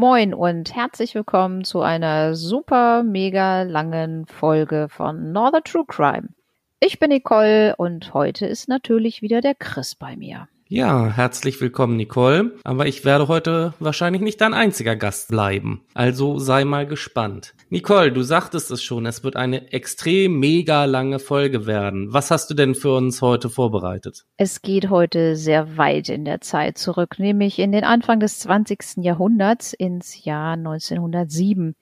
Moin und herzlich willkommen zu einer super mega langen Folge von Northern True Crime. Ich bin Nicole und heute ist natürlich wieder der Chris bei mir. Ja, herzlich willkommen, Nicole. Aber ich werde heute wahrscheinlich nicht dein einziger Gast bleiben. Also sei mal gespannt. Nicole, du sagtest es schon, es wird eine extrem mega lange Folge werden. Was hast du denn für uns heute vorbereitet? Es geht heute sehr weit in der Zeit zurück, nämlich in den Anfang des 20. Jahrhunderts ins Jahr 1907.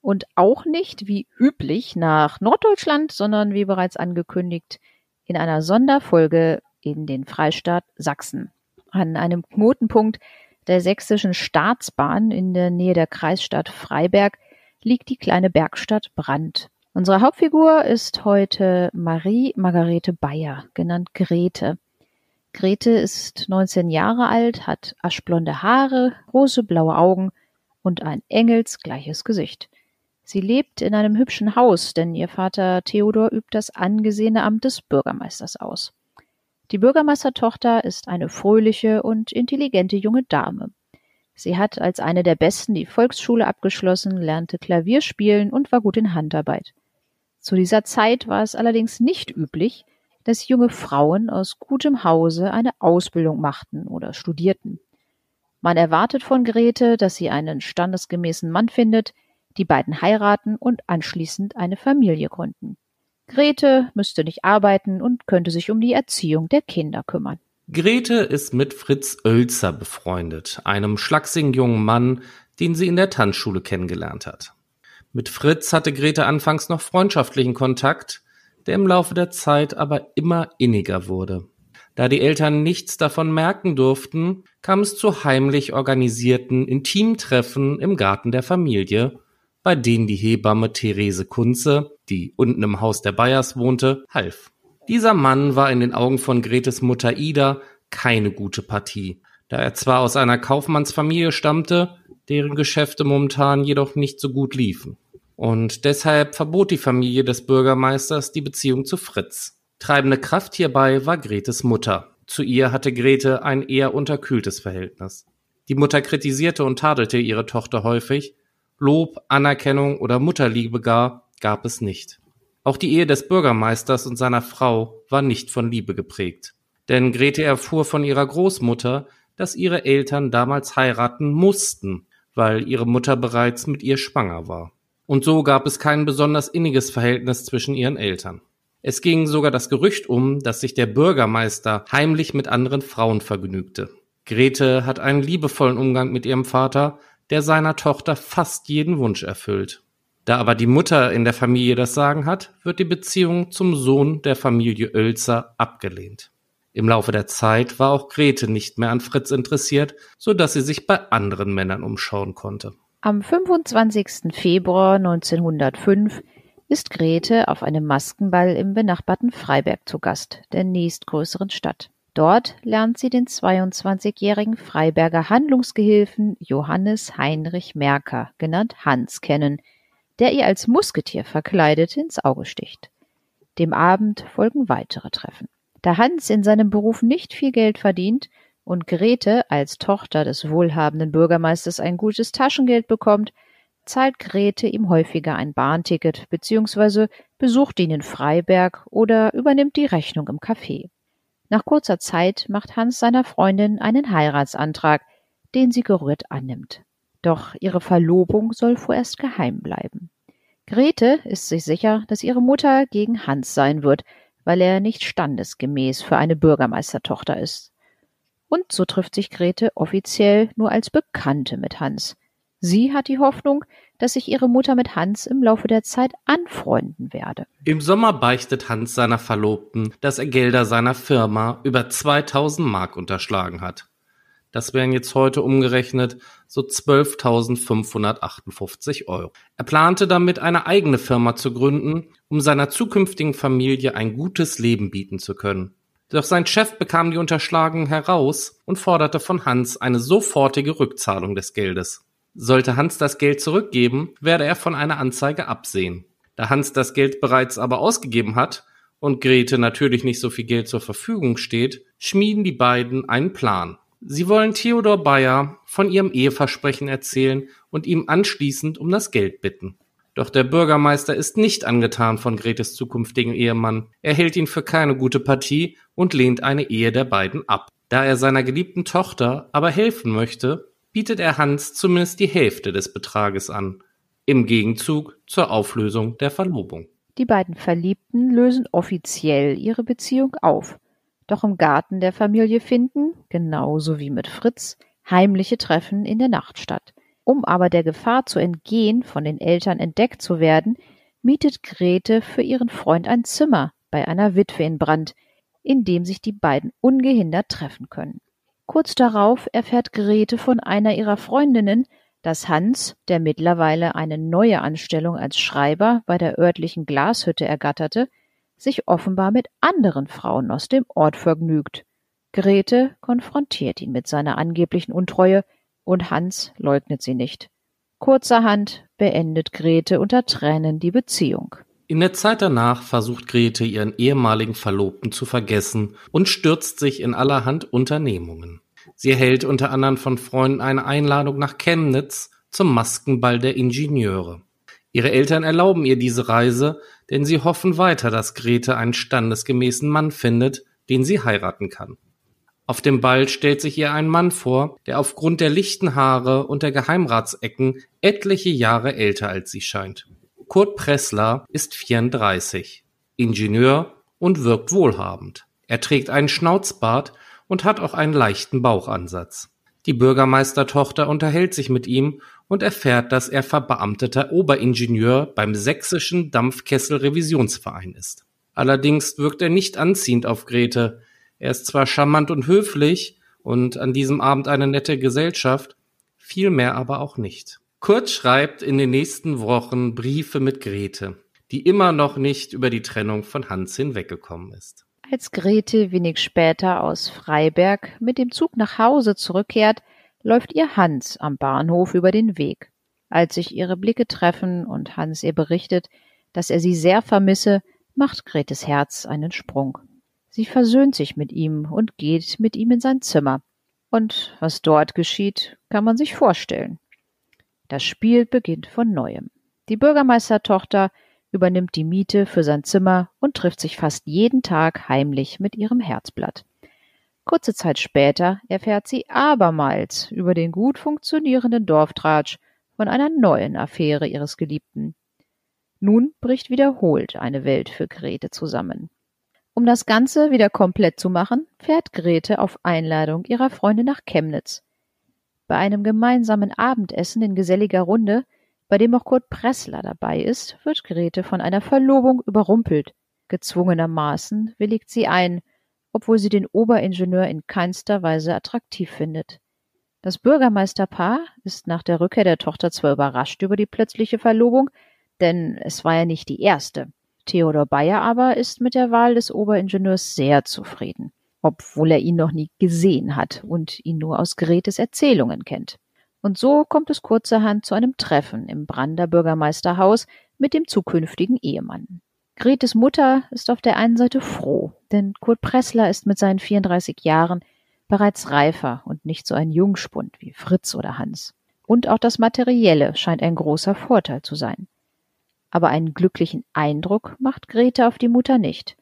Und auch nicht wie üblich nach Norddeutschland, sondern wie bereits angekündigt in einer Sonderfolge in den Freistaat Sachsen. An einem Knotenpunkt der sächsischen Staatsbahn in der Nähe der Kreisstadt Freiberg liegt die kleine Bergstadt Brandt. Unsere Hauptfigur ist heute Marie Margarete Bayer, genannt Grete. Grete ist 19 Jahre alt, hat aschblonde Haare, große blaue Augen und ein engelsgleiches Gesicht. Sie lebt in einem hübschen Haus, denn ihr Vater Theodor übt das angesehene Amt des Bürgermeisters aus. Die Bürgermeistertochter ist eine fröhliche und intelligente junge Dame. Sie hat als eine der besten die Volksschule abgeschlossen, lernte Klavier spielen und war gut in Handarbeit. Zu dieser Zeit war es allerdings nicht üblich, dass junge Frauen aus gutem Hause eine Ausbildung machten oder studierten. Man erwartet von Grete, dass sie einen standesgemäßen Mann findet, die beiden heiraten und anschließend eine Familie gründen. Grete müsste nicht arbeiten und könnte sich um die Erziehung der Kinder kümmern. Grete ist mit Fritz Oelzer befreundet, einem schlachsigen jungen Mann, den sie in der Tanzschule kennengelernt hat. Mit Fritz hatte Grete anfangs noch freundschaftlichen Kontakt, der im Laufe der Zeit aber immer inniger wurde. Da die Eltern nichts davon merken durften, kam es zu heimlich organisierten Intimtreffen im Garten der Familie, bei denen die Hebamme Therese Kunze die unten im Haus der Bayers wohnte, half. Dieser Mann war in den Augen von Gretes Mutter Ida keine gute Partie, da er zwar aus einer Kaufmannsfamilie stammte, deren Geschäfte momentan jedoch nicht so gut liefen. Und deshalb verbot die Familie des Bürgermeisters die Beziehung zu Fritz. Treibende Kraft hierbei war Gretes Mutter. Zu ihr hatte Grete ein eher unterkühltes Verhältnis. Die Mutter kritisierte und tadelte ihre Tochter häufig. Lob, Anerkennung oder Mutterliebe gar gab es nicht. Auch die Ehe des Bürgermeisters und seiner Frau war nicht von Liebe geprägt. Denn Grete erfuhr von ihrer Großmutter, dass ihre Eltern damals heiraten mussten, weil ihre Mutter bereits mit ihr schwanger war. Und so gab es kein besonders inniges Verhältnis zwischen ihren Eltern. Es ging sogar das Gerücht um, dass sich der Bürgermeister heimlich mit anderen Frauen vergnügte. Grete hat einen liebevollen Umgang mit ihrem Vater, der seiner Tochter fast jeden Wunsch erfüllt. Da aber die Mutter in der Familie das Sagen hat, wird die Beziehung zum Sohn der Familie Oelzer abgelehnt. Im Laufe der Zeit war auch Grete nicht mehr an Fritz interessiert, so dass sie sich bei anderen Männern umschauen konnte. Am 25. Februar 1905 ist Grete auf einem Maskenball im benachbarten Freiberg zu Gast, der nächstgrößeren Stadt. Dort lernt sie den 22-jährigen Freiberger Handlungsgehilfen Johannes Heinrich Merker, genannt Hans, kennen, der ihr als Musketier verkleidet ins Auge sticht. Dem Abend folgen weitere Treffen. Da Hans in seinem Beruf nicht viel Geld verdient und Grete als Tochter des wohlhabenden Bürgermeisters ein gutes Taschengeld bekommt, zahlt Grete ihm häufiger ein Bahnticket bzw. besucht ihn in Freiberg oder übernimmt die Rechnung im Café. Nach kurzer Zeit macht Hans seiner Freundin einen Heiratsantrag, den sie gerührt annimmt. Doch ihre Verlobung soll vorerst geheim bleiben. Grete ist sich sicher, dass ihre Mutter gegen Hans sein wird, weil er nicht standesgemäß für eine Bürgermeistertochter ist. Und so trifft sich Grete offiziell nur als Bekannte mit Hans. Sie hat die Hoffnung, dass sich ihre Mutter mit Hans im Laufe der Zeit anfreunden werde. Im Sommer beichtet Hans seiner Verlobten, dass er Gelder seiner Firma über 2000 Mark unterschlagen hat. Das wären jetzt heute umgerechnet so 12.558 Euro. Er plante damit eine eigene Firma zu gründen, um seiner zukünftigen Familie ein gutes Leben bieten zu können. Doch sein Chef bekam die Unterschlagung heraus und forderte von Hans eine sofortige Rückzahlung des Geldes. Sollte Hans das Geld zurückgeben, werde er von einer Anzeige absehen. Da Hans das Geld bereits aber ausgegeben hat und Grete natürlich nicht so viel Geld zur Verfügung steht, schmieden die beiden einen Plan. Sie wollen Theodor Bayer von ihrem Eheversprechen erzählen und ihm anschließend um das Geld bitten. Doch der Bürgermeister ist nicht angetan von Gretes zukünftigen Ehemann. Er hält ihn für keine gute Partie und lehnt eine Ehe der beiden ab. Da er seiner geliebten Tochter aber helfen möchte, bietet er Hans zumindest die Hälfte des Betrages an, im Gegenzug zur Auflösung der Verlobung. Die beiden Verliebten lösen offiziell ihre Beziehung auf. Doch im Garten der Familie finden, genauso wie mit Fritz, heimliche Treffen in der Nacht statt. Um aber der Gefahr zu entgehen, von den Eltern entdeckt zu werden, mietet Grete für ihren Freund ein Zimmer bei einer Witwe in Brand, in dem sich die beiden ungehindert treffen können. Kurz darauf erfährt Grete von einer ihrer Freundinnen, dass Hans, der mittlerweile eine neue Anstellung als Schreiber bei der örtlichen Glashütte ergatterte, sich offenbar mit anderen Frauen aus dem Ort vergnügt. Grete konfrontiert ihn mit seiner angeblichen Untreue und Hans leugnet sie nicht. Kurzerhand beendet Grete unter Tränen die Beziehung. In der Zeit danach versucht Grete ihren ehemaligen Verlobten zu vergessen und stürzt sich in allerhand Unternehmungen. Sie erhält unter anderem von Freunden eine Einladung nach Chemnitz zum Maskenball der Ingenieure. Ihre Eltern erlauben ihr diese Reise, denn sie hoffen weiter, dass Grete einen standesgemäßen Mann findet, den sie heiraten kann. Auf dem Ball stellt sich ihr ein Mann vor, der aufgrund der lichten Haare und der Geheimratsecken etliche Jahre älter als sie scheint. Kurt Pressler ist 34, Ingenieur und wirkt wohlhabend. Er trägt einen Schnauzbart und hat auch einen leichten Bauchansatz. Die Bürgermeistertochter unterhält sich mit ihm und erfährt, dass er verbeamteter Oberingenieur beim Sächsischen Dampfkessel-Revisionsverein ist. Allerdings wirkt er nicht anziehend auf Grete. Er ist zwar charmant und höflich und an diesem Abend eine nette Gesellschaft, viel mehr aber auch nicht. Kurt schreibt in den nächsten Wochen Briefe mit Grete, die immer noch nicht über die Trennung von Hans hinweggekommen ist. Als Grete wenig später aus Freiberg mit dem Zug nach Hause zurückkehrt, läuft ihr Hans am Bahnhof über den Weg. Als sich ihre Blicke treffen und Hans ihr berichtet, dass er sie sehr vermisse, macht Gretes Herz einen Sprung. Sie versöhnt sich mit ihm und geht mit ihm in sein Zimmer. Und was dort geschieht, kann man sich vorstellen. Das Spiel beginnt von neuem. Die Bürgermeistertochter übernimmt die Miete für sein Zimmer und trifft sich fast jeden Tag heimlich mit ihrem Herzblatt. Kurze Zeit später erfährt sie abermals über den gut funktionierenden Dorftratsch von einer neuen Affäre ihres Geliebten. Nun bricht wiederholt eine Welt für Grete zusammen. Um das Ganze wieder komplett zu machen, fährt Grete auf Einladung ihrer Freunde nach Chemnitz. Bei einem gemeinsamen Abendessen in geselliger Runde, bei dem auch Kurt Pressler dabei ist, wird Grete von einer Verlobung überrumpelt. Gezwungenermaßen willigt sie ein obwohl sie den Oberingenieur in keinster Weise attraktiv findet. Das Bürgermeisterpaar ist nach der Rückkehr der Tochter zwar überrascht über die plötzliche Verlobung, denn es war ja nicht die erste. Theodor Bayer aber ist mit der Wahl des Oberingenieurs sehr zufrieden, obwohl er ihn noch nie gesehen hat und ihn nur aus Gretes Erzählungen kennt. Und so kommt es kurzerhand zu einem Treffen im Brander Bürgermeisterhaus mit dem zukünftigen Ehemann. Gretes Mutter ist auf der einen Seite froh, denn Kurt Pressler ist mit seinen 34 Jahren bereits reifer und nicht so ein Jungspund wie Fritz oder Hans. Und auch das Materielle scheint ein großer Vorteil zu sein. Aber einen glücklichen Eindruck macht Grete auf die Mutter nicht.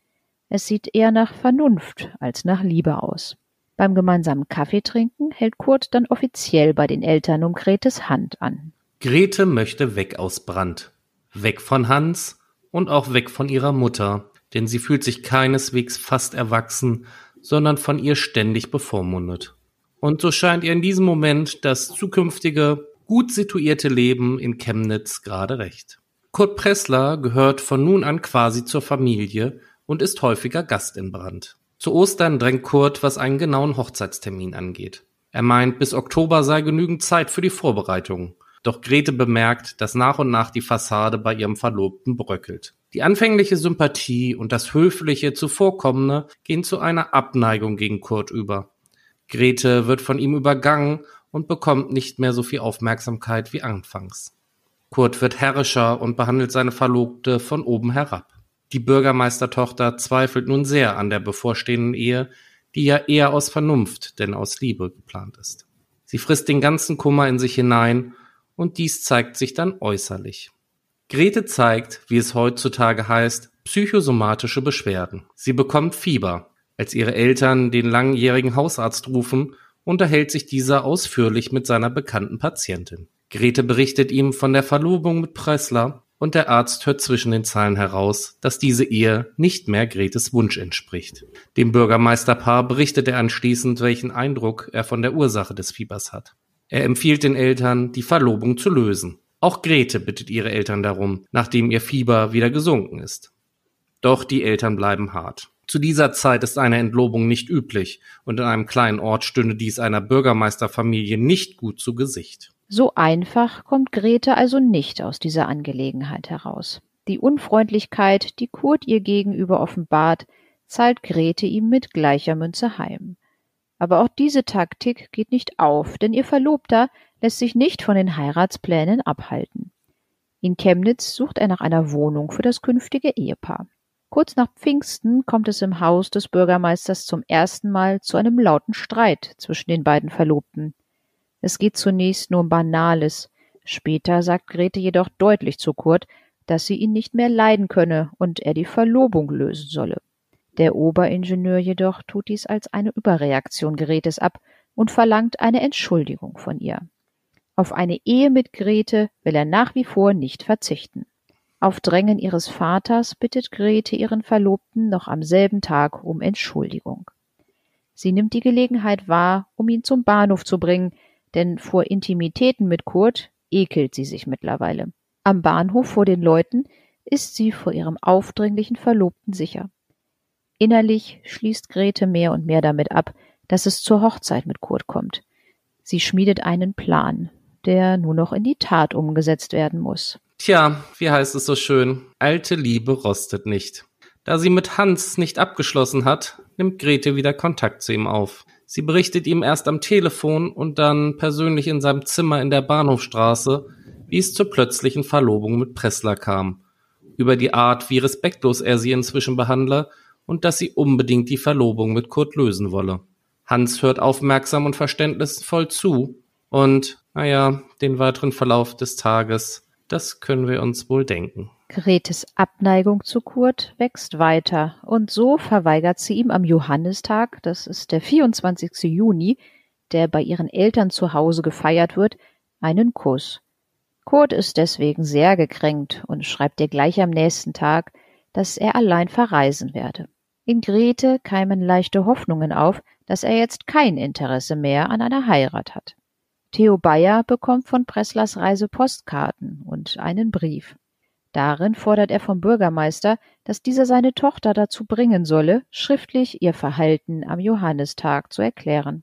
Es sieht eher nach Vernunft als nach Liebe aus. Beim gemeinsamen Kaffeetrinken hält Kurt dann offiziell bei den Eltern um Gretes Hand an. Grete möchte weg aus Brand. Weg von Hans und auch weg von ihrer Mutter, denn sie fühlt sich keineswegs fast erwachsen, sondern von ihr ständig bevormundet. Und so scheint ihr in diesem Moment das zukünftige, gut situierte Leben in Chemnitz gerade recht. Kurt Pressler gehört von nun an quasi zur Familie und ist häufiger Gast in Brand. Zu Ostern drängt Kurt, was einen genauen Hochzeitstermin angeht. Er meint, bis Oktober sei genügend Zeit für die Vorbereitungen. Doch Grete bemerkt, dass nach und nach die Fassade bei ihrem Verlobten bröckelt. Die anfängliche Sympathie und das höfliche Zuvorkommene gehen zu einer Abneigung gegen Kurt über. Grete wird von ihm übergangen und bekommt nicht mehr so viel Aufmerksamkeit wie anfangs. Kurt wird herrischer und behandelt seine Verlobte von oben herab. Die Bürgermeistertochter zweifelt nun sehr an der bevorstehenden Ehe, die ja eher aus Vernunft denn aus Liebe geplant ist. Sie frisst den ganzen Kummer in sich hinein und dies zeigt sich dann äußerlich. Grete zeigt, wie es heutzutage heißt, psychosomatische Beschwerden. Sie bekommt Fieber. Als ihre Eltern den langjährigen Hausarzt rufen, unterhält sich dieser ausführlich mit seiner bekannten Patientin. Grete berichtet ihm von der Verlobung mit Pressler und der Arzt hört zwischen den Zeilen heraus, dass diese Ehe nicht mehr Gretes Wunsch entspricht. Dem Bürgermeisterpaar berichtet er anschließend, welchen Eindruck er von der Ursache des Fiebers hat. Er empfiehlt den Eltern, die Verlobung zu lösen. Auch Grete bittet ihre Eltern darum, nachdem ihr Fieber wieder gesunken ist. Doch die Eltern bleiben hart. Zu dieser Zeit ist eine Entlobung nicht üblich und in einem kleinen Ort stünde dies einer Bürgermeisterfamilie nicht gut zu Gesicht. So einfach kommt Grete also nicht aus dieser Angelegenheit heraus. Die Unfreundlichkeit, die Kurt ihr gegenüber offenbart, zahlt Grete ihm mit gleicher Münze heim. Aber auch diese Taktik geht nicht auf, denn ihr Verlobter lässt sich nicht von den Heiratsplänen abhalten. In Chemnitz sucht er nach einer Wohnung für das künftige Ehepaar. Kurz nach Pfingsten kommt es im Haus des Bürgermeisters zum ersten Mal zu einem lauten Streit zwischen den beiden Verlobten. Es geht zunächst nur um Banales. Später sagt Grete jedoch deutlich zu Kurt, dass sie ihn nicht mehr leiden könne und er die Verlobung lösen solle. Der Oberingenieur jedoch tut dies als eine Überreaktion Gretes ab und verlangt eine Entschuldigung von ihr. Auf eine Ehe mit Grete will er nach wie vor nicht verzichten. Auf Drängen ihres Vaters bittet Grete ihren Verlobten noch am selben Tag um Entschuldigung. Sie nimmt die Gelegenheit wahr, um ihn zum Bahnhof zu bringen, denn vor Intimitäten mit Kurt ekelt sie sich mittlerweile. Am Bahnhof vor den Leuten ist sie vor ihrem aufdringlichen Verlobten sicher. Innerlich schließt Grete mehr und mehr damit ab, dass es zur Hochzeit mit Kurt kommt. Sie schmiedet einen Plan, der nur noch in die Tat umgesetzt werden muss. Tja, wie heißt es so schön? Alte Liebe rostet nicht. Da sie mit Hans nicht abgeschlossen hat, nimmt Grete wieder Kontakt zu ihm auf. Sie berichtet ihm erst am Telefon und dann persönlich in seinem Zimmer in der Bahnhofstraße, wie es zur plötzlichen Verlobung mit Pressler kam, über die Art, wie respektlos er sie inzwischen behandle und dass sie unbedingt die Verlobung mit Kurt lösen wolle. Hans hört aufmerksam und verständnisvoll zu und, naja, den weiteren Verlauf des Tages, das können wir uns wohl denken. Gretes Abneigung zu Kurt wächst weiter und so verweigert sie ihm am Johannistag, das ist der 24. Juni, der bei ihren Eltern zu Hause gefeiert wird, einen Kuss. Kurt ist deswegen sehr gekränkt und schreibt ihr gleich am nächsten Tag, dass er allein verreisen werde. In Grete keimen leichte Hoffnungen auf, dass er jetzt kein Interesse mehr an einer Heirat hat. Theo Bayer bekommt von Presslers Reise Postkarten und einen Brief. Darin fordert er vom Bürgermeister, dass dieser seine Tochter dazu bringen solle, schriftlich ihr Verhalten am Johannistag zu erklären.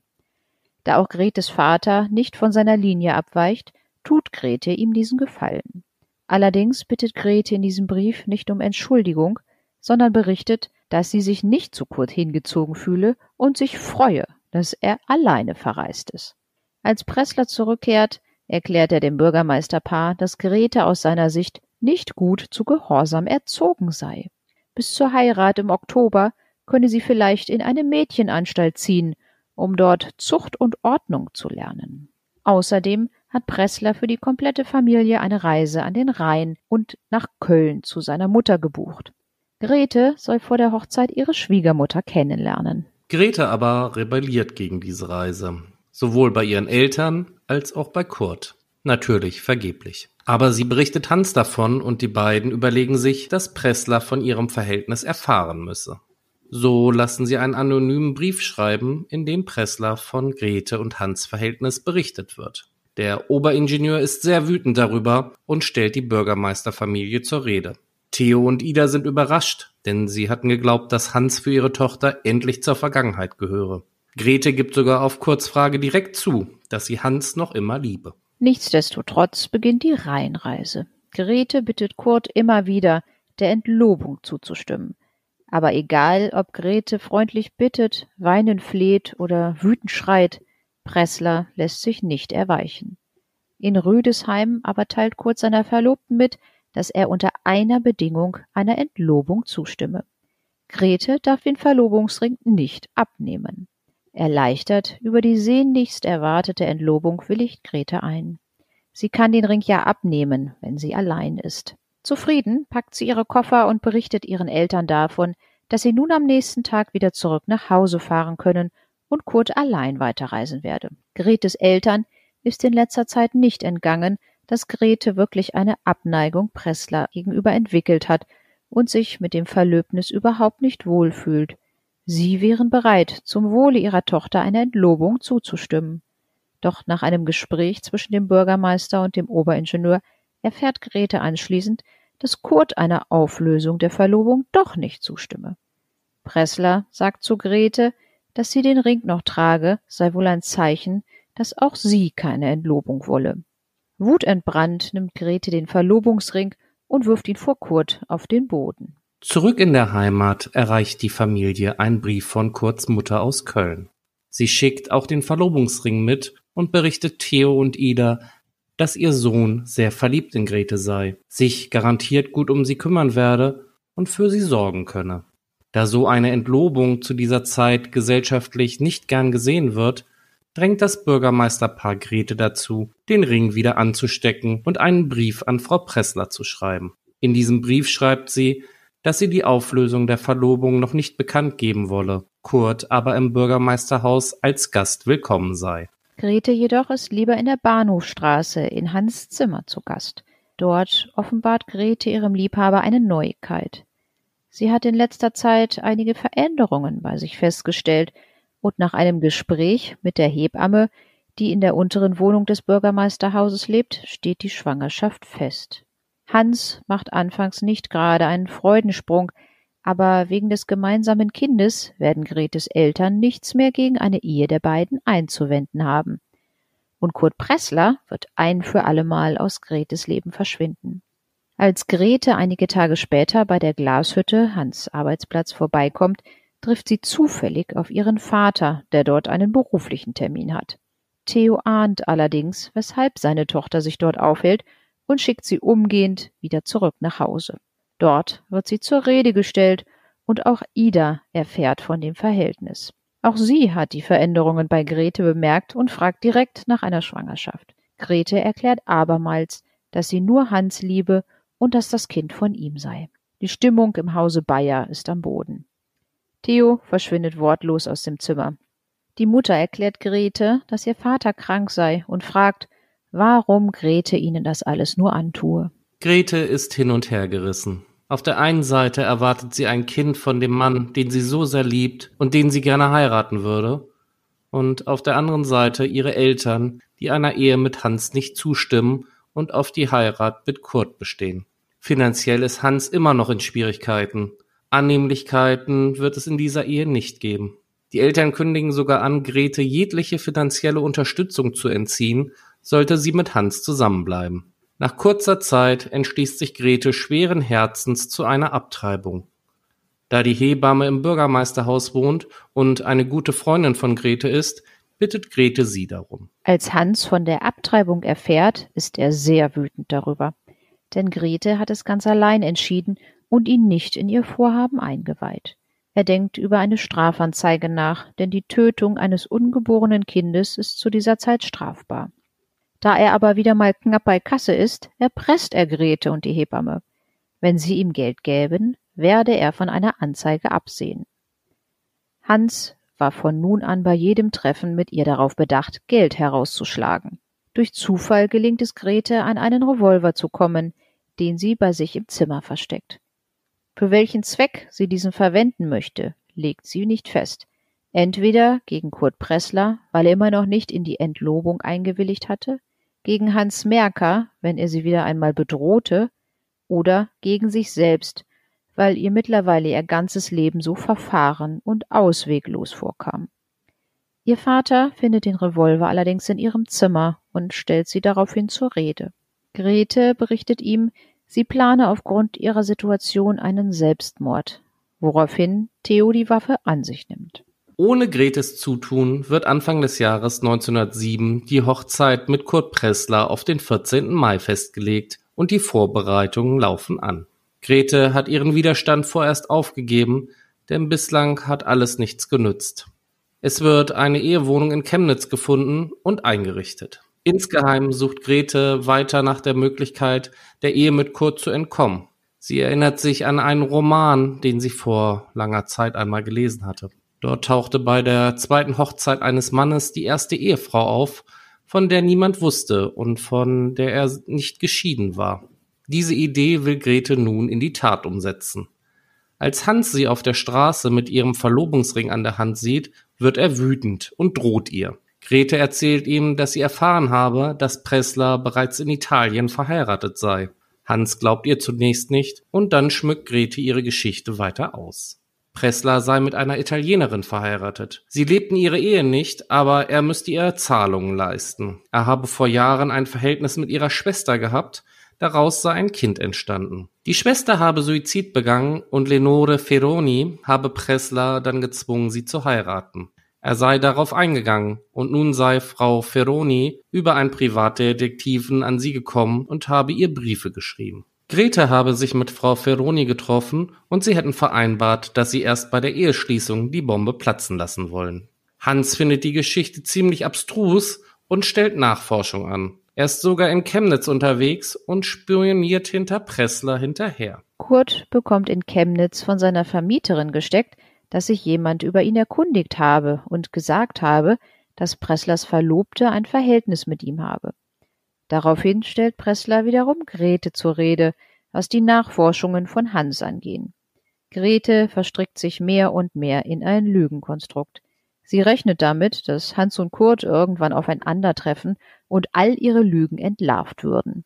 Da auch Gretes Vater nicht von seiner Linie abweicht, tut Grete ihm diesen Gefallen. Allerdings bittet Grete in diesem Brief nicht um Entschuldigung, sondern berichtet, dass sie sich nicht zu Kurt hingezogen fühle und sich freue, dass er alleine verreist ist. Als Pressler zurückkehrt, erklärt er dem Bürgermeisterpaar, dass Grete aus seiner Sicht nicht gut zu Gehorsam erzogen sei. Bis zur Heirat im Oktober könne sie vielleicht in eine Mädchenanstalt ziehen, um dort Zucht und Ordnung zu lernen. Außerdem hat Pressler für die komplette Familie eine Reise an den Rhein und nach Köln zu seiner Mutter gebucht. Grete soll vor der Hochzeit ihre Schwiegermutter kennenlernen. Grete aber rebelliert gegen diese Reise, sowohl bei ihren Eltern als auch bei Kurt. Natürlich vergeblich. Aber sie berichtet Hans davon und die beiden überlegen sich, dass Pressler von ihrem Verhältnis erfahren müsse. So lassen sie einen anonymen Brief schreiben, in dem Pressler von Grete und Hans Verhältnis berichtet wird. Der Oberingenieur ist sehr wütend darüber und stellt die Bürgermeisterfamilie zur Rede. Theo und Ida sind überrascht, denn sie hatten geglaubt, dass Hans für ihre Tochter endlich zur Vergangenheit gehöre. Grete gibt sogar auf Kurzfrage direkt zu, dass sie Hans noch immer liebe. Nichtsdestotrotz beginnt die Rheinreise. Grete bittet Kurt immer wieder, der Entlobung zuzustimmen. Aber egal, ob Grete freundlich bittet, weinend fleht oder wütend schreit, Pressler lässt sich nicht erweichen. In Rüdesheim aber teilt Kurt seiner Verlobten mit, dass er unter einer Bedingung einer Entlobung zustimme. Grete darf den Verlobungsring nicht abnehmen. Erleichtert über die sehnlichst erwartete Entlobung willigt Grete ein. Sie kann den Ring ja abnehmen, wenn sie allein ist. Zufrieden packt sie ihre Koffer und berichtet ihren Eltern davon, dass sie nun am nächsten Tag wieder zurück nach Hause fahren können und Kurt allein weiterreisen werde. Gretes Eltern ist in letzter Zeit nicht entgangen, dass Grete wirklich eine Abneigung Pressler gegenüber entwickelt hat und sich mit dem Verlöbnis überhaupt nicht wohlfühlt. Sie wären bereit, zum Wohle ihrer Tochter eine Entlobung zuzustimmen. Doch nach einem Gespräch zwischen dem Bürgermeister und dem Oberingenieur erfährt Grete anschließend, dass Kurt einer Auflösung der Verlobung doch nicht zustimme. Pressler sagt zu Grete, dass sie den Ring noch trage, sei wohl ein Zeichen, dass auch sie keine Entlobung wolle. Wutentbrannt nimmt Grete den Verlobungsring und wirft ihn vor Kurt auf den Boden. Zurück in der Heimat erreicht die Familie ein Brief von Kurts Mutter aus Köln. Sie schickt auch den Verlobungsring mit und berichtet Theo und Ida, dass ihr Sohn sehr verliebt in Grete sei, sich garantiert gut um sie kümmern werde und für sie sorgen könne. Da so eine Entlobung zu dieser Zeit gesellschaftlich nicht gern gesehen wird, drängt das Bürgermeisterpaar Grete dazu, den Ring wieder anzustecken und einen Brief an Frau Pressler zu schreiben. In diesem Brief schreibt sie, dass sie die Auflösung der Verlobung noch nicht bekannt geben wolle, Kurt aber im Bürgermeisterhaus als Gast willkommen sei. Grete jedoch ist lieber in der Bahnhofstraße in Hans Zimmer zu Gast. Dort offenbart Grete ihrem Liebhaber eine Neuigkeit. Sie hat in letzter Zeit einige Veränderungen bei sich festgestellt, und nach einem Gespräch mit der Hebamme, die in der unteren Wohnung des Bürgermeisterhauses lebt, steht die Schwangerschaft fest. Hans macht anfangs nicht gerade einen Freudensprung, aber wegen des gemeinsamen Kindes werden Gretes Eltern nichts mehr gegen eine Ehe der beiden einzuwenden haben. Und Kurt Pressler wird ein für allemal aus Gretes Leben verschwinden. Als Grete einige Tage später bei der Glashütte, Hans Arbeitsplatz, vorbeikommt, trifft sie zufällig auf ihren Vater, der dort einen beruflichen Termin hat. Theo ahnt allerdings, weshalb seine Tochter sich dort aufhält und schickt sie umgehend wieder zurück nach Hause. Dort wird sie zur Rede gestellt und auch Ida erfährt von dem Verhältnis. Auch sie hat die Veränderungen bei Grete bemerkt und fragt direkt nach einer Schwangerschaft. Grete erklärt abermals, dass sie nur Hans liebe und dass das Kind von ihm sei. Die Stimmung im Hause Bayer ist am Boden. Theo verschwindet wortlos aus dem Zimmer. Die Mutter erklärt Grete, dass ihr Vater krank sei und fragt, warum Grete ihnen das alles nur antue. Grete ist hin und her gerissen. Auf der einen Seite erwartet sie ein Kind von dem Mann, den sie so sehr liebt und den sie gerne heiraten würde, und auf der anderen Seite ihre Eltern, die einer Ehe mit Hans nicht zustimmen und auf die Heirat mit Kurt bestehen. Finanziell ist Hans immer noch in Schwierigkeiten. Annehmlichkeiten wird es in dieser Ehe nicht geben. Die Eltern kündigen sogar an, Grete jegliche finanzielle Unterstützung zu entziehen, sollte sie mit Hans zusammenbleiben. Nach kurzer Zeit entschließt sich Grete schweren Herzens zu einer Abtreibung. Da die Hebamme im Bürgermeisterhaus wohnt und eine gute Freundin von Grete ist, bittet Grete sie darum. Als Hans von der Abtreibung erfährt, ist er sehr wütend darüber. Denn Grete hat es ganz allein entschieden und ihn nicht in ihr Vorhaben eingeweiht. Er denkt über eine Strafanzeige nach, denn die Tötung eines ungeborenen Kindes ist zu dieser Zeit strafbar. Da er aber wieder mal knapp bei Kasse ist, erpresst er Grete und die Hebamme. Wenn sie ihm Geld gäben, werde er von einer Anzeige absehen. Hans war von nun an bei jedem Treffen mit ihr darauf bedacht, Geld herauszuschlagen. Durch Zufall gelingt es Grete, an einen Revolver zu kommen, den sie bei sich im Zimmer versteckt. Für welchen Zweck sie diesen verwenden möchte, legt sie nicht fest. Entweder gegen Kurt Pressler, weil er immer noch nicht in die Entlobung eingewilligt hatte, gegen Hans Merker, wenn er sie wieder einmal bedrohte, oder gegen sich selbst, weil ihr mittlerweile ihr ganzes Leben so verfahren und ausweglos vorkam. Ihr Vater findet den Revolver allerdings in ihrem Zimmer und stellt sie daraufhin zur Rede. Grete berichtet ihm, sie plane aufgrund ihrer Situation einen Selbstmord, woraufhin Theo die Waffe an sich nimmt. Ohne Gretes Zutun wird Anfang des Jahres 1907 die Hochzeit mit Kurt Pressler auf den 14. Mai festgelegt und die Vorbereitungen laufen an. Grete hat ihren Widerstand vorerst aufgegeben, denn bislang hat alles nichts genützt. Es wird eine Ehewohnung in Chemnitz gefunden und eingerichtet. Insgeheim sucht Grete weiter nach der Möglichkeit, der Ehe mit Kurt zu entkommen. Sie erinnert sich an einen Roman, den sie vor langer Zeit einmal gelesen hatte. Dort tauchte bei der zweiten Hochzeit eines Mannes die erste Ehefrau auf, von der niemand wusste und von der er nicht geschieden war. Diese Idee will Grete nun in die Tat umsetzen. Als Hans sie auf der Straße mit ihrem Verlobungsring an der Hand sieht, wird er wütend und droht ihr. Grete erzählt ihm, dass sie erfahren habe, dass Pressler bereits in Italien verheiratet sei. Hans glaubt ihr zunächst nicht und dann schmückt Grete ihre Geschichte weiter aus. Pressler sei mit einer Italienerin verheiratet. Sie lebten ihre Ehe nicht, aber er müsste ihr Zahlungen leisten. Er habe vor Jahren ein Verhältnis mit ihrer Schwester gehabt, daraus sei ein Kind entstanden. Die Schwester habe Suizid begangen und Lenore Ferroni habe Pressler dann gezwungen, sie zu heiraten. Er sei darauf eingegangen, und nun sei Frau Ferroni über einen Privatdetektiven an sie gekommen und habe ihr Briefe geschrieben. Grete habe sich mit Frau Ferroni getroffen und sie hätten vereinbart, dass sie erst bei der Eheschließung die Bombe platzen lassen wollen. Hans findet die Geschichte ziemlich abstrus und stellt Nachforschung an. Er ist sogar in Chemnitz unterwegs und spioniert hinter Pressler hinterher. Kurt bekommt in Chemnitz von seiner Vermieterin gesteckt, dass sich jemand über ihn erkundigt habe und gesagt habe, dass Presslers Verlobte ein Verhältnis mit ihm habe. Daraufhin stellt Pressler wiederum Grete zur Rede, was die Nachforschungen von Hans angehen. Grete verstrickt sich mehr und mehr in ein Lügenkonstrukt. Sie rechnet damit, dass Hans und Kurt irgendwann aufeinandertreffen und all ihre Lügen entlarvt würden.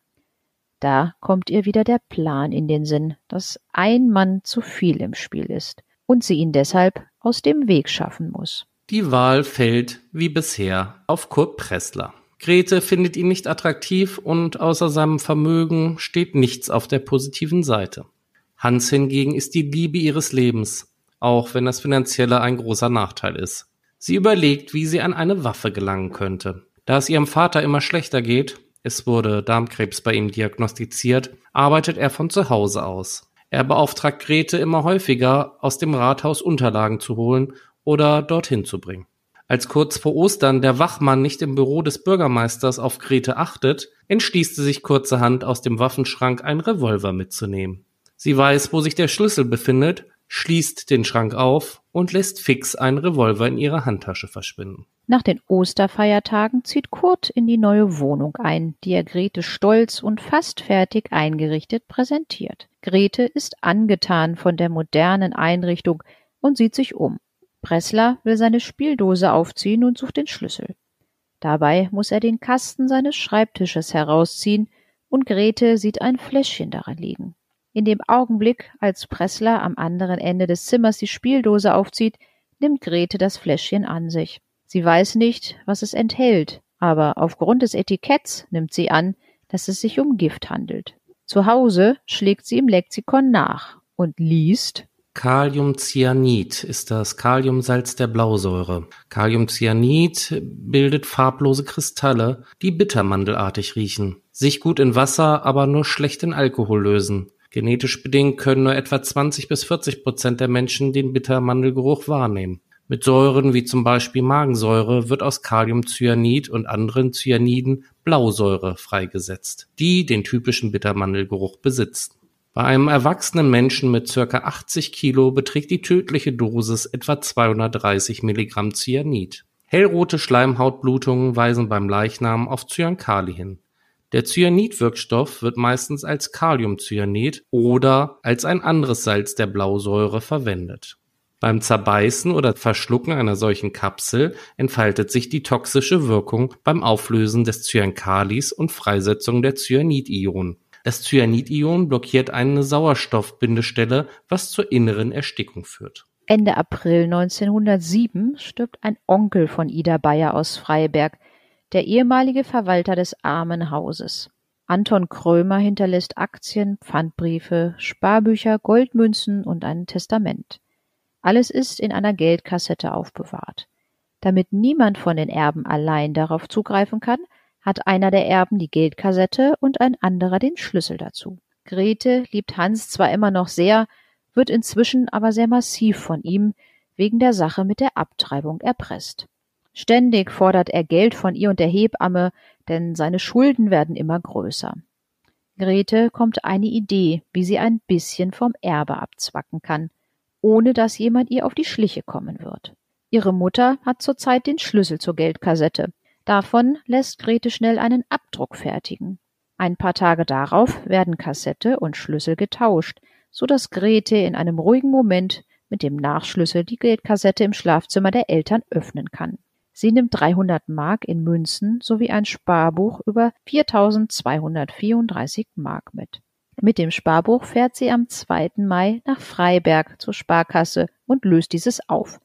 Da kommt ihr wieder der Plan in den Sinn, dass ein Mann zu viel im Spiel ist und sie ihn deshalb aus dem Weg schaffen muss. Die Wahl fällt, wie bisher, auf Kurt Pressler. Grete findet ihn nicht attraktiv und außer seinem Vermögen steht nichts auf der positiven Seite. Hans hingegen ist die Liebe ihres Lebens, auch wenn das Finanzielle ein großer Nachteil ist. Sie überlegt, wie sie an eine Waffe gelangen könnte. Da es ihrem Vater immer schlechter geht, es wurde Darmkrebs bei ihm diagnostiziert, arbeitet er von zu Hause aus. Er beauftragt Grete immer häufiger, aus dem Rathaus Unterlagen zu holen oder dorthin zu bringen. Als kurz vor Ostern der Wachmann nicht im Büro des Bürgermeisters auf Grete achtet, entschließt sie sich kurzerhand aus dem Waffenschrank einen Revolver mitzunehmen. Sie weiß, wo sich der Schlüssel befindet, schließt den Schrank auf und lässt fix einen Revolver in ihrer Handtasche verschwinden. Nach den Osterfeiertagen zieht Kurt in die neue Wohnung ein, die er Grete stolz und fast fertig eingerichtet präsentiert. Grete ist angetan von der modernen Einrichtung und sieht sich um. Pressler will seine Spieldose aufziehen und sucht den Schlüssel. Dabei muss er den Kasten seines Schreibtisches herausziehen und Grete sieht ein Fläschchen darin liegen. In dem Augenblick, als Pressler am anderen Ende des Zimmers die Spieldose aufzieht, nimmt Grete das Fläschchen an sich. Sie weiß nicht, was es enthält, aber aufgrund des Etiketts nimmt sie an, dass es sich um Gift handelt. Zu Hause schlägt sie im Lexikon nach und liest Kaliumcyanid ist das Kaliumsalz der Blausäure. Kaliumcyanid bildet farblose Kristalle, die bittermandelartig riechen, sich gut in Wasser, aber nur schlecht in Alkohol lösen. Genetisch bedingt können nur etwa 20 bis 40 Prozent der Menschen den Bittermandelgeruch wahrnehmen. Mit Säuren wie zum Beispiel Magensäure wird aus Kaliumcyanid und anderen Cyaniden Blausäure freigesetzt, die den typischen Bittermandelgeruch besitzt. Bei einem erwachsenen Menschen mit circa 80 Kilo beträgt die tödliche Dosis etwa 230 Milligramm Cyanid. Hellrote Schleimhautblutungen weisen beim Leichnam auf Cyankali hin. Der Cyanidwirkstoff wird meistens als Kaliumcyanid oder als ein anderes Salz der Blausäure verwendet beim Zerbeißen oder Verschlucken einer solchen Kapsel entfaltet sich die toxische Wirkung beim Auflösen des Cyankalis und Freisetzung der Cyanidionen. Das Cyanidion blockiert eine Sauerstoffbindestelle, was zur inneren Erstickung führt. Ende April 1907 stirbt ein Onkel von Ida Bayer aus Freiberg, der ehemalige Verwalter des Armenhauses. Anton Krömer hinterlässt Aktien, Pfandbriefe, Sparbücher, Goldmünzen und ein Testament. Alles ist in einer Geldkassette aufbewahrt. Damit niemand von den Erben allein darauf zugreifen kann, hat einer der Erben die Geldkassette und ein anderer den Schlüssel dazu. Grete liebt Hans zwar immer noch sehr, wird inzwischen aber sehr massiv von ihm wegen der Sache mit der Abtreibung erpresst. Ständig fordert er Geld von ihr und der Hebamme, denn seine Schulden werden immer größer. Grete kommt eine Idee, wie sie ein bisschen vom Erbe abzwacken kann, ohne dass jemand ihr auf die Schliche kommen wird. Ihre Mutter hat zurzeit den Schlüssel zur Geldkassette. Davon lässt Grete schnell einen Abdruck fertigen. Ein paar Tage darauf werden Kassette und Schlüssel getauscht, so dass Grete in einem ruhigen Moment mit dem Nachschlüssel die Geldkassette im Schlafzimmer der Eltern öffnen kann. Sie nimmt 300 Mark in Münzen sowie ein Sparbuch über 4234 Mark mit. Mit dem Sparbuch fährt sie am 2. Mai nach Freiberg zur Sparkasse und löst dieses auf.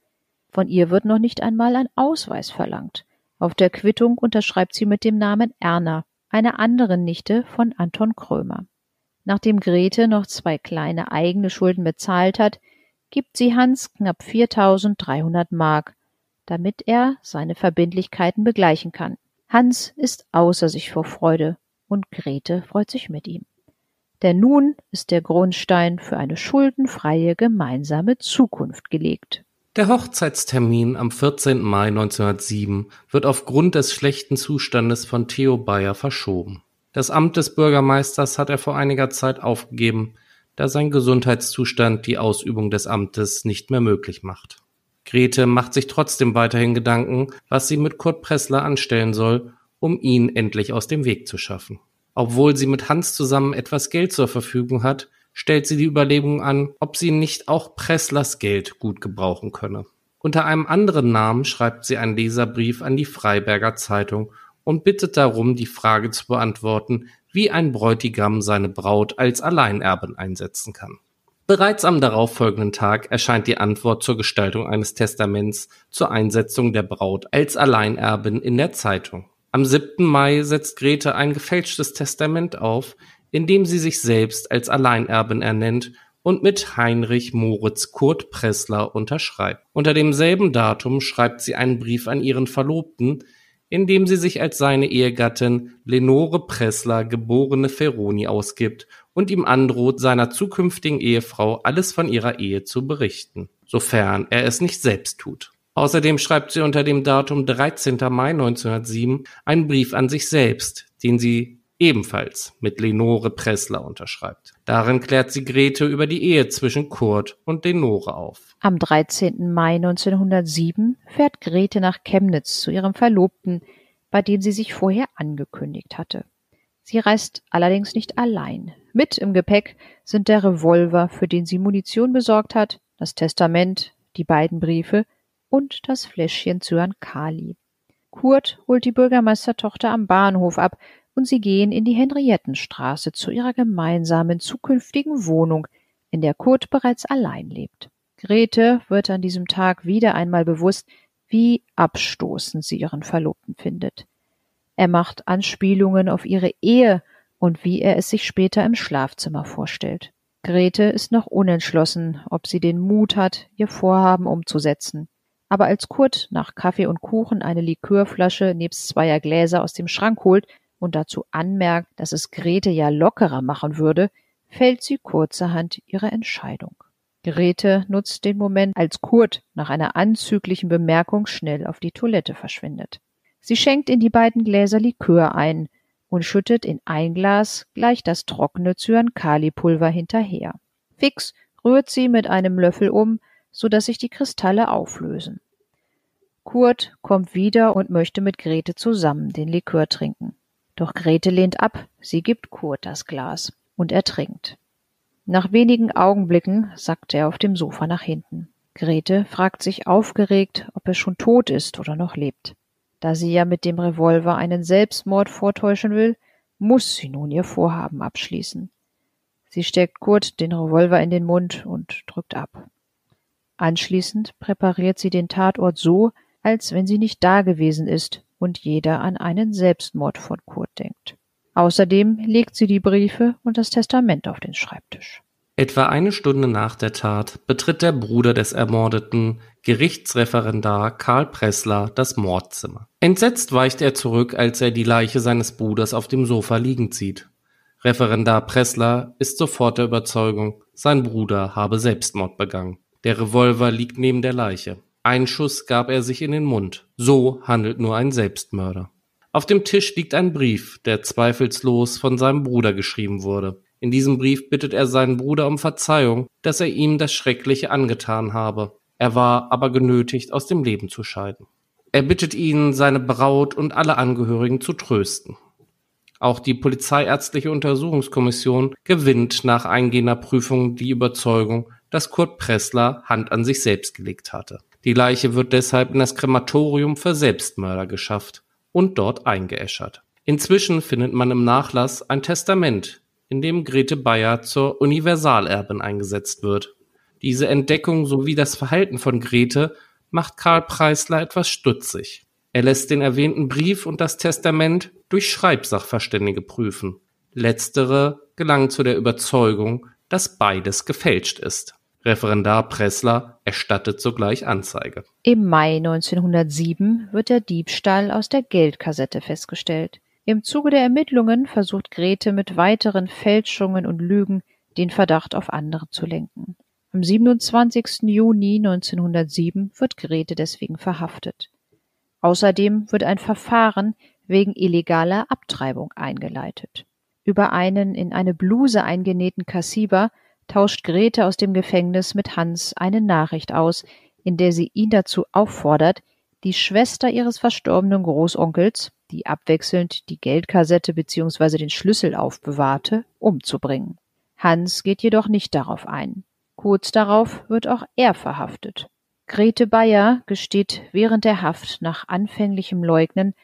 Von ihr wird noch nicht einmal ein Ausweis verlangt. Auf der Quittung unterschreibt sie mit dem Namen Erna, einer anderen Nichte von Anton Krömer. Nachdem Grete noch zwei kleine eigene Schulden bezahlt hat, gibt sie Hans knapp 4300 Mark damit er seine Verbindlichkeiten begleichen kann. Hans ist außer sich vor Freude und Grete freut sich mit ihm. Denn nun ist der Grundstein für eine schuldenfreie gemeinsame Zukunft gelegt. Der Hochzeitstermin am 14. Mai 1907 wird aufgrund des schlechten Zustandes von Theo Bayer verschoben. Das Amt des Bürgermeisters hat er vor einiger Zeit aufgegeben, da sein Gesundheitszustand die Ausübung des Amtes nicht mehr möglich macht. Grete macht sich trotzdem weiterhin Gedanken, was sie mit Kurt Pressler anstellen soll, um ihn endlich aus dem Weg zu schaffen. Obwohl sie mit Hans zusammen etwas Geld zur Verfügung hat, stellt sie die Überlegung an, ob sie nicht auch Presslers Geld gut gebrauchen könne. Unter einem anderen Namen schreibt sie einen Leserbrief an die Freiberger Zeitung und bittet darum, die Frage zu beantworten, wie ein Bräutigam seine Braut als Alleinerbin einsetzen kann. Bereits am darauffolgenden Tag erscheint die Antwort zur Gestaltung eines Testaments zur Einsetzung der Braut als Alleinerbin in der Zeitung. Am 7. Mai setzt Grete ein gefälschtes Testament auf, in dem sie sich selbst als Alleinerbin ernennt und mit Heinrich Moritz Kurt Pressler unterschreibt. Unter demselben Datum schreibt sie einen Brief an ihren Verlobten, in dem sie sich als seine Ehegattin Lenore Pressler geborene Ferroni ausgibt und ihm androht, seiner zukünftigen Ehefrau alles von ihrer Ehe zu berichten, sofern er es nicht selbst tut. Außerdem schreibt sie unter dem Datum 13. Mai 1907 einen Brief an sich selbst, den sie ebenfalls mit Lenore Pressler unterschreibt. Darin klärt sie Grete über die Ehe zwischen Kurt und Lenore auf. Am 13. Mai 1907 fährt Grete nach Chemnitz zu ihrem Verlobten, bei dem sie sich vorher angekündigt hatte. Sie reist allerdings nicht allein. Mit im Gepäck sind der Revolver, für den sie Munition besorgt hat, das Testament, die beiden Briefe und das Fläschchen Zyankali. Kurt holt die Bürgermeistertochter am Bahnhof ab und sie gehen in die Henriettenstraße zu ihrer gemeinsamen zukünftigen Wohnung, in der Kurt bereits allein lebt. Grete wird an diesem Tag wieder einmal bewusst, wie abstoßend sie ihren Verlobten findet. Er macht Anspielungen auf ihre Ehe und wie er es sich später im Schlafzimmer vorstellt. Grete ist noch unentschlossen, ob sie den Mut hat, ihr Vorhaben umzusetzen. Aber als Kurt nach Kaffee und Kuchen eine Likörflasche nebst zweier Gläser aus dem Schrank holt und dazu anmerkt, dass es Grete ja lockerer machen würde, fällt sie kurzerhand ihre Entscheidung. Grete nutzt den Moment, als Kurt nach einer anzüglichen Bemerkung schnell auf die Toilette verschwindet. Sie schenkt in die beiden Gläser Likör ein und schüttet in ein Glas gleich das trockene Cyankali-Pulver hinterher. Fix rührt sie mit einem Löffel um, so dass sich die Kristalle auflösen. Kurt kommt wieder und möchte mit Grete zusammen den Likör trinken. Doch Grete lehnt ab, sie gibt Kurt das Glas und er trinkt. Nach wenigen Augenblicken sackt er auf dem Sofa nach hinten. Grete fragt sich aufgeregt, ob er schon tot ist oder noch lebt. Da sie ja mit dem Revolver einen Selbstmord vortäuschen will, muss sie nun ihr Vorhaben abschließen. Sie steckt Kurt den Revolver in den Mund und drückt ab. Anschließend präpariert sie den Tatort so, als wenn sie nicht dagewesen ist und jeder an einen Selbstmord von Kurt denkt. Außerdem legt sie die Briefe und das Testament auf den Schreibtisch. Etwa eine Stunde nach der Tat betritt der Bruder des Ermordeten, Gerichtsreferendar Karl Pressler, das Mordzimmer. Entsetzt weicht er zurück, als er die Leiche seines Bruders auf dem Sofa liegend sieht. Referendar Pressler ist sofort der Überzeugung, sein Bruder habe Selbstmord begangen. Der Revolver liegt neben der Leiche. Ein Schuss gab er sich in den Mund. So handelt nur ein Selbstmörder. Auf dem Tisch liegt ein Brief, der zweifellos von seinem Bruder geschrieben wurde. In diesem Brief bittet er seinen Bruder um Verzeihung, dass er ihm das Schreckliche angetan habe. Er war aber genötigt, aus dem Leben zu scheiden. Er bittet ihn, seine Braut und alle Angehörigen zu trösten. Auch die polizeiärztliche Untersuchungskommission gewinnt nach eingehender Prüfung die Überzeugung, dass Kurt Pressler Hand an sich selbst gelegt hatte. Die Leiche wird deshalb in das Krematorium für Selbstmörder geschafft und dort eingeäschert. Inzwischen findet man im Nachlass ein Testament, in dem Grete Bayer zur Universalerbin eingesetzt wird. Diese Entdeckung sowie das Verhalten von Grete macht Karl Preisler etwas stutzig. Er lässt den erwähnten Brief und das Testament durch Schreibsachverständige prüfen. Letztere gelangen zu der Überzeugung, dass beides gefälscht ist. Referendar Pressler erstattet sogleich Anzeige. Im Mai 1907 wird der Diebstahl aus der Geldkassette festgestellt. Im Zuge der Ermittlungen versucht Grete mit weiteren Fälschungen und Lügen den Verdacht auf andere zu lenken. Am 27. Juni 1907 wird Grete deswegen verhaftet. Außerdem wird ein Verfahren wegen illegaler Abtreibung eingeleitet. Über einen in eine Bluse eingenähten Kassiber tauscht Grete aus dem Gefängnis mit Hans eine Nachricht aus, in der sie ihn dazu auffordert, die Schwester ihres verstorbenen Großonkels, die abwechselnd die Geldkassette bzw. den Schlüssel aufbewahrte, umzubringen. Hans geht jedoch nicht darauf ein. Kurz darauf wird auch er verhaftet. Grete Bayer gesteht während der Haft nach anfänglichem Leugnen,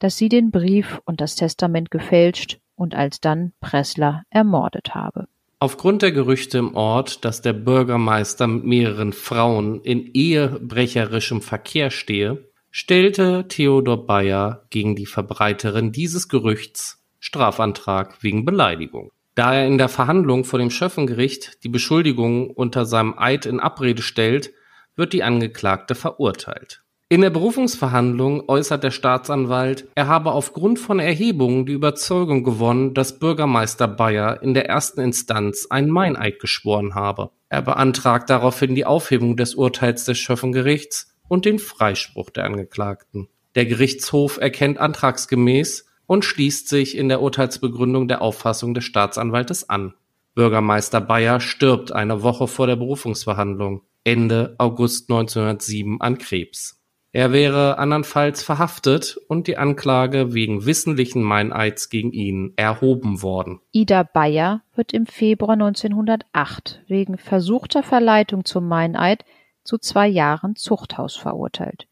dass sie den Brief und das Testament gefälscht und alsdann Pressler ermordet habe. Aufgrund der Gerüchte im Ort, dass der Bürgermeister mit mehreren Frauen in ehebrecherischem Verkehr stehe, stellte Theodor Bayer gegen die Verbreiterin dieses Gerüchts Strafantrag wegen Beleidigung. Da er in der Verhandlung vor dem Schöffengericht die Beschuldigung unter seinem Eid in Abrede stellt, wird die Angeklagte verurteilt. In der Berufungsverhandlung äußert der Staatsanwalt, er habe aufgrund von Erhebungen die Überzeugung gewonnen, dass Bürgermeister Bayer in der ersten Instanz einen Meineid geschworen habe. Er beantragt daraufhin die Aufhebung des Urteils des Schöffengerichts und den Freispruch der Angeklagten. Der Gerichtshof erkennt antragsgemäß und schließt sich in der Urteilsbegründung der Auffassung des Staatsanwaltes an. Bürgermeister Bayer stirbt eine Woche vor der Berufungsverhandlung. Ende August 1907 an Krebs. Er wäre andernfalls verhaftet und die Anklage wegen wissentlichen Meineids gegen ihn erhoben worden. Ida Bayer wird im Februar 1908 wegen versuchter Verleitung zum Meineid zu zwei Jahren Zuchthaus verurteilt.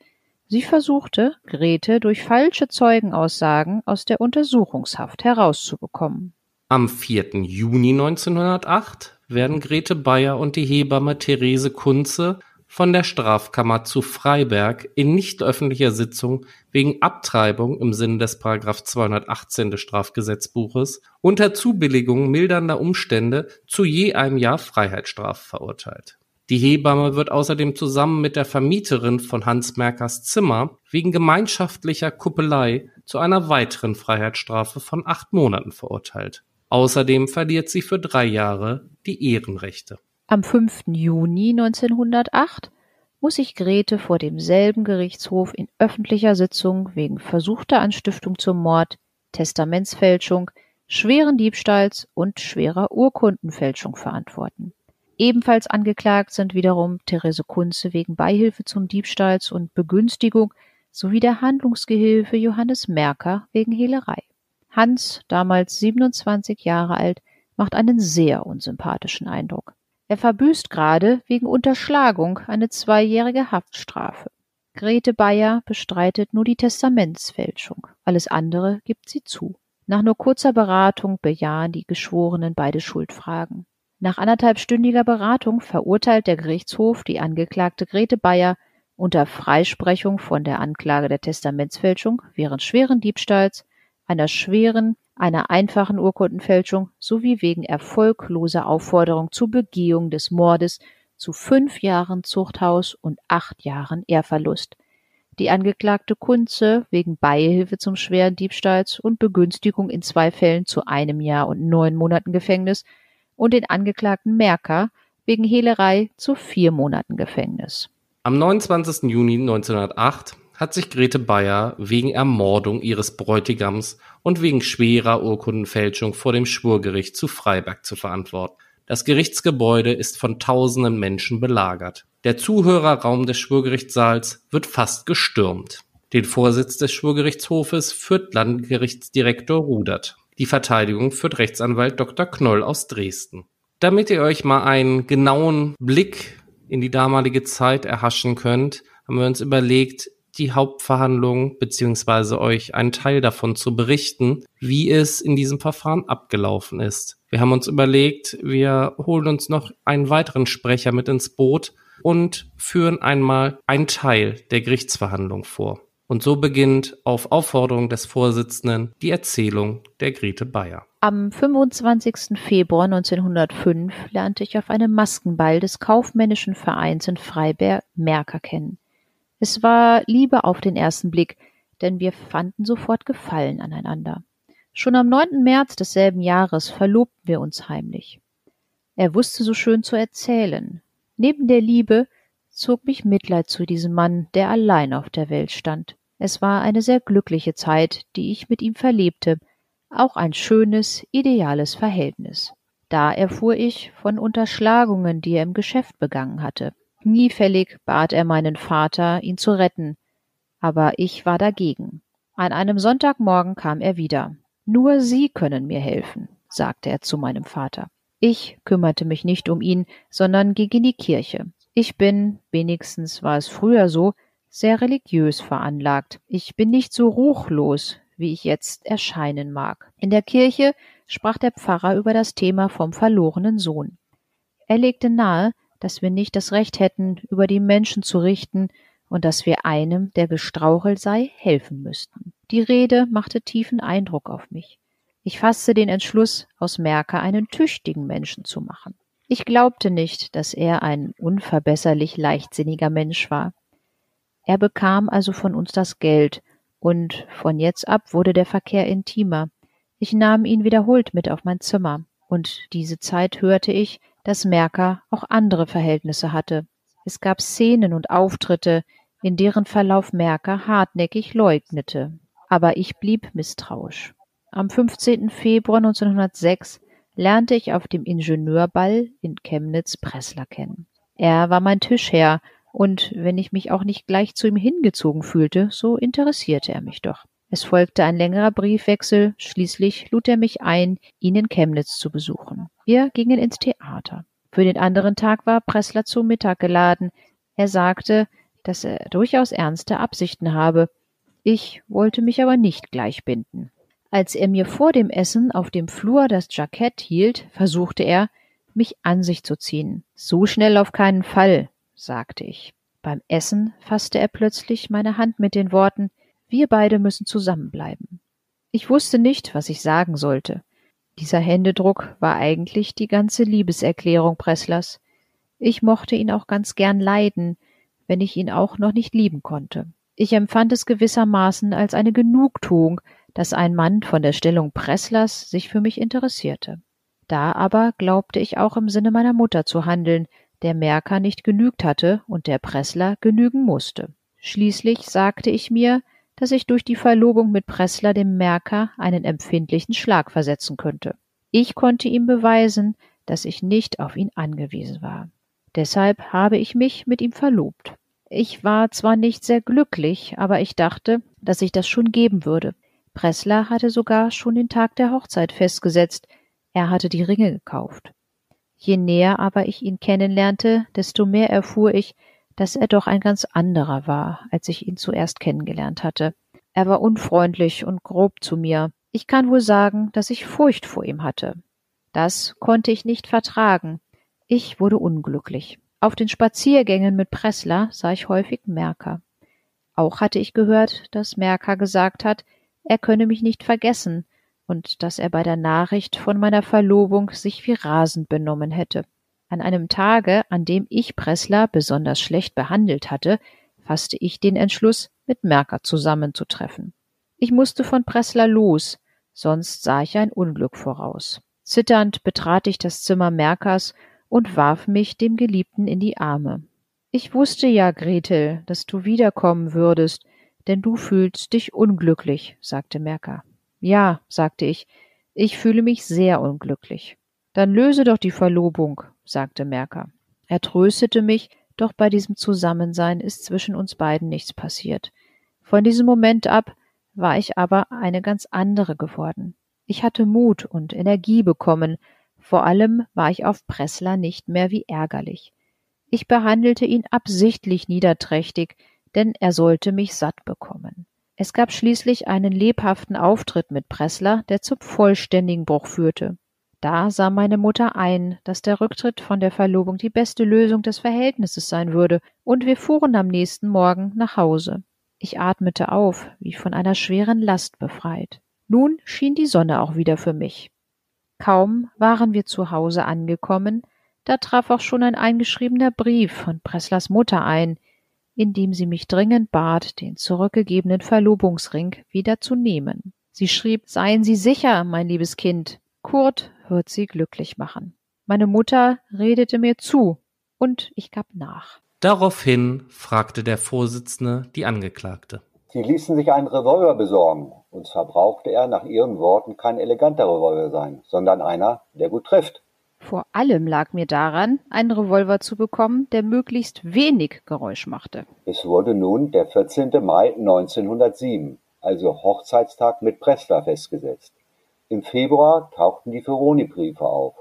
Sie versuchte, Grete durch falsche Zeugenaussagen aus der Untersuchungshaft herauszubekommen. Am 4. Juni 1908 werden Grete Bayer und die Hebamme Therese Kunze von der Strafkammer zu Freiberg in nicht öffentlicher Sitzung wegen Abtreibung im Sinne des § 218 des Strafgesetzbuches unter Zubilligung mildernder Umstände zu je einem Jahr Freiheitsstrafe verurteilt. Die Hebamme wird außerdem zusammen mit der Vermieterin von Hans Merkers Zimmer wegen gemeinschaftlicher Kuppelei zu einer weiteren Freiheitsstrafe von acht Monaten verurteilt Außerdem verliert sie für drei Jahre die Ehrenrechte. Am 5. Juni 1908 muss sich Grete vor demselben Gerichtshof in öffentlicher Sitzung wegen versuchter Anstiftung zum Mord, Testamentsfälschung, schweren Diebstahls und schwerer Urkundenfälschung verantworten. Ebenfalls angeklagt sind wiederum Therese Kunze wegen Beihilfe zum Diebstahls und Begünstigung sowie der Handlungsgehilfe Johannes Merker wegen Hehlerei. Hans, damals 27 Jahre alt, macht einen sehr unsympathischen Eindruck. Er verbüßt gerade wegen Unterschlagung eine zweijährige Haftstrafe. Grete Bayer bestreitet nur die Testamentsfälschung. Alles andere gibt sie zu. Nach nur kurzer Beratung bejahen die Geschworenen beide Schuldfragen. Nach anderthalbstündiger Beratung verurteilt der Gerichtshof die Angeklagte Grete Bayer unter Freisprechung von der Anklage der Testamentsfälschung während schweren Diebstahls einer schweren, einer einfachen Urkundenfälschung sowie wegen erfolgloser Aufforderung zur Begehung des Mordes zu fünf Jahren Zuchthaus und acht Jahren Ehrverlust. die Angeklagte Kunze wegen Beihilfe zum schweren Diebstahls und Begünstigung in zwei Fällen zu einem Jahr und neun Monaten Gefängnis und den Angeklagten Merker wegen Hehlerei zu vier Monaten Gefängnis. Am 29. Juni 1908 hat sich Grete Bayer wegen Ermordung ihres Bräutigams und wegen schwerer Urkundenfälschung vor dem Schwurgericht zu Freiberg zu verantworten. Das Gerichtsgebäude ist von tausenden Menschen belagert. Der Zuhörerraum des Schwurgerichtssaals wird fast gestürmt. Den Vorsitz des Schwurgerichtshofes führt Landgerichtsdirektor Rudert. Die Verteidigung führt Rechtsanwalt Dr. Knoll aus Dresden. Damit ihr euch mal einen genauen Blick in die damalige Zeit erhaschen könnt, haben wir uns überlegt, die Hauptverhandlung beziehungsweise euch einen Teil davon zu berichten, wie es in diesem Verfahren abgelaufen ist. Wir haben uns überlegt, wir holen uns noch einen weiteren Sprecher mit ins Boot und führen einmal einen Teil der Gerichtsverhandlung vor. Und so beginnt auf Aufforderung des Vorsitzenden die Erzählung der Grete Bayer. Am 25. Februar 1905 lernte ich auf einem Maskenball des kaufmännischen Vereins in Freiberg Merker kennen. Es war Liebe auf den ersten Blick, denn wir fanden sofort Gefallen aneinander. Schon am 9. März desselben Jahres verlobten wir uns heimlich. Er wusste so schön zu erzählen. Neben der Liebe zog mich Mitleid zu diesem Mann, der allein auf der Welt stand. Es war eine sehr glückliche Zeit, die ich mit ihm verlebte, auch ein schönes, ideales Verhältnis. Da erfuhr ich von Unterschlagungen, die er im Geschäft begangen hatte. Kniefällig bat er meinen Vater, ihn zu retten, aber ich war dagegen. An einem Sonntagmorgen kam er wieder. Nur Sie können mir helfen, sagte er zu meinem Vater. Ich kümmerte mich nicht um ihn, sondern ging in die Kirche. Ich bin, wenigstens war es früher so, sehr religiös veranlagt. Ich bin nicht so ruchlos, wie ich jetzt erscheinen mag. In der Kirche sprach der Pfarrer über das Thema vom verlorenen Sohn. Er legte nahe, dass wir nicht das Recht hätten, über die Menschen zu richten und dass wir einem, der gestrauchelt sei, helfen müssten. Die Rede machte tiefen Eindruck auf mich. Ich fasste den Entschluss, aus Merker einen tüchtigen Menschen zu machen. Ich glaubte nicht, dass er ein unverbesserlich leichtsinniger Mensch war. Er bekam also von uns das Geld, und von jetzt ab wurde der Verkehr intimer. Ich nahm ihn wiederholt mit auf mein Zimmer, und diese Zeit hörte ich, dass Merker auch andere Verhältnisse hatte. Es gab Szenen und Auftritte, in deren Verlauf Merker hartnäckig leugnete. Aber ich blieb misstrauisch. Am 15. Februar 1906 lernte ich auf dem Ingenieurball in Chemnitz Pressler kennen. Er war mein Tischherr, und wenn ich mich auch nicht gleich zu ihm hingezogen fühlte, so interessierte er mich doch. Es folgte ein längerer Briefwechsel, schließlich lud er mich ein, ihn in Chemnitz zu besuchen. Wir gingen ins Theater. Für den anderen Tag war Pressler zu Mittag geladen. Er sagte, dass er durchaus ernste Absichten habe. Ich wollte mich aber nicht gleich binden. Als er mir vor dem Essen auf dem Flur das Jackett hielt, versuchte er, mich an sich zu ziehen. So schnell auf keinen Fall, sagte ich. Beim Essen fasste er plötzlich meine Hand mit den Worten wir beide müssen zusammenbleiben. Ich wusste nicht, was ich sagen sollte. Dieser Händedruck war eigentlich die ganze Liebeserklärung Presslers. Ich mochte ihn auch ganz gern leiden, wenn ich ihn auch noch nicht lieben konnte. Ich empfand es gewissermaßen als eine Genugtuung, dass ein Mann von der Stellung Presslers sich für mich interessierte. Da aber glaubte ich auch im Sinne meiner Mutter zu handeln, der Merker nicht genügt hatte und der Pressler genügen musste. Schließlich sagte ich mir, dass ich durch die Verlobung mit Pressler dem Merker einen empfindlichen Schlag versetzen könnte. Ich konnte ihm beweisen, dass ich nicht auf ihn angewiesen war. Deshalb habe ich mich mit ihm verlobt. Ich war zwar nicht sehr glücklich, aber ich dachte, dass sich das schon geben würde. Pressler hatte sogar schon den Tag der Hochzeit festgesetzt. Er hatte die Ringe gekauft. Je näher aber ich ihn kennenlernte, desto mehr erfuhr ich, dass er doch ein ganz anderer war, als ich ihn zuerst kennengelernt hatte. Er war unfreundlich und grob zu mir. Ich kann wohl sagen, dass ich Furcht vor ihm hatte. Das konnte ich nicht vertragen. Ich wurde unglücklich. Auf den Spaziergängen mit Pressler sah ich häufig Merker. Auch hatte ich gehört, dass Merker gesagt hat, er könne mich nicht vergessen und dass er bei der Nachricht von meiner Verlobung sich wie rasend benommen hätte. An einem Tage, an dem ich Pressler besonders schlecht behandelt hatte, fasste ich den Entschluss, mit Merker zusammenzutreffen. Ich musste von Pressler los, sonst sah ich ein Unglück voraus. Zitternd betrat ich das Zimmer Merkers und warf mich dem Geliebten in die Arme. Ich wusste ja, Gretel, dass du wiederkommen würdest, denn du fühlst dich unglücklich, sagte Merker. Ja, sagte ich, ich fühle mich sehr unglücklich. Dann löse doch die Verlobung, sagte Merker. Er tröstete mich, doch bei diesem Zusammensein ist zwischen uns beiden nichts passiert. Von diesem Moment ab war ich aber eine ganz andere geworden. Ich hatte Mut und Energie bekommen, vor allem war ich auf Pressler nicht mehr wie ärgerlich. Ich behandelte ihn absichtlich niederträchtig, denn er sollte mich satt bekommen. Es gab schließlich einen lebhaften Auftritt mit Pressler, der zum vollständigen Bruch führte. Da sah meine Mutter ein, dass der Rücktritt von der Verlobung die beste Lösung des Verhältnisses sein würde, und wir fuhren am nächsten Morgen nach Hause. Ich atmete auf, wie von einer schweren Last befreit. Nun schien die Sonne auch wieder für mich. Kaum waren wir zu Hause angekommen, da traf auch schon ein eingeschriebener Brief von Presslers Mutter ein, in dem sie mich dringend bat, den zurückgegebenen Verlobungsring wieder zu nehmen. Sie schrieb, seien Sie sicher, mein liebes Kind, Kurt wird Sie glücklich machen. Meine Mutter redete mir zu, und ich gab nach. Daraufhin fragte der Vorsitzende die Angeklagte. Sie ließen sich einen Revolver besorgen, und zwar brauchte er nach Ihren Worten kein eleganter Revolver sein, sondern einer, der gut trifft. Vor allem lag mir daran, einen Revolver zu bekommen, der möglichst wenig Geräusch machte. Es wurde nun der 14. Mai 1907, also Hochzeitstag mit Pressler festgesetzt. Im Februar tauchten die Feroni-Briefe auf.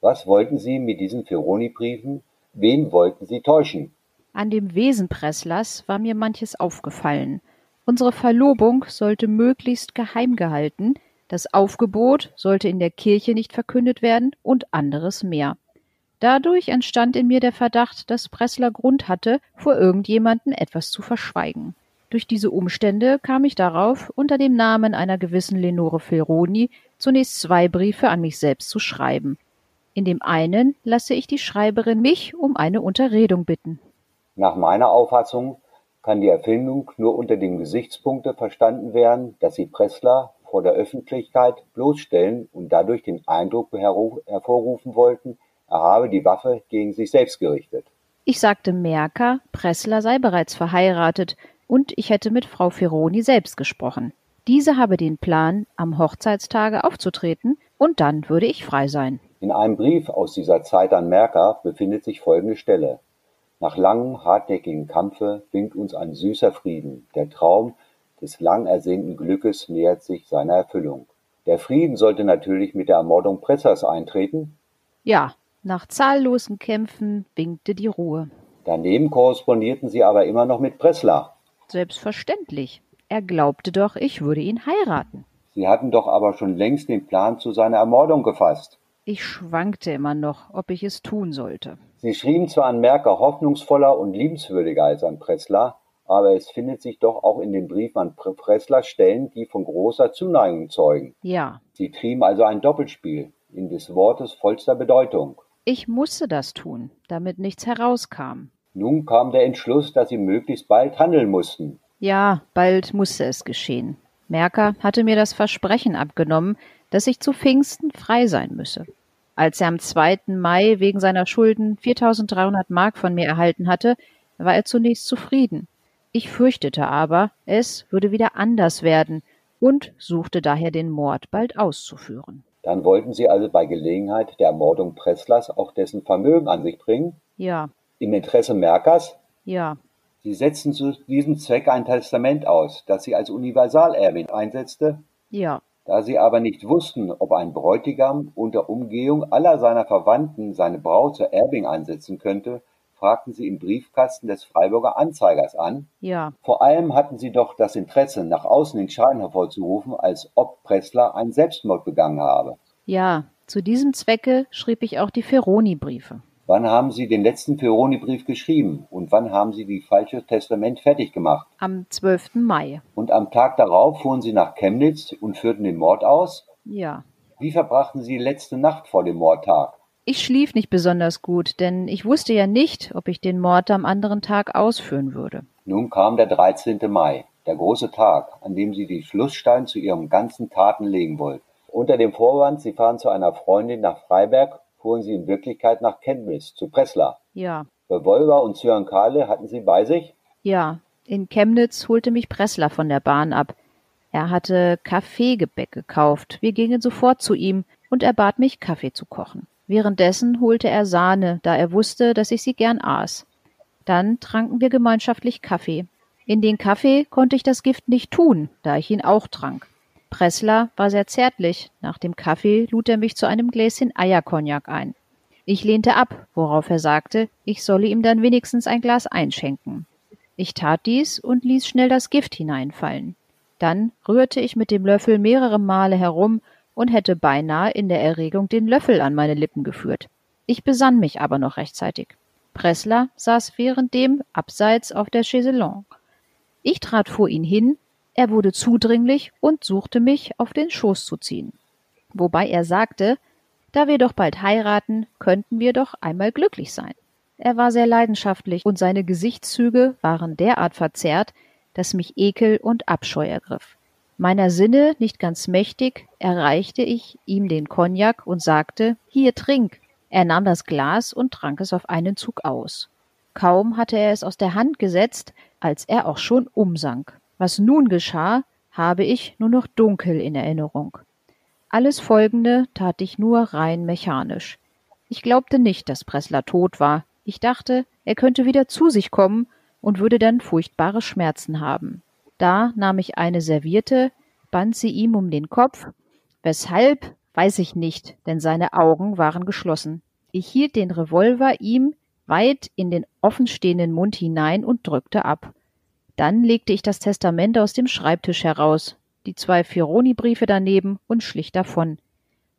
Was wollten Sie mit diesen Feroni-Briefen? Wen wollten Sie täuschen? An dem Wesen Presslers war mir manches aufgefallen. Unsere Verlobung sollte möglichst geheim gehalten, das Aufgebot sollte in der Kirche nicht verkündet werden und anderes mehr. Dadurch entstand in mir der Verdacht, dass Pressler Grund hatte, vor irgendjemanden etwas zu verschweigen. Durch diese Umstände kam ich darauf, unter dem Namen einer gewissen Lenore Ferroni zunächst zwei Briefe an mich selbst zu schreiben. In dem einen lasse ich die Schreiberin mich um eine Unterredung bitten. Nach meiner Auffassung kann die Erfindung nur unter dem Gesichtspunkte verstanden werden, dass sie Pressler vor der Öffentlichkeit bloßstellen und dadurch den Eindruck hervorrufen wollten, er habe die Waffe gegen sich selbst gerichtet. Ich sagte Merker, Pressler sei bereits verheiratet und ich hätte mit Frau Ferroni selbst gesprochen. Diese habe den Plan, am Hochzeitstage aufzutreten und dann würde ich frei sein. In einem Brief aus dieser Zeit an Merker befindet sich folgende Stelle. Nach langem, hartnäckigen Kampfe winkt uns ein süßer Frieden. Der Traum des lang ersehnten Glückes nähert sich seiner Erfüllung. Der Frieden sollte natürlich mit der Ermordung Pressers eintreten. Ja, nach zahllosen Kämpfen winkte die Ruhe. Daneben korrespondierten sie aber immer noch mit Pressler. Selbstverständlich. Er glaubte doch, ich würde ihn heiraten. Sie hatten doch aber schon längst den Plan zu seiner Ermordung gefasst. Ich schwankte immer noch, ob ich es tun sollte. Sie schrieben zwar an Merker hoffnungsvoller und liebenswürdiger als an Pressler, aber es findet sich doch auch in den Briefen an Pressler Stellen, die von großer Zuneigung zeugen. Ja. Sie trieben also ein Doppelspiel, in des Wortes vollster Bedeutung. Ich musste das tun, damit nichts herauskam. Nun kam der Entschluss, dass sie möglichst bald handeln mussten. Ja, bald musste es geschehen. Merker hatte mir das Versprechen abgenommen, dass ich zu Pfingsten frei sein müsse. Als er am 2. Mai wegen seiner Schulden 4300 Mark von mir erhalten hatte, war er zunächst zufrieden. Ich fürchtete aber, es würde wieder anders werden und suchte daher den Mord bald auszuführen. Dann wollten Sie also bei Gelegenheit der Ermordung Presslers auch dessen Vermögen an sich bringen? Ja. Im Interesse Merkers? Ja. Sie setzten zu diesem Zweck ein Testament aus, das Sie als Universalerbin einsetzte? Ja. Da Sie aber nicht wussten, ob ein Bräutigam unter Umgehung aller seiner Verwandten seine Braut zur Erbin einsetzen könnte, fragten sie im Briefkasten des Freiburger Anzeigers an. Ja. Vor allem hatten sie doch das Interesse, nach außen den Schein hervorzurufen, als ob Pressler einen Selbstmord begangen habe. Ja, zu diesem Zwecke schrieb ich auch die Ferroni-Briefe. Wann haben Sie den letzten Ferroni-Brief geschrieben und wann haben Sie die falsche Testament fertig gemacht? Am 12. Mai. Und am Tag darauf fuhren Sie nach Chemnitz und führten den Mord aus? Ja. Wie verbrachten Sie die letzte Nacht vor dem Mordtag? Ich schlief nicht besonders gut, denn ich wusste ja nicht, ob ich den Mord am anderen Tag ausführen würde. Nun kam der 13. Mai, der große Tag, an dem sie die Schlussstein zu ihrem ganzen Taten legen wollten. Unter dem Vorwand, sie fahren zu einer Freundin nach Freiberg, fuhren sie in Wirklichkeit nach Chemnitz, zu Breslau. Ja, Revolver und Zyankale hatten sie bei sich? ja. In Chemnitz holte mich Pressler von der Bahn ab. Er hatte Kaffeegebäck gekauft. Wir gingen sofort zu ihm und er bat mich, Kaffee zu kochen. Währenddessen holte er Sahne, da er wusste, dass ich sie gern aß. Dann tranken wir gemeinschaftlich Kaffee. In den Kaffee konnte ich das Gift nicht tun, da ich ihn auch trank. Pressler war sehr zärtlich. Nach dem Kaffee lud er mich zu einem Gläschen Eierkognak ein. Ich lehnte ab, worauf er sagte, ich solle ihm dann wenigstens ein Glas einschenken. Ich tat dies und ließ schnell das Gift hineinfallen. Dann rührte ich mit dem Löffel mehrere Male herum und hätte beinahe in der Erregung den Löffel an meine Lippen geführt. Ich besann mich aber noch rechtzeitig. Pressler saß währenddem abseits auf der Chaiselongue. Ich trat vor ihn hin, er wurde zudringlich und suchte mich auf den Schoß zu ziehen. Wobei er sagte, da wir doch bald heiraten, könnten wir doch einmal glücklich sein. Er war sehr leidenschaftlich und seine Gesichtszüge waren derart verzerrt, dass mich Ekel und Abscheu ergriff. Meiner Sinne nicht ganz mächtig, erreichte ich ihm den Cognac und sagte, hier trink. Er nahm das Glas und trank es auf einen Zug aus. Kaum hatte er es aus der Hand gesetzt, als er auch schon umsank. Was nun geschah, habe ich nur noch dunkel in Erinnerung. Alles Folgende tat ich nur rein mechanisch. Ich glaubte nicht, dass Pressler tot war. Ich dachte, er könnte wieder zu sich kommen und würde dann furchtbare Schmerzen haben. Da nahm ich eine Serviette, band sie ihm um den Kopf. Weshalb, weiß ich nicht, denn seine Augen waren geschlossen. Ich hielt den Revolver ihm weit in den offenstehenden Mund hinein und drückte ab. Dann legte ich das Testament aus dem Schreibtisch heraus, die zwei Fironi-Briefe daneben und schlich davon.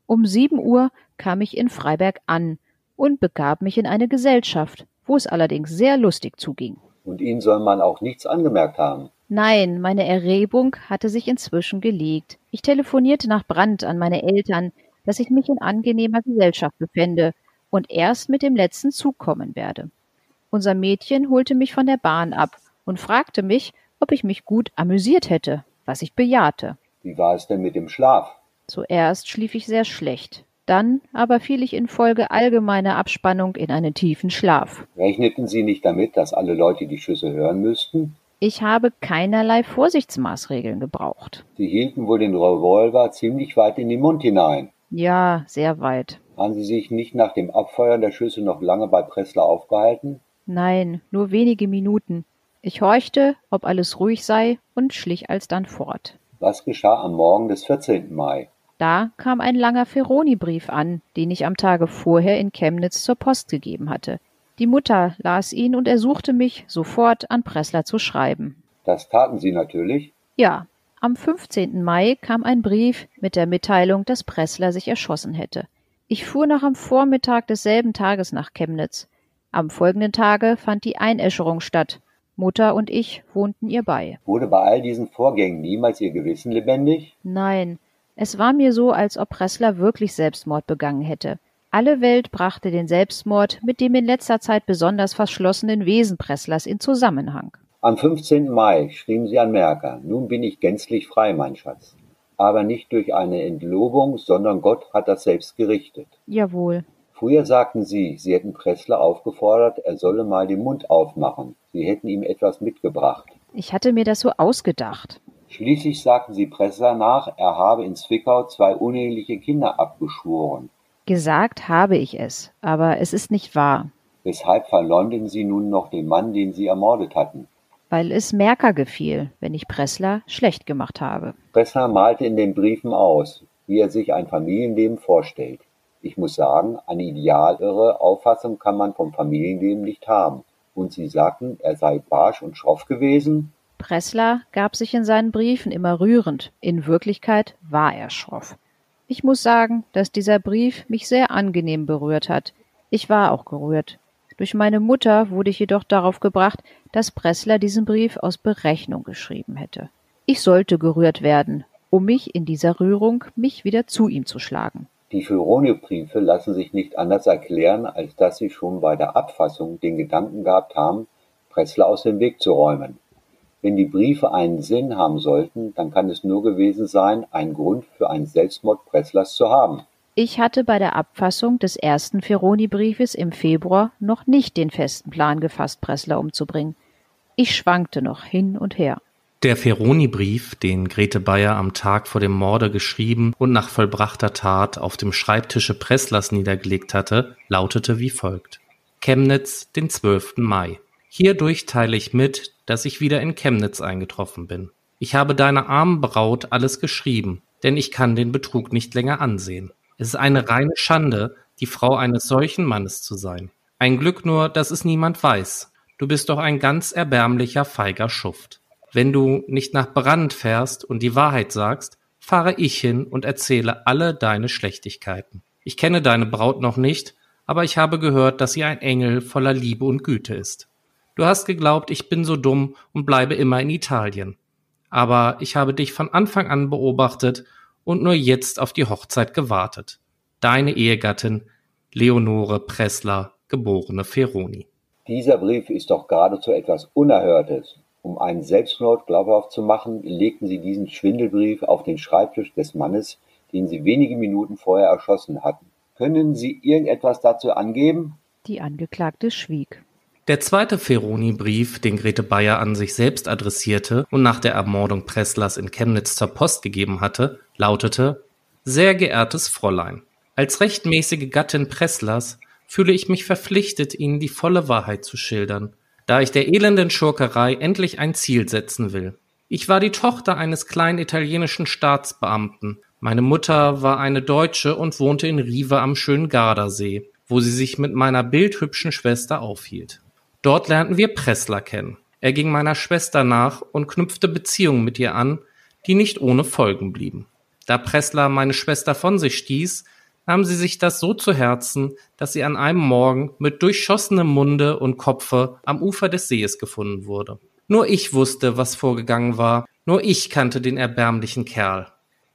Um sieben Uhr kam ich in Freiberg an und begab mich in eine Gesellschaft, wo es allerdings sehr lustig zuging. Und Ihnen soll man auch nichts angemerkt haben. Nein, meine Errebung hatte sich inzwischen gelegt. Ich telefonierte nach Brand an meine Eltern, dass ich mich in angenehmer Gesellschaft befände und erst mit dem letzten Zug kommen werde. Unser Mädchen holte mich von der Bahn ab und fragte mich, ob ich mich gut amüsiert hätte, was ich bejahte. Wie war es denn mit dem Schlaf? Zuerst schlief ich sehr schlecht. Dann aber fiel ich infolge allgemeiner Abspannung in einen tiefen Schlaf. Rechneten Sie nicht damit, dass alle Leute die Schüsse hören müssten? Ich habe keinerlei Vorsichtsmaßregeln gebraucht. Sie hielten wohl den Revolver ziemlich weit in den Mund hinein. Ja, sehr weit. Haben Sie sich nicht nach dem Abfeuern der Schüsse noch lange bei Pressler aufgehalten? Nein, nur wenige Minuten. Ich horchte, ob alles ruhig sei, und schlich alsdann fort. Was geschah am Morgen des 14. Mai? Da kam ein langer Feroni-Brief an, den ich am Tage vorher in Chemnitz zur Post gegeben hatte. Die Mutter las ihn und ersuchte mich, sofort an Pressler zu schreiben. Das taten Sie natürlich. Ja, am 15. Mai kam ein Brief mit der Mitteilung, dass Pressler sich erschossen hätte. Ich fuhr noch am Vormittag desselben Tages nach Chemnitz. Am folgenden Tage fand die Einäscherung statt. Mutter und ich wohnten ihr bei. Wurde bei all diesen Vorgängen niemals Ihr Gewissen lebendig? Nein, es war mir so, als ob Pressler wirklich Selbstmord begangen hätte. Alle Welt brachte den Selbstmord mit dem in letzter Zeit besonders verschlossenen Wesen Presslers in Zusammenhang. Am 15. Mai schrieben Sie an Merker, nun bin ich gänzlich frei, mein Schatz. Aber nicht durch eine Entlobung, sondern Gott hat das selbst gerichtet. Jawohl. Früher sagten Sie, Sie hätten Pressler aufgefordert, er solle mal den Mund aufmachen. Sie hätten ihm etwas mitgebracht. Ich hatte mir das so ausgedacht. Schließlich sagten Sie Pressler nach, er habe in Zwickau zwei uneheliche Kinder abgeschworen. Gesagt habe ich es, aber es ist nicht wahr, Weshalb verleumden Sie nun noch den Mann, den Sie ermordet hatten? weil es Merker gefiel, wenn ich Pressler schlecht gemacht habe. Pressler malte in den Briefen aus, wie er sich ein Familienleben vorstellt. Ich muss sagen, eine idealere Auffassung kann man vom Familienleben nicht haben. Und Sie sagten, er sei barsch und schroff gewesen? Pressler gab sich in seinen Briefen immer rührend, in Wirklichkeit war er schroff. Ich muss sagen, dass dieser Brief mich sehr angenehm berührt hat. Ich war auch gerührt. Durch meine Mutter wurde ich jedoch darauf gebracht, dass Pressler diesen Brief aus Berechnung geschrieben hätte. Ich sollte gerührt werden, um mich in dieser Rührung mich wieder zu ihm zu schlagen. Die Feroni-Briefe lassen sich nicht anders erklären, als dass sie schon bei der Abfassung den Gedanken gehabt haben, Pressler aus dem Weg zu räumen. Wenn die Briefe einen Sinn haben sollten, dann kann es nur gewesen sein, einen Grund für einen Selbstmord Presslers zu haben. Ich hatte bei der Abfassung des ersten Feroni-Briefes im Februar noch nicht den festen Plan gefasst, Pressler umzubringen. Ich schwankte noch hin und her. Der Feroni-Brief, den Grete Bayer am Tag vor dem Morde geschrieben und nach vollbrachter Tat auf dem Schreibtische Presslers niedergelegt hatte, lautete wie folgt. Chemnitz, den 12. Mai. Hierdurch teile ich mit, dass ich wieder in Chemnitz eingetroffen bin. Ich habe deiner armen Braut alles geschrieben, denn ich kann den Betrug nicht länger ansehen. Es ist eine reine Schande, die Frau eines solchen Mannes zu sein. Ein Glück nur, dass es niemand weiß. Du bist doch ein ganz erbärmlicher, feiger Schuft. Wenn du nicht nach Brand fährst und die Wahrheit sagst, fahre ich hin und erzähle alle deine Schlechtigkeiten. Ich kenne deine Braut noch nicht, aber ich habe gehört, dass sie ein Engel voller Liebe und Güte ist. Du hast geglaubt, ich bin so dumm und bleibe immer in Italien. Aber ich habe dich von Anfang an beobachtet und nur jetzt auf die Hochzeit gewartet. Deine Ehegattin Leonore Pressler, geborene Feroni. Dieser Brief ist doch geradezu etwas Unerhörtes. Um einen Selbstmord glaubhaft zu machen, legten sie diesen Schwindelbrief auf den Schreibtisch des Mannes, den sie wenige Minuten vorher erschossen hatten. Können Sie irgendetwas dazu angeben? Die Angeklagte schwieg. Der zweite Feroni-Brief, den Grete Bayer an sich selbst adressierte und nach der Ermordung Presslers in Chemnitz zur Post gegeben hatte, lautete Sehr geehrtes Fräulein, als rechtmäßige Gattin Presslers fühle ich mich verpflichtet, Ihnen die volle Wahrheit zu schildern da ich der elenden Schurkerei endlich ein Ziel setzen will. Ich war die Tochter eines kleinen italienischen Staatsbeamten. Meine Mutter war eine Deutsche und wohnte in Rive am schönen Gardasee, wo sie sich mit meiner bildhübschen Schwester aufhielt. Dort lernten wir Pressler kennen. Er ging meiner Schwester nach und knüpfte Beziehungen mit ihr an, die nicht ohne Folgen blieben. Da Pressler meine Schwester von sich stieß, nahm sie sich das so zu Herzen, dass sie an einem Morgen mit durchschossenem Munde und Kopfe am Ufer des Sees gefunden wurde. Nur ich wusste, was vorgegangen war, nur ich kannte den erbärmlichen Kerl.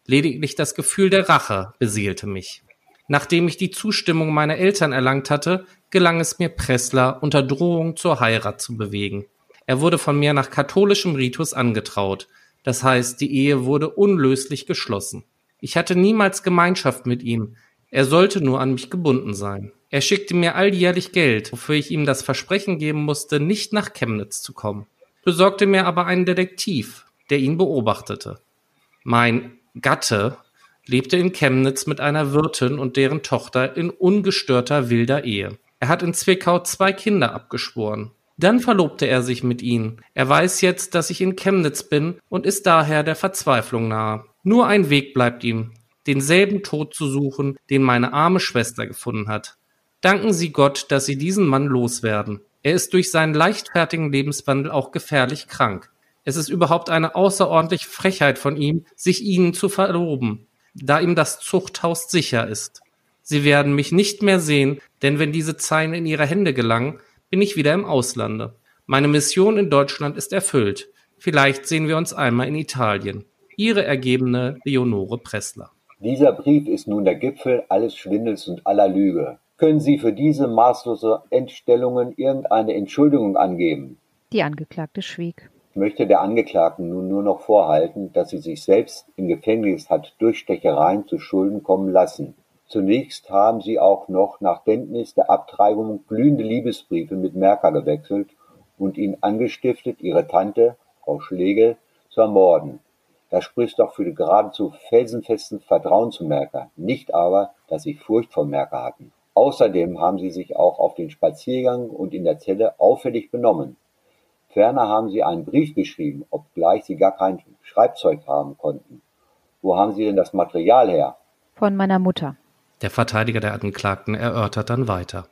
Lediglich das Gefühl der Rache beseelte mich. Nachdem ich die Zustimmung meiner Eltern erlangt hatte, gelang es mir Pressler unter Drohung zur Heirat zu bewegen. Er wurde von mir nach katholischem Ritus angetraut, das heißt, die Ehe wurde unlöslich geschlossen. Ich hatte niemals Gemeinschaft mit ihm, er sollte nur an mich gebunden sein. Er schickte mir alljährlich Geld, wofür ich ihm das Versprechen geben musste, nicht nach Chemnitz zu kommen, besorgte mir aber einen Detektiv, der ihn beobachtete. Mein Gatte lebte in Chemnitz mit einer Wirtin und deren Tochter in ungestörter wilder Ehe. Er hat in Zwickau zwei Kinder abgeschworen. Dann verlobte er sich mit ihnen. Er weiß jetzt, dass ich in Chemnitz bin und ist daher der Verzweiflung nahe. Nur ein Weg bleibt ihm, denselben Tod zu suchen, den meine arme Schwester gefunden hat. Danken Sie Gott, dass Sie diesen Mann loswerden. Er ist durch seinen leichtfertigen Lebenswandel auch gefährlich krank. Es ist überhaupt eine außerordentliche Frechheit von ihm, sich Ihnen zu verloben, da ihm das Zuchthaus sicher ist. Sie werden mich nicht mehr sehen, denn wenn diese Zeilen in Ihre Hände gelangen, bin ich wieder im Auslande. Meine Mission in Deutschland ist erfüllt. Vielleicht sehen wir uns einmal in Italien. Ihre ergebene Leonore Pressler. Dieser Brief ist nun der Gipfel alles Schwindels und aller Lüge. Können Sie für diese maßlose Entstellungen irgendeine Entschuldigung angeben? Die Angeklagte schwieg. Möchte der Angeklagten nun nur noch vorhalten, dass sie sich selbst im Gefängnis hat durch Stechereien zu Schulden kommen lassen. Zunächst haben sie auch noch nach Kenntnis der Abtreibung glühende Liebesbriefe mit Merker gewechselt und ihn angestiftet, ihre Tante, Frau Schlegel, zu ermorden. Das spricht doch für die geradezu felsenfesten Vertrauen zu Merker, nicht aber, dass sie Furcht vor Merker hatten. Außerdem haben sie sich auch auf den Spaziergang und in der Zelle auffällig benommen. Ferner haben sie einen Brief geschrieben, obgleich sie gar kein Schreibzeug haben konnten. Wo haben Sie denn das Material her? Von meiner Mutter. Der Verteidiger der Angeklagten erörtert dann weiter.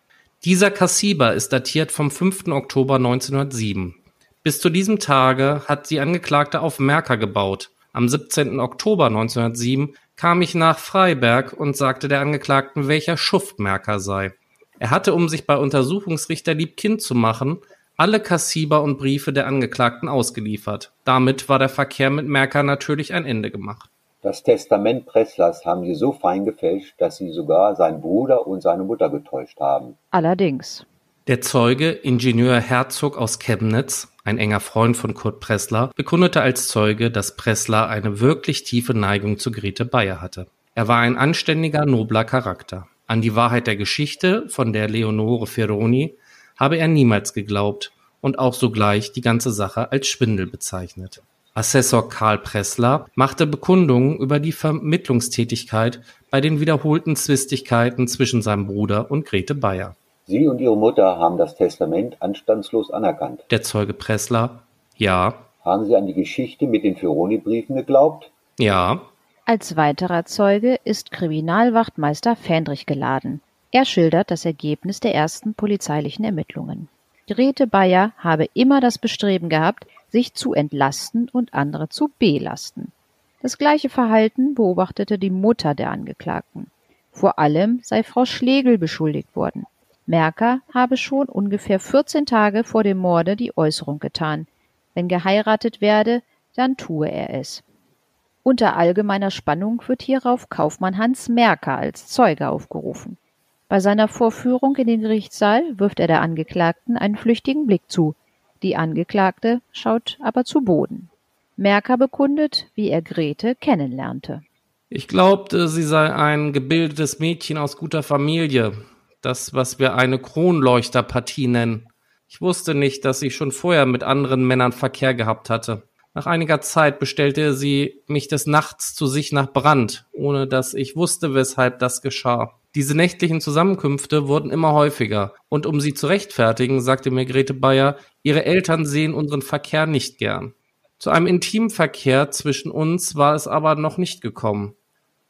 Dieser Kassiber ist datiert vom 5. Oktober 1907. Bis zu diesem Tage hat die Angeklagte auf Merker gebaut. Am 17. Oktober 1907 kam ich nach Freiberg und sagte der Angeklagten, welcher Schuft Merker sei. Er hatte, um sich bei Untersuchungsrichter liebkind zu machen, alle Kassiber und Briefe der Angeklagten ausgeliefert. Damit war der Verkehr mit Merker natürlich ein Ende gemacht. Das Testament Presslers haben sie so fein gefälscht, dass sie sogar seinen Bruder und seine Mutter getäuscht haben. Allerdings. Der Zeuge, Ingenieur Herzog aus Chemnitz, ein enger Freund von Kurt Pressler, bekundete als Zeuge, dass Pressler eine wirklich tiefe Neigung zu Grete Bayer hatte. Er war ein anständiger, nobler Charakter. An die Wahrheit der Geschichte von der Leonore Ferroni habe er niemals geglaubt und auch sogleich die ganze Sache als Schwindel bezeichnet. Assessor Karl Pressler machte Bekundungen über die Vermittlungstätigkeit bei den wiederholten Zwistigkeiten zwischen seinem Bruder und Grete Bayer. Sie und Ihre Mutter haben das Testament anstandslos anerkannt. Der Zeuge Pressler, ja. Haben Sie an die Geschichte mit den Ferroni-Briefen geglaubt? Ja. Als weiterer Zeuge ist Kriminalwachtmeister Fähndrich geladen. Er schildert das Ergebnis der ersten polizeilichen Ermittlungen. Grete Bayer habe immer das Bestreben gehabt, sich zu entlasten und andere zu belasten. Das gleiche Verhalten beobachtete die Mutter der Angeklagten. Vor allem sei Frau Schlegel beschuldigt worden. Merker habe schon ungefähr 14 Tage vor dem Morde die Äußerung getan. Wenn geheiratet werde, dann tue er es. Unter allgemeiner Spannung wird hierauf Kaufmann Hans Merker als Zeuge aufgerufen. Bei seiner Vorführung in den Gerichtssaal wirft er der Angeklagten einen flüchtigen Blick zu. Die Angeklagte schaut aber zu Boden. Merker bekundet, wie er Grete kennenlernte. Ich glaubte, sie sei ein gebildetes Mädchen aus guter Familie. Das, was wir eine Kronleuchterpartie nennen. Ich wusste nicht, dass sie schon vorher mit anderen Männern Verkehr gehabt hatte. Nach einiger Zeit bestellte sie mich des Nachts zu sich nach Brand, ohne dass ich wusste, weshalb das geschah. Diese nächtlichen Zusammenkünfte wurden immer häufiger, und um sie zu rechtfertigen, sagte mir Grete Bayer, ihre Eltern sehen unseren Verkehr nicht gern. Zu einem Intimverkehr zwischen uns war es aber noch nicht gekommen.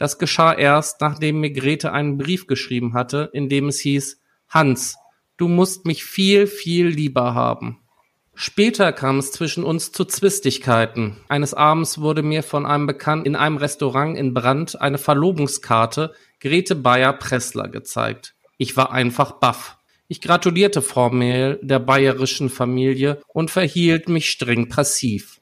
Das geschah erst, nachdem mir Grete einen Brief geschrieben hatte, in dem es hieß Hans, du musst mich viel, viel lieber haben. Später kam es zwischen uns zu Zwistigkeiten. Eines Abends wurde mir von einem Bekannten in einem Restaurant in Brand eine Verlobungskarte Grete Bayer Pressler gezeigt. Ich war einfach baff. Ich gratulierte formell der bayerischen Familie und verhielt mich streng passiv.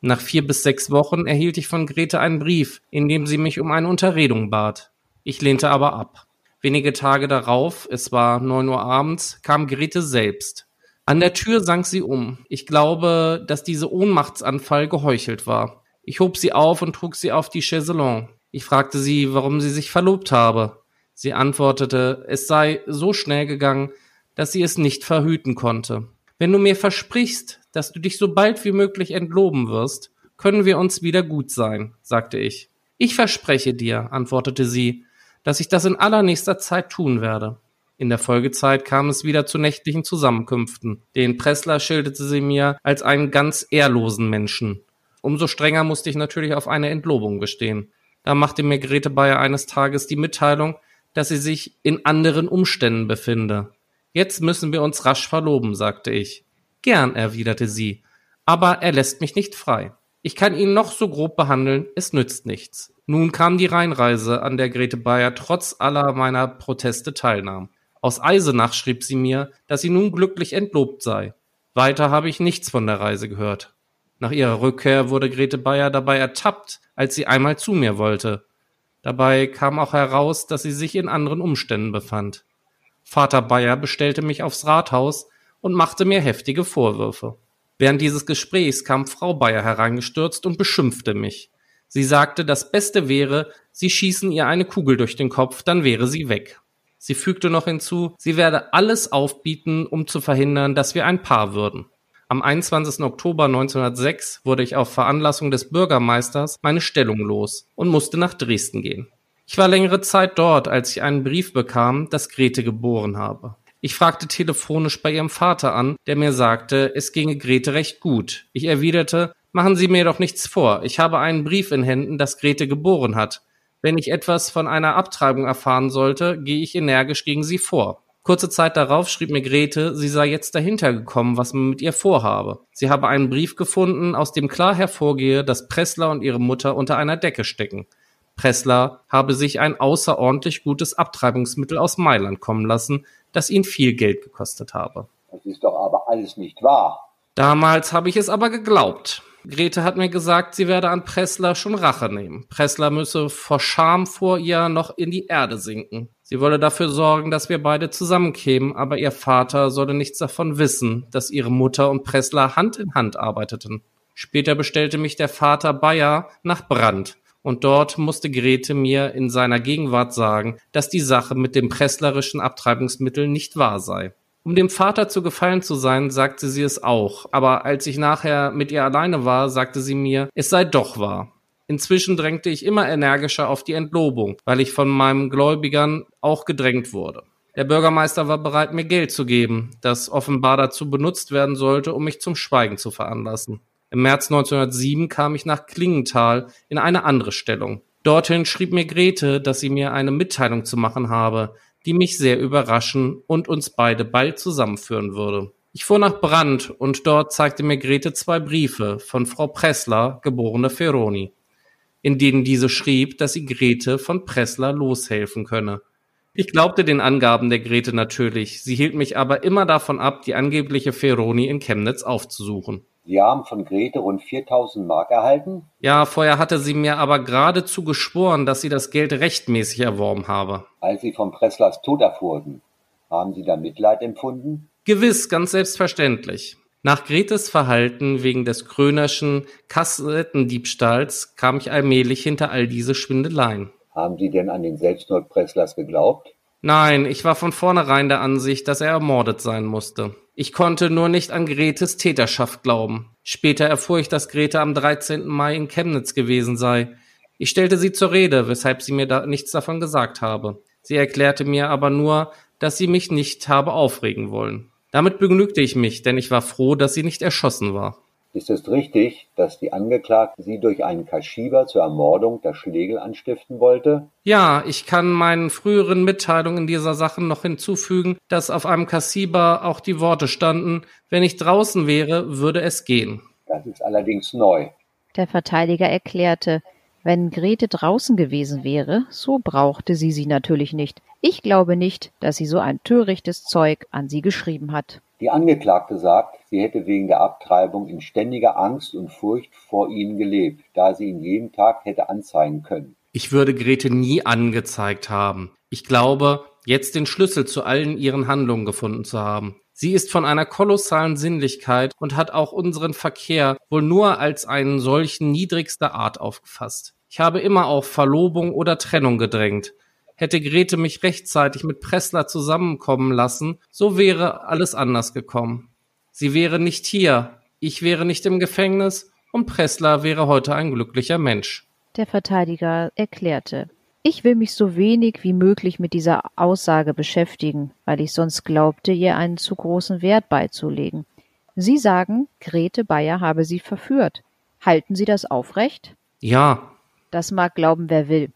Nach vier bis sechs Wochen erhielt ich von Grete einen Brief, in dem sie mich um eine Unterredung bat. Ich lehnte aber ab. Wenige Tage darauf, es war neun Uhr abends, kam Grete selbst. An der Tür sank sie um. Ich glaube, dass diese Ohnmachtsanfall geheuchelt war. Ich hob sie auf und trug sie auf die Chaiselon. Ich fragte sie, warum sie sich verlobt habe. Sie antwortete, es sei so schnell gegangen, dass sie es nicht verhüten konnte. Wenn du mir versprichst, dass du dich so bald wie möglich entloben wirst, können wir uns wieder gut sein, sagte ich. Ich verspreche dir, antwortete sie, dass ich das in allernächster Zeit tun werde. In der Folgezeit kam es wieder zu nächtlichen Zusammenkünften. Den Pressler schilderte sie mir als einen ganz ehrlosen Menschen. Umso strenger musste ich natürlich auf eine Entlobung bestehen. Da machte mir Grete Bayer eines Tages die Mitteilung, dass sie sich in anderen Umständen befinde. Jetzt müssen wir uns rasch verloben, sagte ich. Gern, erwiderte sie, aber er lässt mich nicht frei. Ich kann ihn noch so grob behandeln, es nützt nichts. Nun kam die Rheinreise, an der Grete Bayer trotz aller meiner Proteste teilnahm. Aus Eisenach schrieb sie mir, dass sie nun glücklich entlobt sei. Weiter habe ich nichts von der Reise gehört. Nach ihrer Rückkehr wurde Grete Bayer dabei ertappt, als sie einmal zu mir wollte. Dabei kam auch heraus, dass sie sich in anderen Umständen befand. Vater Bayer bestellte mich aufs Rathaus und machte mir heftige Vorwürfe. Während dieses Gesprächs kam Frau Bayer hereingestürzt und beschimpfte mich. Sie sagte, das Beste wäre, sie schießen ihr eine Kugel durch den Kopf, dann wäre sie weg. Sie fügte noch hinzu, sie werde alles aufbieten, um zu verhindern, dass wir ein Paar würden. Am 21. Oktober 1906 wurde ich auf Veranlassung des Bürgermeisters meine Stellung los und musste nach Dresden gehen. Ich war längere Zeit dort, als ich einen Brief bekam, dass Grete geboren habe. Ich fragte telefonisch bei ihrem Vater an, der mir sagte, es ginge Grete recht gut. Ich erwiderte, machen Sie mir doch nichts vor, ich habe einen Brief in Händen, dass Grete geboren hat. Wenn ich etwas von einer Abtreibung erfahren sollte, gehe ich energisch gegen sie vor. Kurze Zeit darauf schrieb mir Grete, sie sei jetzt dahinter gekommen, was man mit ihr vorhabe. Sie habe einen Brief gefunden, aus dem klar hervorgehe, dass Pressler und ihre Mutter unter einer Decke stecken. Pressler habe sich ein außerordentlich gutes Abtreibungsmittel aus Mailand kommen lassen, das ihn viel Geld gekostet habe. Das ist doch aber alles nicht wahr. Damals habe ich es aber geglaubt. Grete hat mir gesagt, sie werde an Pressler schon Rache nehmen. Pressler müsse vor Scham vor ihr noch in die Erde sinken. Sie wolle dafür sorgen, dass wir beide zusammenkämen, aber ihr Vater solle nichts davon wissen, dass ihre Mutter und Pressler Hand in Hand arbeiteten. Später bestellte mich der Vater Bayer nach Brand, und dort musste Grete mir in seiner Gegenwart sagen, dass die Sache mit dem presslerischen Abtreibungsmittel nicht wahr sei. Um dem Vater zu gefallen zu sein, sagte sie es auch, aber als ich nachher mit ihr alleine war, sagte sie mir, es sei doch wahr. Inzwischen drängte ich immer energischer auf die Entlobung, weil ich von meinen Gläubigern auch gedrängt wurde. Der Bürgermeister war bereit, mir Geld zu geben, das offenbar dazu benutzt werden sollte, um mich zum Schweigen zu veranlassen. Im März 1907 kam ich nach Klingenthal in eine andere Stellung. Dorthin schrieb mir Grete, dass sie mir eine Mitteilung zu machen habe, die mich sehr überraschen und uns beide bald zusammenführen würde. Ich fuhr nach Brand und dort zeigte mir Grete zwei Briefe von Frau Pressler, geborene Ferroni, in denen diese schrieb, dass sie Grete von Pressler loshelfen könne. Ich glaubte den Angaben der Grete natürlich, sie hielt mich aber immer davon ab, die angebliche Ferroni in Chemnitz aufzusuchen. Sie haben von Grete rund 4000 Mark erhalten? Ja, vorher hatte sie mir aber geradezu geschworen, dass sie das Geld rechtmäßig erworben habe. Als Sie von Presslers Tod erfuhren, haben Sie da Mitleid empfunden? Gewiss, ganz selbstverständlich. Nach Gretes Verhalten wegen des Krönerschen Kassettendiebstahls kam ich allmählich hinter all diese Schwindeleien. Haben Sie denn an den Selbstmord Presslers geglaubt? Nein, ich war von vornherein der Ansicht, dass er ermordet sein musste. Ich konnte nur nicht an Gretes Täterschaft glauben. Später erfuhr ich, dass Grete am 13. Mai in Chemnitz gewesen sei. Ich stellte sie zur Rede, weshalb sie mir da nichts davon gesagt habe. Sie erklärte mir aber nur, dass sie mich nicht habe aufregen wollen. Damit begnügte ich mich, denn ich war froh, dass sie nicht erschossen war. Ist es richtig, dass die Angeklagte Sie durch einen Kaschieber zur Ermordung der Schlegel anstiften wollte? Ja, ich kann meinen früheren Mitteilungen in dieser Sache noch hinzufügen, dass auf einem Kassiber auch die Worte standen, wenn ich draußen wäre, würde es gehen. Das ist allerdings neu. Der Verteidiger erklärte, wenn Grete draußen gewesen wäre, so brauchte sie sie natürlich nicht. Ich glaube nicht, dass sie so ein törichtes Zeug an sie geschrieben hat. Die Angeklagte sagt, sie hätte wegen der Abtreibung in ständiger Angst und Furcht vor ihnen gelebt, da sie ihn jeden Tag hätte anzeigen können. Ich würde Grete nie angezeigt haben. Ich glaube, jetzt den Schlüssel zu allen ihren Handlungen gefunden zu haben. Sie ist von einer kolossalen Sinnlichkeit und hat auch unseren Verkehr wohl nur als einen solchen niedrigster Art aufgefasst. Ich habe immer auf Verlobung oder Trennung gedrängt. Hätte Grete mich rechtzeitig mit Pressler zusammenkommen lassen, so wäre alles anders gekommen. Sie wäre nicht hier, ich wäre nicht im Gefängnis und Pressler wäre heute ein glücklicher Mensch. Der Verteidiger erklärte, ich will mich so wenig wie möglich mit dieser Aussage beschäftigen, weil ich sonst glaubte, ihr einen zu großen Wert beizulegen. Sie sagen, Grete Bayer habe Sie verführt. Halten Sie das aufrecht? Ja. Das mag glauben, wer will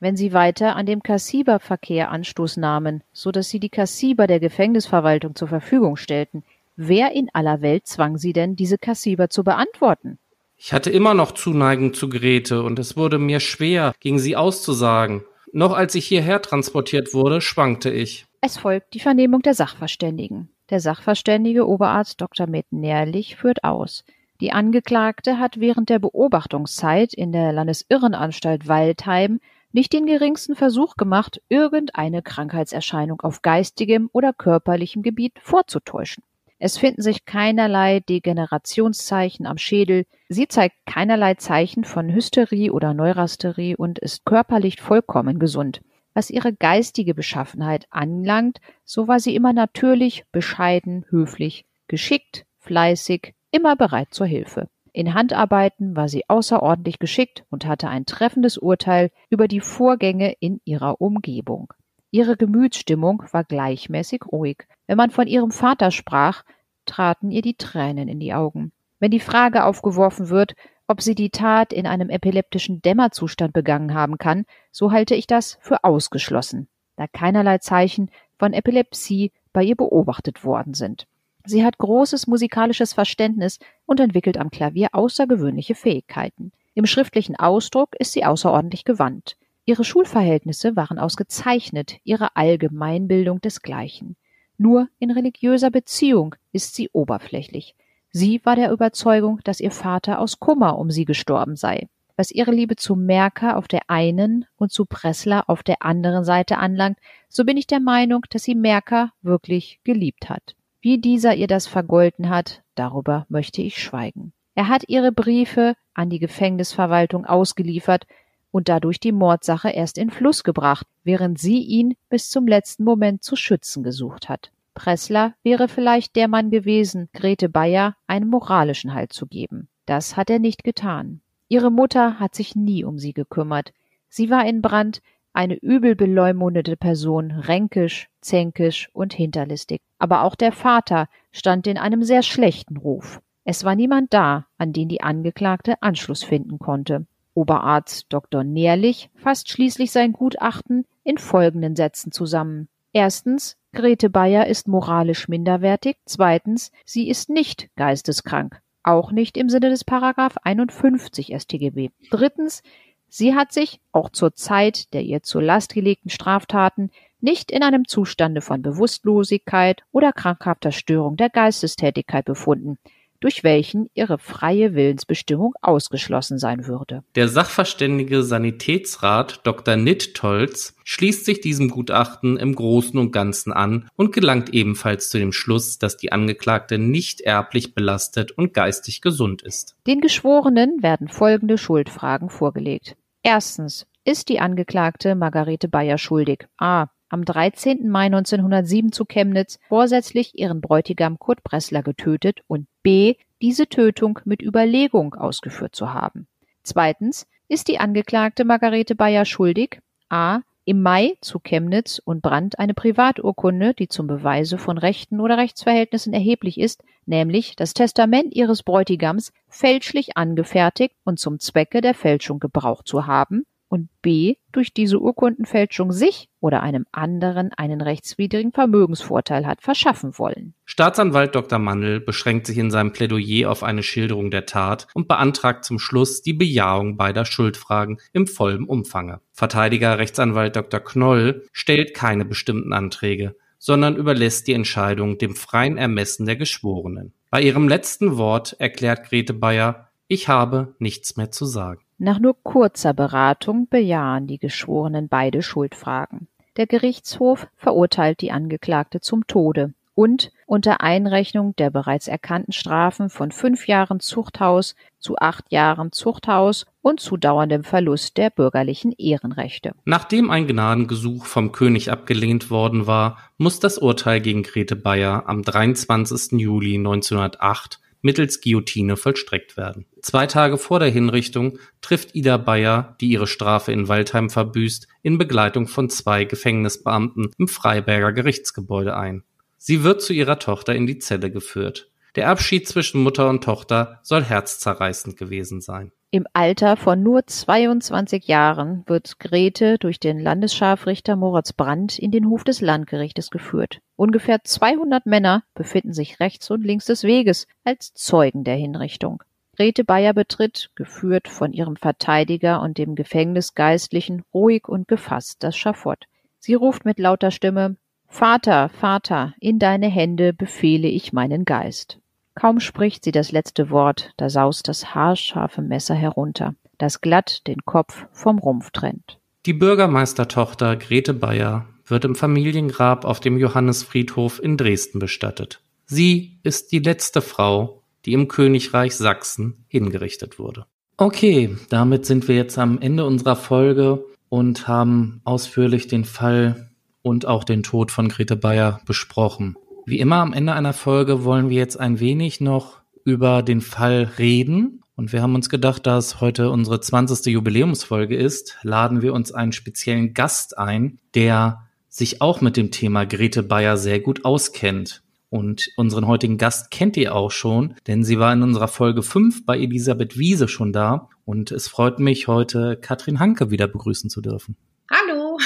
wenn sie weiter an dem Kassiberverkehr Anstoß nahmen, so dass sie die Kassiber der Gefängnisverwaltung zur Verfügung stellten. Wer in aller Welt zwang sie denn, diese Kassiber zu beantworten? Ich hatte immer noch Zuneigung zu Grete und es wurde mir schwer, gegen sie auszusagen. Noch als ich hierher transportiert wurde, schwankte ich. Es folgt die Vernehmung der Sachverständigen. Der Sachverständige Oberarzt Dr. Mettenährlich führt aus. Die Angeklagte hat während der Beobachtungszeit in der Landesirrenanstalt Waldheim nicht den geringsten Versuch gemacht, irgendeine Krankheitserscheinung auf geistigem oder körperlichem Gebiet vorzutäuschen. Es finden sich keinerlei Degenerationszeichen am Schädel, sie zeigt keinerlei Zeichen von Hysterie oder Neurastherie und ist körperlich vollkommen gesund. Was ihre geistige Beschaffenheit anlangt, so war sie immer natürlich, bescheiden, höflich, geschickt, fleißig, immer bereit zur Hilfe. In Handarbeiten war sie außerordentlich geschickt und hatte ein treffendes Urteil über die Vorgänge in ihrer Umgebung. Ihre Gemütsstimmung war gleichmäßig ruhig. Wenn man von ihrem Vater sprach, traten ihr die Tränen in die Augen. Wenn die Frage aufgeworfen wird, ob sie die Tat in einem epileptischen Dämmerzustand begangen haben kann, so halte ich das für ausgeschlossen, da keinerlei Zeichen von Epilepsie bei ihr beobachtet worden sind. Sie hat großes musikalisches Verständnis und entwickelt am Klavier außergewöhnliche Fähigkeiten. Im schriftlichen Ausdruck ist sie außerordentlich gewandt. Ihre Schulverhältnisse waren ausgezeichnet, ihre Allgemeinbildung desgleichen. Nur in religiöser Beziehung ist sie oberflächlich. Sie war der Überzeugung, dass ihr Vater aus Kummer um sie gestorben sei. Was ihre Liebe zu Merker auf der einen und zu Pressler auf der anderen Seite anlangt, so bin ich der Meinung, dass sie Merker wirklich geliebt hat. Wie dieser ihr das vergolten hat, darüber möchte ich schweigen. Er hat ihre Briefe an die Gefängnisverwaltung ausgeliefert und dadurch die Mordsache erst in Fluss gebracht, während sie ihn bis zum letzten Moment zu schützen gesucht hat. Pressler wäre vielleicht der Mann gewesen, Grete Bayer einen moralischen Halt zu geben. Das hat er nicht getan. Ihre Mutter hat sich nie um sie gekümmert. Sie war in Brand eine übel beleumundete Person, ränkisch, zänkisch und hinterlistig. Aber auch der Vater stand in einem sehr schlechten Ruf. Es war niemand da, an den die Angeklagte Anschluss finden konnte. Oberarzt Dr. Nährlich fasst schließlich sein Gutachten in folgenden Sätzen zusammen. Erstens, Grete Bayer ist moralisch minderwertig. Zweitens, sie ist nicht geisteskrank. Auch nicht im Sinne des Paragraph 51 StGB. Drittens, sie hat sich, auch zur Zeit der ihr zur Last gelegten Straftaten, nicht in einem Zustande von Bewusstlosigkeit oder krankhafter Störung der Geistestätigkeit befunden durch welchen ihre freie Willensbestimmung ausgeschlossen sein würde. Der Sachverständige Sanitätsrat Dr. Nittolz schließt sich diesem Gutachten im Großen und Ganzen an und gelangt ebenfalls zu dem Schluss, dass die Angeklagte nicht erblich belastet und geistig gesund ist. Den Geschworenen werden folgende Schuldfragen vorgelegt. Erstens. Ist die Angeklagte Margarete Bayer schuldig? A am 13. Mai 1907 zu Chemnitz vorsätzlich ihren Bräutigam Kurt Bressler getötet und b. diese Tötung mit Überlegung ausgeführt zu haben. Zweitens ist die Angeklagte Margarete Bayer schuldig a. im Mai zu Chemnitz und Brandt eine Privaturkunde, die zum Beweise von Rechten oder Rechtsverhältnissen erheblich ist, nämlich das Testament ihres Bräutigams, fälschlich angefertigt und zum Zwecke der Fälschung gebraucht zu haben, und b. durch diese Urkundenfälschung sich oder einem anderen einen rechtswidrigen Vermögensvorteil hat verschaffen wollen. Staatsanwalt Dr. Mandel beschränkt sich in seinem Plädoyer auf eine Schilderung der Tat und beantragt zum Schluss die Bejahung beider Schuldfragen im vollen Umfange. Verteidiger Rechtsanwalt Dr. Knoll stellt keine bestimmten Anträge, sondern überlässt die Entscheidung dem freien Ermessen der Geschworenen. Bei ihrem letzten Wort erklärt Grete Bayer, ich habe nichts mehr zu sagen. Nach nur kurzer Beratung bejahen die Geschworenen beide Schuldfragen. Der Gerichtshof verurteilt die Angeklagte zum Tode und unter Einrechnung der bereits erkannten Strafen von fünf Jahren Zuchthaus zu acht Jahren Zuchthaus und zu dauerndem Verlust der bürgerlichen Ehrenrechte. Nachdem ein Gnadengesuch vom König abgelehnt worden war, muss das Urteil gegen Grete Bayer am 23. Juli 1908 mittels Guillotine vollstreckt werden. Zwei Tage vor der Hinrichtung trifft Ida Bayer, die ihre Strafe in Waldheim verbüßt, in Begleitung von zwei Gefängnisbeamten im Freiberger Gerichtsgebäude ein. Sie wird zu ihrer Tochter in die Zelle geführt. Der Abschied zwischen Mutter und Tochter soll herzzerreißend gewesen sein. Im Alter von nur 22 Jahren wird Grete durch den Landesscharfrichter Moritz Brandt in den Hof des Landgerichtes geführt. Ungefähr 200 Männer befinden sich rechts und links des Weges als Zeugen der Hinrichtung. Grete Bayer betritt, geführt von ihrem Verteidiger und dem Gefängnisgeistlichen, ruhig und gefasst das Schafott. Sie ruft mit lauter Stimme Vater, Vater, in deine Hände befehle ich meinen Geist. Kaum spricht sie das letzte Wort, da saust das haarscharfe Messer herunter, das glatt den Kopf vom Rumpf trennt. Die Bürgermeistertochter Grete Bayer wird im Familiengrab auf dem Johannesfriedhof in Dresden bestattet. Sie ist die letzte Frau, die im Königreich Sachsen hingerichtet wurde. Okay, damit sind wir jetzt am Ende unserer Folge und haben ausführlich den Fall und auch den Tod von Grete Bayer besprochen. Wie immer am Ende einer Folge wollen wir jetzt ein wenig noch über den Fall reden. Und wir haben uns gedacht, da es heute unsere 20. Jubiläumsfolge ist, laden wir uns einen speziellen Gast ein, der sich auch mit dem Thema Grete Bayer sehr gut auskennt. Und unseren heutigen Gast kennt ihr auch schon, denn sie war in unserer Folge 5 bei Elisabeth Wiese schon da. Und es freut mich, heute Katrin Hanke wieder begrüßen zu dürfen. Hallo!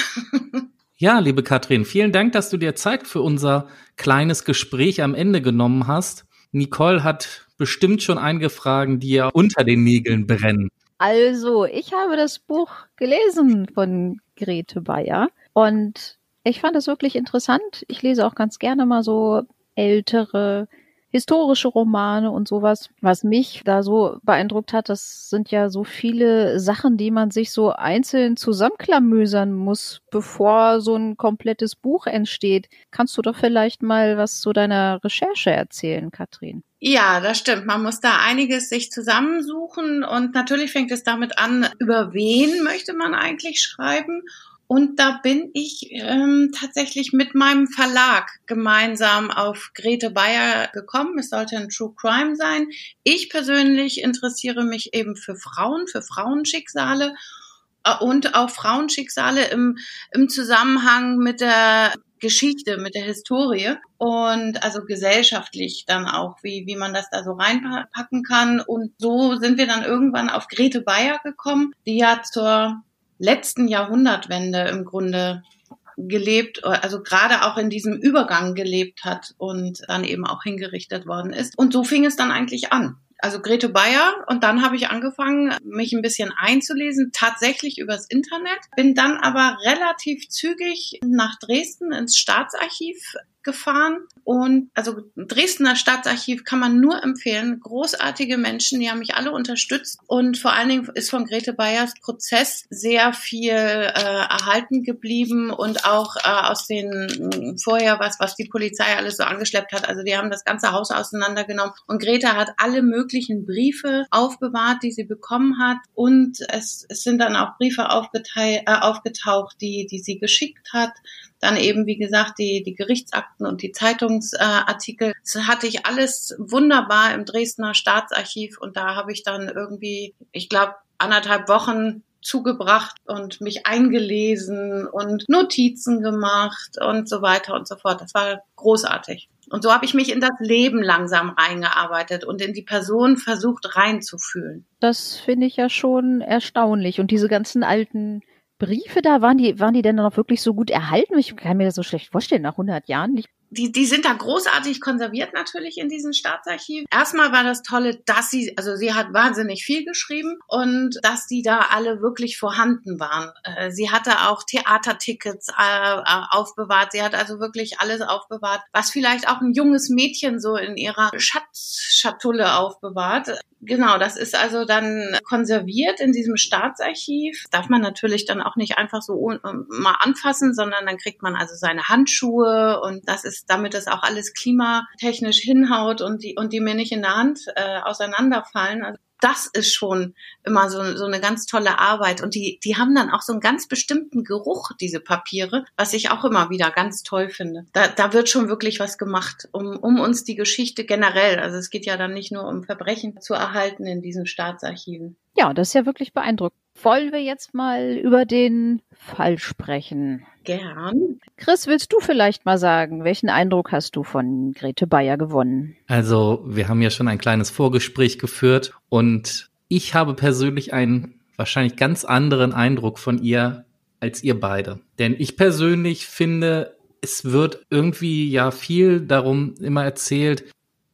Ja, liebe Katrin, vielen Dank, dass du dir Zeit für unser kleines Gespräch am Ende genommen hast. Nicole hat bestimmt schon einige Fragen, die ja unter den Nägeln brennen. Also, ich habe das Buch gelesen von Grete Bayer und ich fand es wirklich interessant. Ich lese auch ganz gerne mal so ältere historische Romane und sowas. Was mich da so beeindruckt hat, das sind ja so viele Sachen, die man sich so einzeln zusammenklamösern muss, bevor so ein komplettes Buch entsteht. Kannst du doch vielleicht mal was zu deiner Recherche erzählen, Katrin? Ja, das stimmt. Man muss da einiges sich zusammensuchen und natürlich fängt es damit an, über wen möchte man eigentlich schreiben und da bin ich ähm, tatsächlich mit meinem Verlag gemeinsam auf Grete Bayer gekommen. Es sollte ein True Crime sein. Ich persönlich interessiere mich eben für Frauen, für Frauenschicksale äh, und auch Frauenschicksale im, im Zusammenhang mit der Geschichte, mit der Historie und also gesellschaftlich dann auch, wie, wie man das da so reinpacken kann. Und so sind wir dann irgendwann auf Grete Bayer gekommen, die ja zur letzten Jahrhundertwende im Grunde gelebt, also gerade auch in diesem Übergang gelebt hat und dann eben auch hingerichtet worden ist. Und so fing es dann eigentlich an. Also Grete Bayer und dann habe ich angefangen, mich ein bisschen einzulesen, tatsächlich übers Internet, bin dann aber relativ zügig nach Dresden ins Staatsarchiv gefahren. Und also Dresdner Staatsarchiv kann man nur empfehlen. Großartige Menschen, die haben mich alle unterstützt. Und vor allen Dingen ist von Grete Bayers Prozess sehr viel äh, erhalten geblieben und auch äh, aus den mm, vorher was, was die Polizei alles so angeschleppt hat. Also die haben das ganze Haus auseinandergenommen. Und Grete hat alle möglichen Briefe aufbewahrt, die sie bekommen hat. Und es, es sind dann auch Briefe äh, aufgetaucht, die, die sie geschickt hat. Dann eben, wie gesagt, die, die Gerichtsakten und die Zeitungsartikel. Das hatte ich alles wunderbar im Dresdner Staatsarchiv und da habe ich dann irgendwie, ich glaube, anderthalb Wochen zugebracht und mich eingelesen und Notizen gemacht und so weiter und so fort. Das war großartig. Und so habe ich mich in das Leben langsam reingearbeitet und in die Person versucht reinzufühlen. Das finde ich ja schon erstaunlich. Und diese ganzen alten Briefe da, waren die, waren die denn noch wirklich so gut erhalten? Ich kann mir das so schlecht vorstellen, nach 100 Jahren. Die, die sind da großartig konserviert natürlich in diesem Staatsarchiv. Erstmal war das Tolle, dass sie, also sie hat wahnsinnig viel geschrieben und dass die da alle wirklich vorhanden waren. Äh, sie hatte auch Theatertickets äh, aufbewahrt. Sie hat also wirklich alles aufbewahrt, was vielleicht auch ein junges Mädchen so in ihrer Schatzschatulle aufbewahrt. Genau, das ist also dann konserviert in diesem Staatsarchiv. Darf man natürlich dann auch nicht einfach so mal anfassen, sondern dann kriegt man also seine Handschuhe und das ist damit das auch alles klimatechnisch hinhaut und die, und die mir nicht in der Hand äh, auseinanderfallen. Also das ist schon immer so, so eine ganz tolle Arbeit. Und die, die haben dann auch so einen ganz bestimmten Geruch, diese Papiere, was ich auch immer wieder ganz toll finde. Da, da wird schon wirklich was gemacht, um, um uns die Geschichte generell, also es geht ja dann nicht nur um Verbrechen zu erhalten in diesen Staatsarchiven. Ja, das ist ja wirklich beeindruckend. Wollen wir jetzt mal über den Fall sprechen? Gern. Chris, willst du vielleicht mal sagen, welchen Eindruck hast du von Grete Bayer gewonnen? Also, wir haben ja schon ein kleines Vorgespräch geführt und ich habe persönlich einen wahrscheinlich ganz anderen Eindruck von ihr als ihr beide. Denn ich persönlich finde, es wird irgendwie ja viel darum immer erzählt,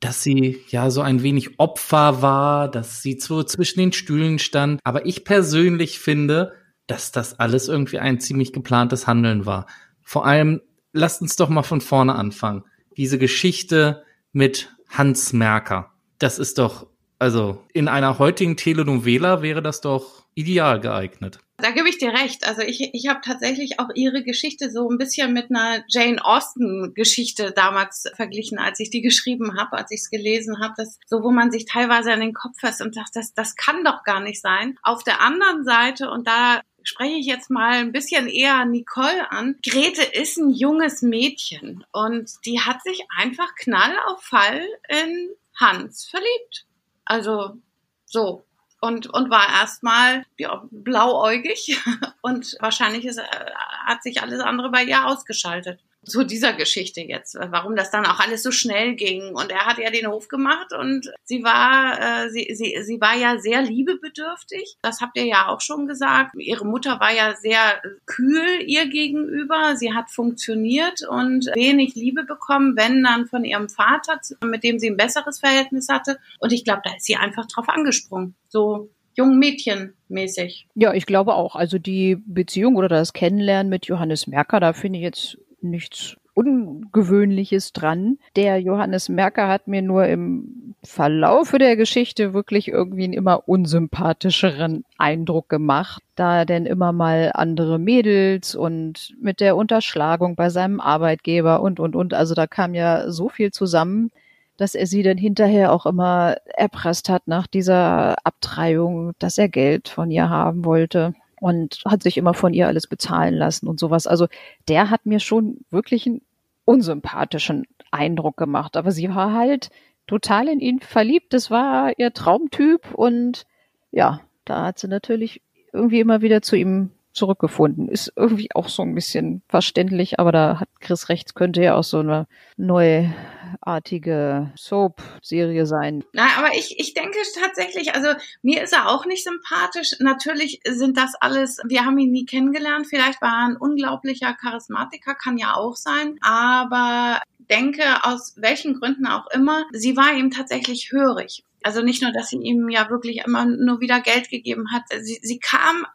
dass sie ja so ein wenig Opfer war, dass sie so zwischen den Stühlen stand. Aber ich persönlich finde, dass das alles irgendwie ein ziemlich geplantes Handeln war. Vor allem, lasst uns doch mal von vorne anfangen. Diese Geschichte mit Hans Merker. Das ist doch, also in einer heutigen Telenovela wäre das doch ideal geeignet. Da gebe ich dir recht. Also ich, ich habe tatsächlich auch ihre Geschichte so ein bisschen mit einer Jane Austen-Geschichte damals verglichen, als ich die geschrieben habe, als ich es gelesen habe. So, wo man sich teilweise an den Kopf fasst und sagt, das, das kann doch gar nicht sein. Auf der anderen Seite, und da spreche ich jetzt mal ein bisschen eher Nicole an. Grete ist ein junges Mädchen und die hat sich einfach knall auf Fall in Hans verliebt. Also so und, und war erstmal ja, blauäugig. Und wahrscheinlich ist, äh, hat sich alles andere bei ihr ausgeschaltet zu dieser Geschichte jetzt, warum das dann auch alles so schnell ging. Und er hat ja den Hof gemacht und sie war, äh, sie, sie, sie war ja sehr liebebedürftig. Das habt ihr ja auch schon gesagt. Ihre Mutter war ja sehr kühl ihr gegenüber. Sie hat funktioniert und wenig Liebe bekommen, wenn dann von ihrem Vater, mit dem sie ein besseres Verhältnis hatte. Und ich glaube, da ist sie einfach drauf angesprungen. So jungen Mädchen mäßig. Ja, ich glaube auch. Also die Beziehung oder das Kennenlernen mit Johannes Merker, da finde ich jetzt nichts Ungewöhnliches dran. Der Johannes Merker hat mir nur im Verlaufe der Geschichte wirklich irgendwie einen immer unsympathischeren Eindruck gemacht, da er denn immer mal andere Mädels und mit der Unterschlagung bei seinem Arbeitgeber und, und, und. Also da kam ja so viel zusammen, dass er sie dann hinterher auch immer erpresst hat nach dieser Abtreibung, dass er Geld von ihr haben wollte und hat sich immer von ihr alles bezahlen lassen und sowas. Also der hat mir schon wirklich einen unsympathischen Eindruck gemacht. Aber sie war halt total in ihn verliebt. Das war ihr Traumtyp und ja, da hat sie natürlich irgendwie immer wieder zu ihm zurückgefunden. Ist irgendwie auch so ein bisschen verständlich, aber da hat Chris rechts, könnte ja auch so eine neuartige Soap-Serie sein. Na, aber ich, ich denke tatsächlich, also mir ist er auch nicht sympathisch. Natürlich sind das alles, wir haben ihn nie kennengelernt. Vielleicht war er ein unglaublicher Charismatiker, kann ja auch sein. Aber denke, aus welchen Gründen auch immer, sie war ihm tatsächlich hörig. Also nicht nur, dass sie ihm ja wirklich immer nur wieder Geld gegeben hat. Sie, sie kam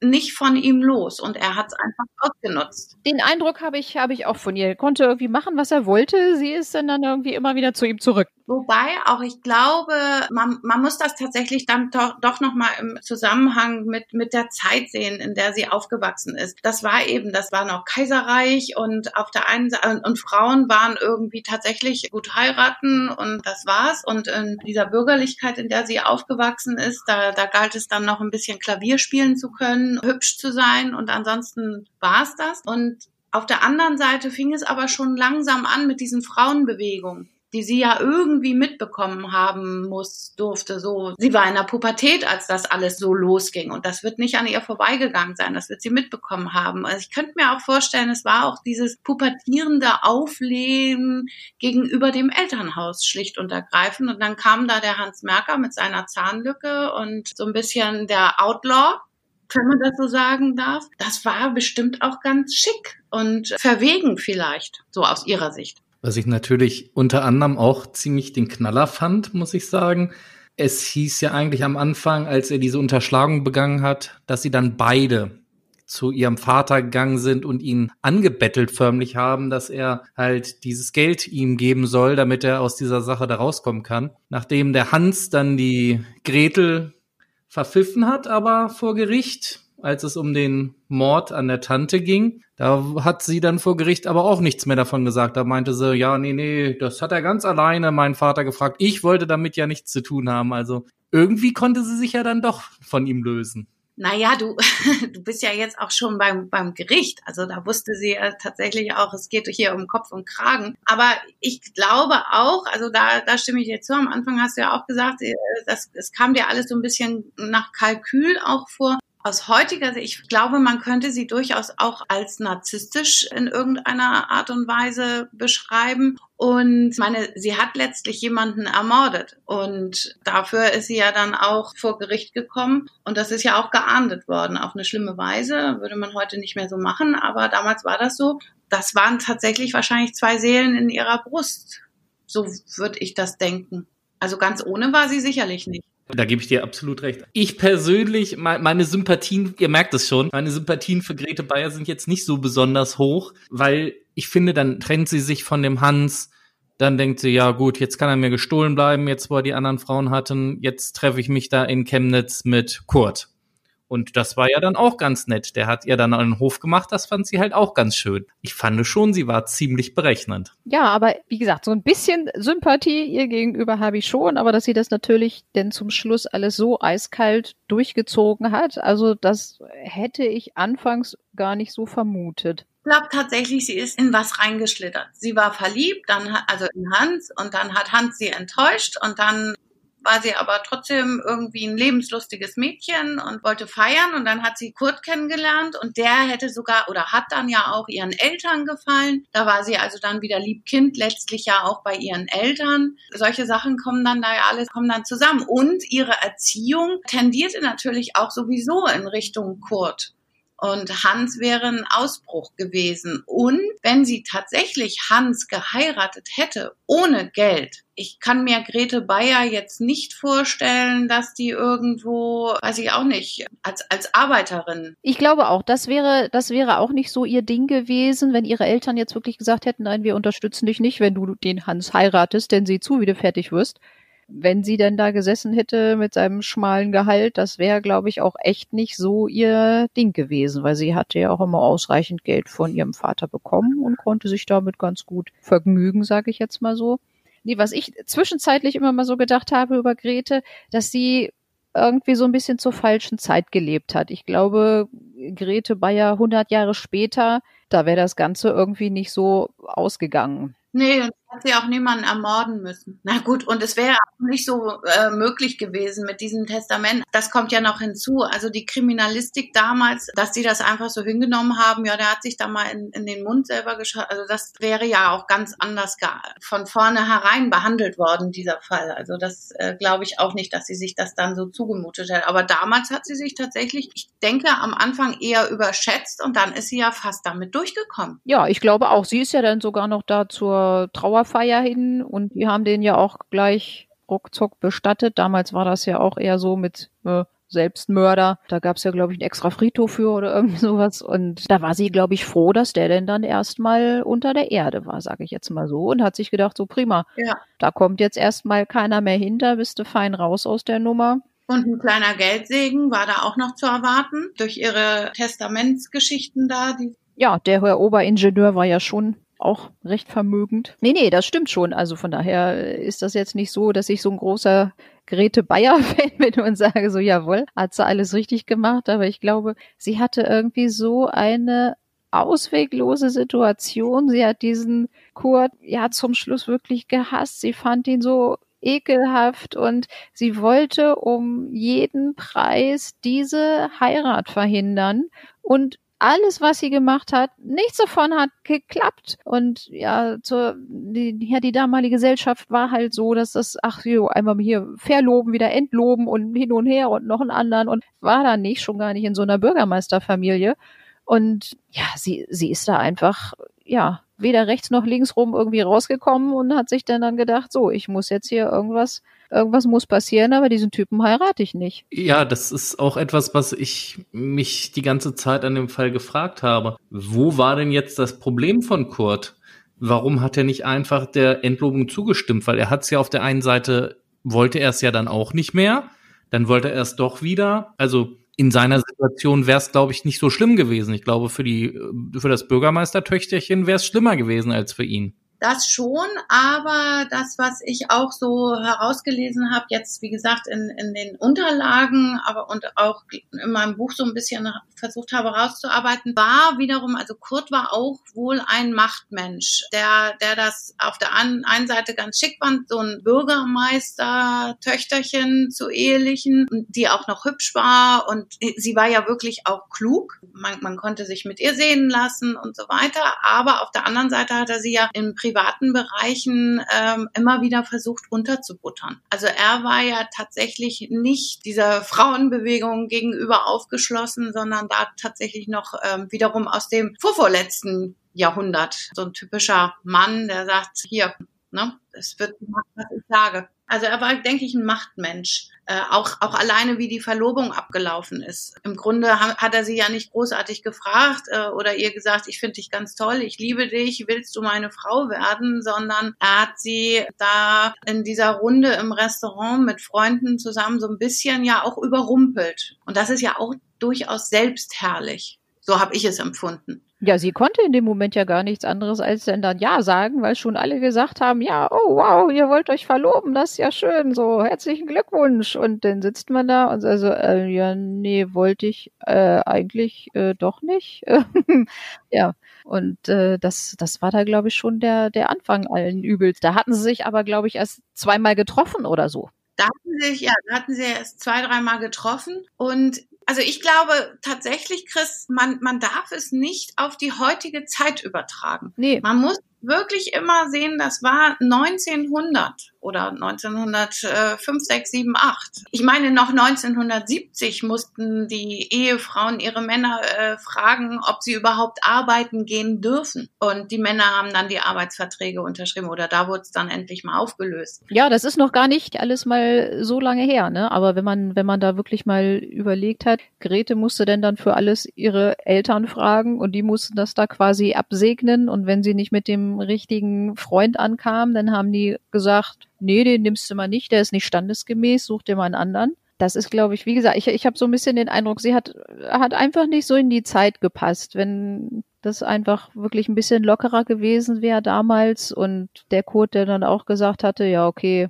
nicht von ihm los und er hat es einfach ausgenutzt. Den Eindruck habe ich, habe ich auch von ihr. Er konnte irgendwie machen, was er wollte. Sie ist dann, dann irgendwie immer wieder zu ihm zurück. Wobei auch ich glaube, man, man muss das tatsächlich dann doch, doch nochmal im Zusammenhang mit, mit der Zeit sehen, in der sie aufgewachsen ist. Das war eben, das war noch Kaiserreich und auf der einen Seite, und Frauen waren irgendwie tatsächlich gut heiraten und das war's. Und in dieser Bürgerlichkeit, in der sie aufgewachsen ist, da, da galt es dann noch ein bisschen Klavier spielen zu können, hübsch zu sein und ansonsten war's das. Und auf der anderen Seite fing es aber schon langsam an mit diesen Frauenbewegungen die sie ja irgendwie mitbekommen haben muss, durfte so. Sie war in der Pubertät, als das alles so losging und das wird nicht an ihr vorbeigegangen sein, das wird sie mitbekommen haben. Also ich könnte mir auch vorstellen, es war auch dieses pubertierende Aufleben gegenüber dem Elternhaus schlicht und ergreifend und dann kam da der Hans Merker mit seiner Zahnlücke und so ein bisschen der Outlaw, wenn man das so sagen darf. Das war bestimmt auch ganz schick und verwegen vielleicht, so aus ihrer Sicht. Was ich natürlich unter anderem auch ziemlich den Knaller fand, muss ich sagen. Es hieß ja eigentlich am Anfang, als er diese Unterschlagung begangen hat, dass sie dann beide zu ihrem Vater gegangen sind und ihn angebettelt förmlich haben, dass er halt dieses Geld ihm geben soll, damit er aus dieser Sache da rauskommen kann. Nachdem der Hans dann die Gretel verpfiffen hat, aber vor Gericht als es um den Mord an der Tante ging. Da hat sie dann vor Gericht aber auch nichts mehr davon gesagt. Da meinte sie, ja, nee, nee, das hat er ganz alleine meinen Vater gefragt. Ich wollte damit ja nichts zu tun haben. Also irgendwie konnte sie sich ja dann doch von ihm lösen. Naja, du, du bist ja jetzt auch schon beim, beim Gericht. Also da wusste sie ja tatsächlich auch, es geht hier um Kopf und Kragen. Aber ich glaube auch, also da, da stimme ich dir zu. Am Anfang hast du ja auch gesagt, äh, das, es kam dir alles so ein bisschen nach Kalkül auch vor aus heutiger Sicht, ich glaube, man könnte sie durchaus auch als narzisstisch in irgendeiner Art und Weise beschreiben. Und meine, sie hat letztlich jemanden ermordet. Und dafür ist sie ja dann auch vor Gericht gekommen. Und das ist ja auch geahndet worden auf eine schlimme Weise. Würde man heute nicht mehr so machen. Aber damals war das so. Das waren tatsächlich wahrscheinlich zwei Seelen in ihrer Brust. So würde ich das denken. Also ganz ohne war sie sicherlich nicht. Da gebe ich dir absolut recht. Ich persönlich, meine Sympathien, ihr merkt es schon, meine Sympathien für Grete Bayer sind jetzt nicht so besonders hoch, weil ich finde, dann trennt sie sich von dem Hans, dann denkt sie, ja gut, jetzt kann er mir gestohlen bleiben, jetzt wo er die anderen Frauen hatten, jetzt treffe ich mich da in Chemnitz mit Kurt. Und das war ja dann auch ganz nett. Der hat ihr dann einen Hof gemacht, das fand sie halt auch ganz schön. Ich fand schon, sie war ziemlich berechnend. Ja, aber wie gesagt, so ein bisschen Sympathie ihr gegenüber habe ich schon, aber dass sie das natürlich denn zum Schluss alles so eiskalt durchgezogen hat, also das hätte ich anfangs gar nicht so vermutet. Ich glaube tatsächlich, sie ist in was reingeschlittert. Sie war verliebt, dann also in Hans und dann hat Hans sie enttäuscht und dann war sie aber trotzdem irgendwie ein lebenslustiges Mädchen und wollte feiern und dann hat sie Kurt kennengelernt und der hätte sogar oder hat dann ja auch ihren Eltern gefallen. Da war sie also dann wieder Liebkind, letztlich ja auch bei ihren Eltern. Solche Sachen kommen dann da ja alles, kommen dann zusammen und ihre Erziehung tendierte natürlich auch sowieso in Richtung Kurt. Und Hans wäre ein Ausbruch gewesen. Und wenn sie tatsächlich Hans geheiratet hätte, ohne Geld, ich kann mir Grete Bayer jetzt nicht vorstellen, dass die irgendwo, weiß ich auch nicht, als, als Arbeiterin. Ich glaube auch, das wäre, das wäre auch nicht so ihr Ding gewesen, wenn ihre Eltern jetzt wirklich gesagt hätten, nein, wir unterstützen dich nicht, wenn du den Hans heiratest, denn sieh zu, wie du fertig wirst wenn sie denn da gesessen hätte mit seinem schmalen Gehalt, das wäre, glaube ich, auch echt nicht so ihr Ding gewesen, weil sie hatte ja auch immer ausreichend Geld von ihrem Vater bekommen und konnte sich damit ganz gut vergnügen, sage ich jetzt mal so. Nee, was ich zwischenzeitlich immer mal so gedacht habe über Grete, dass sie irgendwie so ein bisschen zur falschen Zeit gelebt hat. Ich glaube, Grete Bayer 100 Jahre später, da wäre das Ganze irgendwie nicht so ausgegangen. Nee, und hat sie auch niemanden ermorden müssen. Na gut, und es wäre auch nicht so äh, möglich gewesen mit diesem Testament. Das kommt ja noch hinzu. Also die Kriminalistik damals, dass die das einfach so hingenommen haben, ja, der hat sich da mal in, in den Mund selber geschaut. Also das wäre ja auch ganz anders von vornherein behandelt worden, dieser Fall. Also das äh, glaube ich auch nicht, dass sie sich das dann so zugemutet hat. Aber damals hat sie sich tatsächlich, ich denke, am Anfang eher überschätzt und dann ist sie ja fast damit durchgekommen. Ja, ich glaube auch. Sie ist ja dann sogar noch da zur Trauerfeier hin und die haben den ja auch gleich ruckzuck bestattet. Damals war das ja auch eher so mit äh, Selbstmörder. Da gab es ja, glaube ich, einen extra Friedhof für oder irgendwie sowas. Und da war sie, glaube ich, froh, dass der denn dann erstmal unter der Erde war, sage ich jetzt mal so. Und hat sich gedacht, so prima, ja. da kommt jetzt erstmal keiner mehr hinter, bist du fein raus aus der Nummer. Und ein kleiner Geldsegen war da auch noch zu erwarten durch ihre Testamentsgeschichten da. ja, der Herr Oberingenieur war ja schon auch recht vermögend. Nee, nee, das stimmt schon. Also von daher ist das jetzt nicht so, dass ich so ein großer Grete Bayer-Fan bin und sage so, jawohl, hat sie alles richtig gemacht. Aber ich glaube, sie hatte irgendwie so eine ausweglose Situation. Sie hat diesen Kurt ja zum Schluss wirklich gehasst. Sie fand ihn so ekelhaft und sie wollte um jeden Preis diese Heirat verhindern und alles, was sie gemacht hat, nichts davon hat geklappt. Und ja, zur, die, ja, die damalige Gesellschaft war halt so, dass das, ach jo, einmal hier verloben, wieder entloben und hin und her und noch einen anderen und war da nicht, schon gar nicht in so einer Bürgermeisterfamilie. Und ja, sie, sie ist da einfach, ja, weder rechts noch links rum irgendwie rausgekommen und hat sich dann dann gedacht, so, ich muss jetzt hier irgendwas, irgendwas muss passieren, aber diesen Typen heirate ich nicht. Ja, das ist auch etwas, was ich mich die ganze Zeit an dem Fall gefragt habe. Wo war denn jetzt das Problem von Kurt? Warum hat er nicht einfach der Entlobung zugestimmt? Weil er hat es ja auf der einen Seite, wollte er es ja dann auch nicht mehr, dann wollte er es doch wieder. Also in seiner Situation wäre es, glaube ich, nicht so schlimm gewesen. Ich glaube, für die, für das Bürgermeistertöchterchen wäre es schlimmer gewesen als für ihn. Das schon, aber das, was ich auch so herausgelesen habe, jetzt wie gesagt in, in den Unterlagen, aber und auch in meinem Buch so ein bisschen versucht habe herauszuarbeiten, war wiederum, also Kurt war auch wohl ein Machtmensch, der, der das auf der einen Seite ganz schick fand, so ein Bürgermeister-Töchterchen zu ehelichen, die auch noch hübsch war und sie war ja wirklich auch klug. Man, man konnte sich mit ihr sehen lassen und so weiter, aber auf der anderen Seite hat er sie ja im Pri privaten Bereichen ähm, immer wieder versucht unterzubuttern. Also er war ja tatsächlich nicht dieser Frauenbewegung gegenüber aufgeschlossen, sondern da tatsächlich noch ähm, wiederum aus dem vorvorletzten Jahrhundert. So ein typischer Mann, der sagt, hier, ne, es wird gemacht, was ich sage. Also er war, denke ich, ein Machtmensch. Äh, auch, auch alleine, wie die Verlobung abgelaufen ist. Im Grunde ha hat er sie ja nicht großartig gefragt äh, oder ihr gesagt, ich finde dich ganz toll, ich liebe dich, willst du meine Frau werden, sondern er hat sie da in dieser Runde im Restaurant mit Freunden zusammen so ein bisschen ja auch überrumpelt. Und das ist ja auch durchaus selbstherrlich. So habe ich es empfunden. Ja, sie konnte in dem Moment ja gar nichts anderes als dann, dann Ja sagen, weil schon alle gesagt haben, ja, oh wow, ihr wollt euch verloben, das ist ja schön, so herzlichen Glückwunsch. Und dann sitzt man da und also, äh, ja, nee, wollte ich äh, eigentlich äh, doch nicht. ja, und äh, das, das war da, glaube ich, schon der, der Anfang allen Übels. Da hatten sie sich aber, glaube ich, erst zweimal getroffen oder so. Da hatten sie sich, ja, da hatten sie erst zwei, dreimal getroffen und also ich glaube tatsächlich, Chris, man, man darf es nicht auf die heutige Zeit übertragen. Nee. Man muss wirklich immer sehen, das war 1900 oder 1905, 6, 7, 8. Ich meine, noch 1970 mussten die Ehefrauen ihre Männer äh, fragen, ob sie überhaupt arbeiten gehen dürfen. Und die Männer haben dann die Arbeitsverträge unterschrieben oder da wurde es dann endlich mal aufgelöst. Ja, das ist noch gar nicht alles mal so lange her, ne? Aber wenn man, wenn man da wirklich mal überlegt hat, Grete musste denn dann für alles ihre Eltern fragen und die mussten das da quasi absegnen und wenn sie nicht mit dem richtigen Freund ankam, dann haben die gesagt, nee, den nimmst du mal nicht, der ist nicht standesgemäß, such dir mal einen anderen. Das ist, glaube ich, wie gesagt, ich, ich habe so ein bisschen den Eindruck, sie hat, hat einfach nicht so in die Zeit gepasst. Wenn das einfach wirklich ein bisschen lockerer gewesen wäre damals und der Kurt, der dann auch gesagt hatte, ja, okay,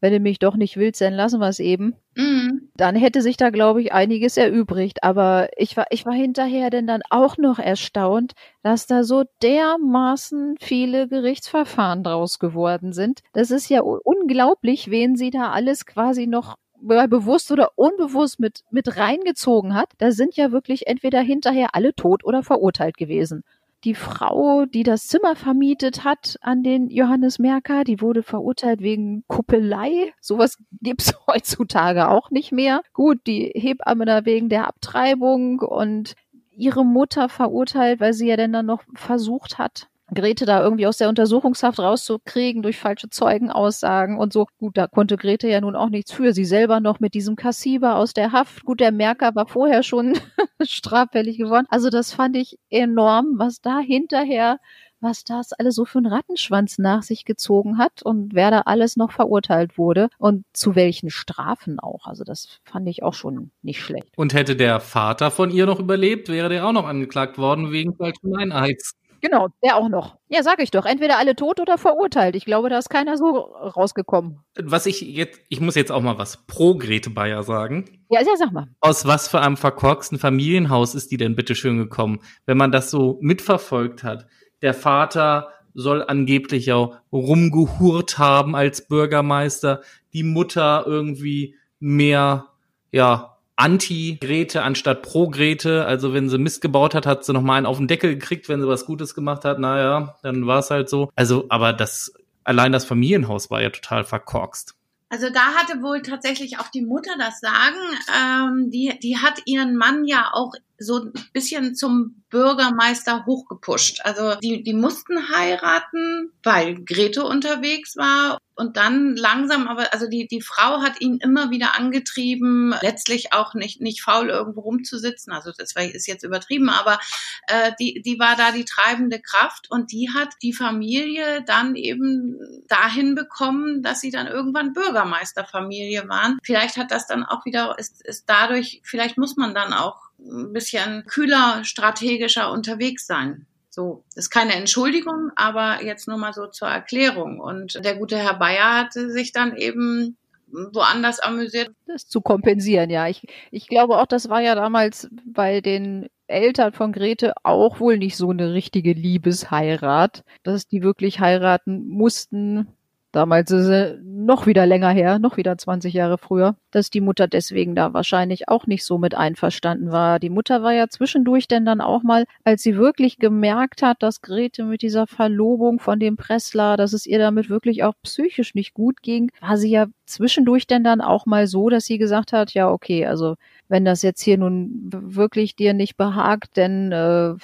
wenn du mich doch nicht willst, dann lassen wir es eben. Mhm. Dann hätte sich da, glaube ich, einiges erübrigt. Aber ich war, ich war hinterher denn dann auch noch erstaunt, dass da so dermaßen viele Gerichtsverfahren draus geworden sind. Das ist ja unglaublich, wen sie da alles quasi noch bewusst oder unbewusst mit, mit reingezogen hat. Da sind ja wirklich entweder hinterher alle tot oder verurteilt gewesen die Frau, die das Zimmer vermietet hat an den Johannes Merker, die wurde verurteilt wegen Kuppelei. Sowas gibt's heutzutage auch nicht mehr. Gut, die Hebamme da wegen der Abtreibung und ihre Mutter verurteilt, weil sie ja dann, dann noch versucht hat, Grete da irgendwie aus der Untersuchungshaft rauszukriegen durch falsche Zeugenaussagen und so. Gut, da konnte Grete ja nun auch nichts für. Sie selber noch mit diesem Kassiber aus der Haft. Gut, der Merker war vorher schon straffällig geworden. Also das fand ich enorm, was da hinterher was das alles so für einen Rattenschwanz nach sich gezogen hat und wer da alles noch verurteilt wurde und zu welchen Strafen auch. Also das fand ich auch schon nicht schlecht. Und hätte der Vater von ihr noch überlebt, wäre der auch noch angeklagt worden wegen falschen Einheits. Genau, der auch noch. Ja, sag ich doch. Entweder alle tot oder verurteilt. Ich glaube, da ist keiner so rausgekommen. Was ich jetzt, ich muss jetzt auch mal was pro Grete Bayer sagen. Ja, ja, sag mal. Aus was für einem verkorksten Familienhaus ist die denn bitte schön gekommen? Wenn man das so mitverfolgt hat. Der Vater soll angeblich auch rumgehurt haben als Bürgermeister. Die Mutter irgendwie mehr, ja, Anti-Grete anstatt Pro-Grete. Also wenn sie Mist gebaut hat, hat sie noch mal einen auf den Deckel gekriegt. Wenn sie was Gutes gemacht hat, naja, dann war es halt so. Also, aber das, allein das Familienhaus war ja total verkorkst. Also da hatte wohl tatsächlich auch die Mutter das Sagen. Ähm, die, die hat ihren Mann ja auch so ein bisschen zum Bürgermeister hochgepusht. Also die, die mussten heiraten, weil Grete unterwegs war und dann langsam, aber also die, die Frau hat ihn immer wieder angetrieben, letztlich auch nicht, nicht faul irgendwo rumzusitzen. Also das ist jetzt übertrieben, aber äh, die, die war da die treibende Kraft und die hat die Familie dann eben dahin bekommen, dass sie dann irgendwann Bürgermeisterfamilie waren. Vielleicht hat das dann auch wieder, ist, ist dadurch, vielleicht muss man dann auch ein bisschen kühler, strategischer unterwegs sein. So, ist keine Entschuldigung, aber jetzt nur mal so zur Erklärung. Und der gute Herr Bayer hatte sich dann eben woanders amüsiert. Das zu kompensieren, ja. Ich, ich glaube auch, das war ja damals bei den Eltern von Grete auch wohl nicht so eine richtige Liebesheirat, dass die wirklich heiraten mussten, Damals ist es noch wieder länger her, noch wieder 20 Jahre früher, dass die Mutter deswegen da wahrscheinlich auch nicht so mit einverstanden war. Die Mutter war ja zwischendurch denn dann auch mal, als sie wirklich gemerkt hat, dass Grete mit dieser Verlobung von dem Pressler, dass es ihr damit wirklich auch psychisch nicht gut ging, war sie ja zwischendurch denn dann auch mal so, dass sie gesagt hat, ja, okay, also wenn das jetzt hier nun wirklich dir nicht behagt, dann äh,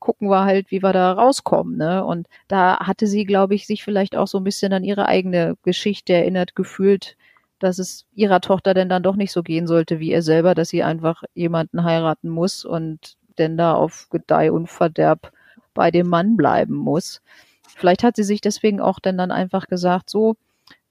gucken wir halt, wie wir da rauskommen. Ne? Und da hatte sie, glaube ich, sich vielleicht auch so ein bisschen an ihre eigene Geschichte erinnert gefühlt, dass es ihrer Tochter denn dann doch nicht so gehen sollte wie ihr selber, dass sie einfach jemanden heiraten muss und denn da auf Gedeih und Verderb bei dem Mann bleiben muss. Vielleicht hat sie sich deswegen auch denn dann einfach gesagt, so,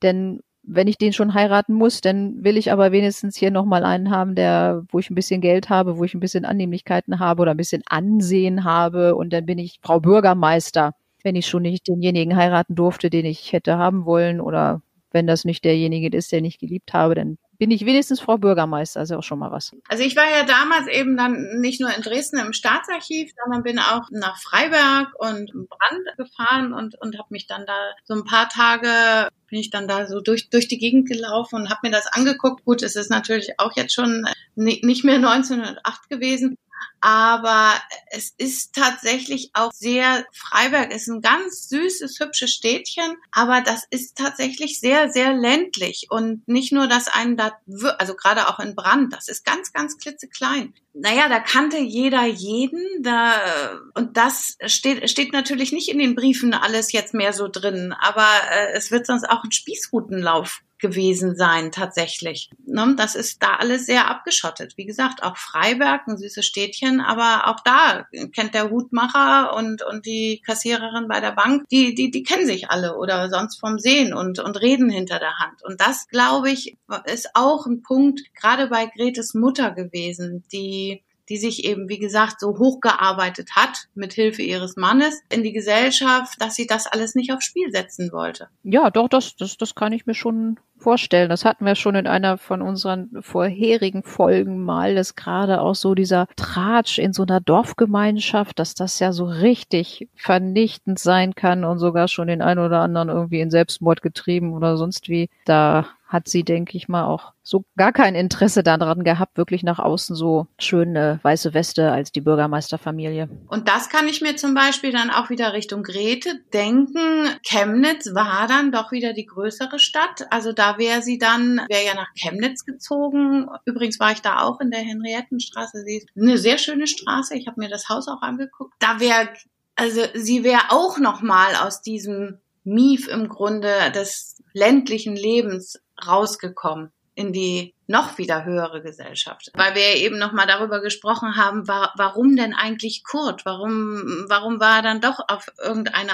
denn wenn ich den schon heiraten muss, dann will ich aber wenigstens hier nochmal einen haben, der, wo ich ein bisschen Geld habe, wo ich ein bisschen Annehmlichkeiten habe oder ein bisschen Ansehen habe. Und dann bin ich Frau Bürgermeister, wenn ich schon nicht denjenigen heiraten durfte, den ich hätte haben wollen. Oder wenn das nicht derjenige ist, den ich geliebt habe, dann bin ich wenigstens Frau Bürgermeister, also auch schon mal was. Also ich war ja damals eben dann nicht nur in Dresden im Staatsarchiv, sondern bin auch nach Freiberg und Brand gefahren und, und habe mich dann da so ein paar Tage bin ich dann da so durch, durch die Gegend gelaufen und habe mir das angeguckt. Gut, es ist natürlich auch jetzt schon nicht mehr 1908 gewesen, aber es ist tatsächlich auch sehr, Freiberg. Ist ein ganz süßes, hübsches Städtchen, aber das ist tatsächlich sehr, sehr ländlich. Und nicht nur, dass einen da, also gerade auch in Brand, das ist ganz, ganz klitzeklein. Naja, da kannte jeder jeden, da, und das steht, steht natürlich nicht in den Briefen alles jetzt mehr so drin, aber äh, es wird sonst auch ein Spießrutenlauf gewesen sein, tatsächlich. Ne? Das ist da alles sehr abgeschottet. Wie gesagt, auch Freiberg, ein süßes Städtchen, aber auch da kennt der Hutmacher und, und die Kassiererin bei der Bank, die, die, die kennen sich alle oder sonst vom Sehen und, und reden hinter der Hand. Und das, glaube ich, ist auch ein Punkt, gerade bei Gretes Mutter gewesen, die die sich eben, wie gesagt, so hochgearbeitet hat, mit Hilfe ihres Mannes, in die Gesellschaft, dass sie das alles nicht aufs Spiel setzen wollte. Ja, doch, das, das, das kann ich mir schon vorstellen. Das hatten wir schon in einer von unseren vorherigen Folgen mal, dass gerade auch so dieser Tratsch in so einer Dorfgemeinschaft, dass das ja so richtig vernichtend sein kann und sogar schon den einen oder anderen irgendwie in Selbstmord getrieben oder sonst wie. Da hat sie, denke ich mal, auch so gar kein Interesse daran gehabt, wirklich nach außen so schöne weiße Weste als die Bürgermeisterfamilie. Und das kann ich mir zum Beispiel dann auch wieder Richtung Grete denken. Chemnitz war dann doch wieder die größere Stadt. Also da wäre sie dann, wäre ja nach Chemnitz gezogen. Übrigens war ich da auch in der Henriettenstraße. Sie ist eine sehr schöne Straße. Ich habe mir das Haus auch angeguckt. Da wäre, also sie wäre auch noch mal aus diesem Mief im Grunde des ländlichen Lebens rausgekommen in die noch wieder höhere Gesellschaft. Weil wir eben noch mal darüber gesprochen haben, war, warum denn eigentlich Kurt? Warum, warum war er dann doch auf irgendeine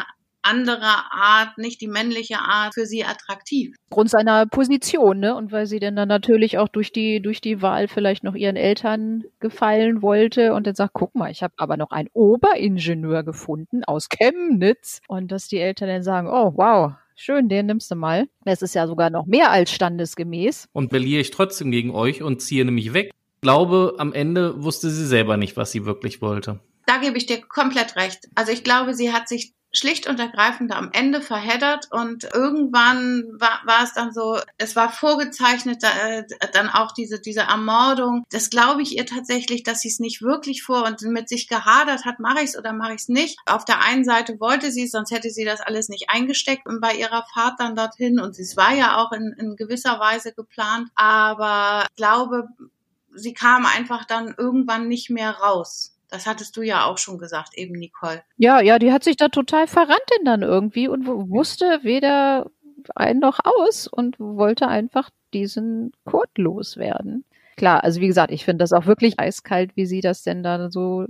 andere Art, nicht die männliche Art, für sie attraktiv. Grund seiner Position, ne? Und weil sie denn dann natürlich auch durch die, durch die Wahl vielleicht noch ihren Eltern gefallen wollte und dann sagt, guck mal, ich habe aber noch einen Oberingenieur gefunden aus Chemnitz. Und dass die Eltern dann sagen, oh wow, Schön, den nimmst du mal. Es ist ja sogar noch mehr als standesgemäß. Und verliere ich trotzdem gegen euch und ziehe nämlich weg. Ich glaube, am Ende wusste sie selber nicht, was sie wirklich wollte. Da gebe ich dir komplett recht. Also ich glaube, sie hat sich schlicht und ergreifend am Ende verheddert und irgendwann war, war es dann so, es war vorgezeichnet, äh, dann auch diese, diese Ermordung. Das glaube ich ihr tatsächlich, dass sie es nicht wirklich vor und mit sich gehadert hat, mache ich es oder mache ich es nicht. Auf der einen Seite wollte sie es, sonst hätte sie das alles nicht eingesteckt bei ihrer Fahrt dann dorthin und es war ja auch in, in gewisser Weise geplant, aber ich glaube, sie kam einfach dann irgendwann nicht mehr raus. Das hattest du ja auch schon gesagt, eben Nicole. Ja, ja, die hat sich da total verrannt denn dann irgendwie und wusste weder ein noch aus und wollte einfach diesen Kurt loswerden. Klar, also wie gesagt, ich finde das auch wirklich eiskalt, wie sie das denn da so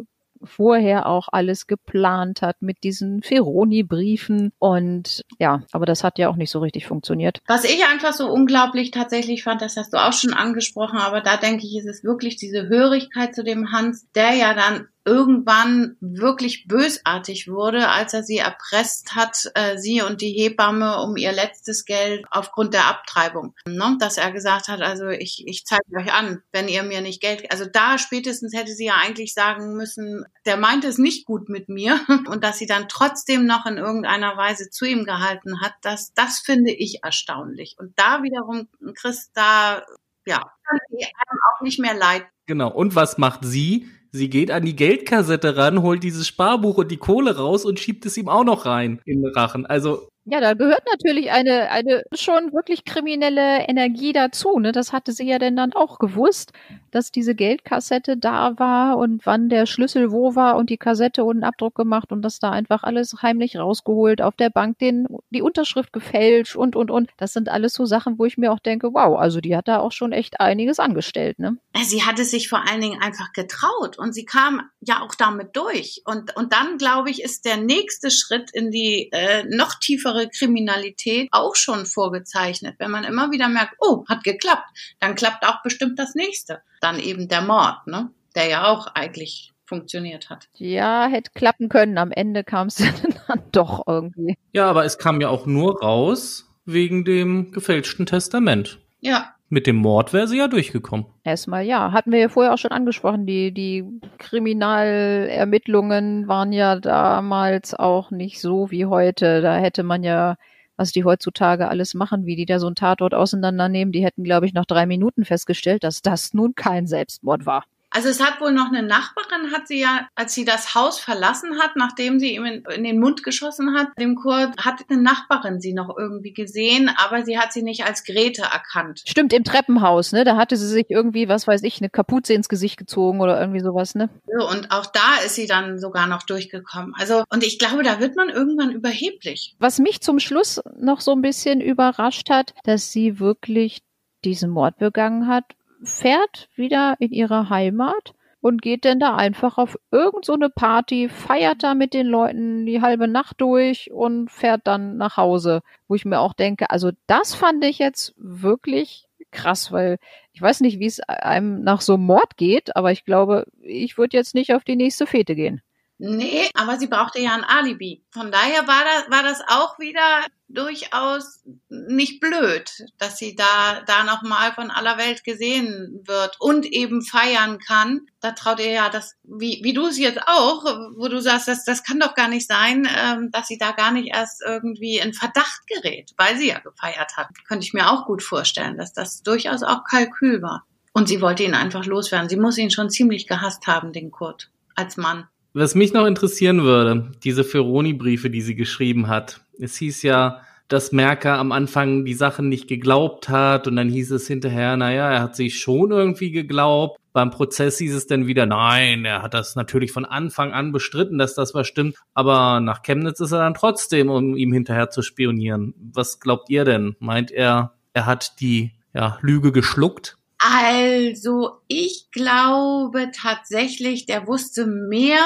vorher auch alles geplant hat mit diesen Feroni-Briefen. Und ja, aber das hat ja auch nicht so richtig funktioniert. Was ich einfach so unglaublich tatsächlich fand, das hast du auch schon angesprochen, aber da denke ich, ist es wirklich diese Hörigkeit zu dem Hans, der ja dann irgendwann wirklich bösartig wurde, als er sie erpresst hat, äh, sie und die Hebamme um ihr letztes Geld aufgrund der Abtreibung. Ne? Dass er gesagt hat, also ich, ich zeige euch an, wenn ihr mir nicht Geld, also da spätestens hätte sie ja eigentlich sagen müssen, der meint es nicht gut mit mir und dass sie dann trotzdem noch in irgendeiner Weise zu ihm gehalten hat, das, das finde ich erstaunlich. Und da wiederum, Chris, da, ja, kann sie einem auch nicht mehr leid. Genau. Und was macht sie? Sie geht an die Geldkassette ran, holt dieses Sparbuch und die Kohle raus und schiebt es ihm auch noch rein in den Rachen. Also ja, da gehört natürlich eine, eine schon wirklich kriminelle Energie dazu. Ne? Das hatte sie ja denn dann auch gewusst, dass diese Geldkassette da war und wann der Schlüssel wo war und die Kassette und einen Abdruck gemacht und das da einfach alles heimlich rausgeholt, auf der Bank den, die Unterschrift gefälscht und, und, und. Das sind alles so Sachen, wo ich mir auch denke, wow, also die hat da auch schon echt einiges angestellt. Ne? Sie hatte sich vor allen Dingen einfach getraut und sie kam ja auch damit durch. Und, und dann, glaube ich, ist der nächste Schritt in die äh, noch tiefere schlimmere Kriminalität auch schon vorgezeichnet. Wenn man immer wieder merkt, oh, hat geklappt, dann klappt auch bestimmt das nächste. Dann eben der Mord, ne? Der ja auch eigentlich funktioniert hat. Ja, hätte klappen können. Am Ende kam es dann doch irgendwie. Ja, aber es kam ja auch nur raus wegen dem gefälschten Testament. Ja, mit dem Mord wäre sie ja durchgekommen. Erstmal ja. Hatten wir ja vorher auch schon angesprochen. Die, die Kriminalermittlungen waren ja damals auch nicht so wie heute. Da hätte man ja, was die heutzutage alles machen, wie die da so einen Tatort auseinandernehmen, die hätten, glaube ich, nach drei Minuten festgestellt, dass das nun kein Selbstmord war. Also es hat wohl noch eine Nachbarin, hat sie ja, als sie das Haus verlassen hat, nachdem sie ihm in, in, den Mund geschossen hat, dem Kurt, hat eine Nachbarin sie noch irgendwie gesehen, aber sie hat sie nicht als Grete erkannt. Stimmt, im Treppenhaus, ne? Da hatte sie sich irgendwie, was weiß ich, eine Kapuze ins Gesicht gezogen oder irgendwie sowas, ne? So, und auch da ist sie dann sogar noch durchgekommen. Also, und ich glaube, da wird man irgendwann überheblich. Was mich zum Schluss noch so ein bisschen überrascht hat, dass sie wirklich diesen Mord begangen hat, fährt wieder in ihre Heimat und geht denn da einfach auf irgendeine so Party, feiert da mit den Leuten die halbe Nacht durch und fährt dann nach Hause. Wo ich mir auch denke, also das fand ich jetzt wirklich krass, weil ich weiß nicht, wie es einem nach so einem Mord geht, aber ich glaube, ich würde jetzt nicht auf die nächste Fete gehen. Nee, aber sie brauchte ja ein Alibi. Von daher war das, war das auch wieder durchaus nicht blöd, dass sie da, da nochmal von aller Welt gesehen wird und eben feiern kann. Da traut ihr ja das, wie, wie du es jetzt auch, wo du sagst, das, das kann doch gar nicht sein, ähm, dass sie da gar nicht erst irgendwie in Verdacht gerät, weil sie ja gefeiert hat. Könnte ich mir auch gut vorstellen, dass das durchaus auch Kalkül war. Und sie wollte ihn einfach loswerden. Sie muss ihn schon ziemlich gehasst haben, den Kurt, als Mann. Was mich noch interessieren würde, diese Ferroni-Briefe, die sie geschrieben hat. Es hieß ja, dass Merker am Anfang die Sachen nicht geglaubt hat und dann hieß es hinterher, naja, er hat sich schon irgendwie geglaubt. Beim Prozess hieß es dann wieder, nein, er hat das natürlich von Anfang an bestritten, dass das was stimmt, aber nach Chemnitz ist er dann trotzdem, um ihm hinterher zu spionieren. Was glaubt ihr denn? Meint er, er hat die ja, Lüge geschluckt? Also, ich glaube tatsächlich, der wusste mehr,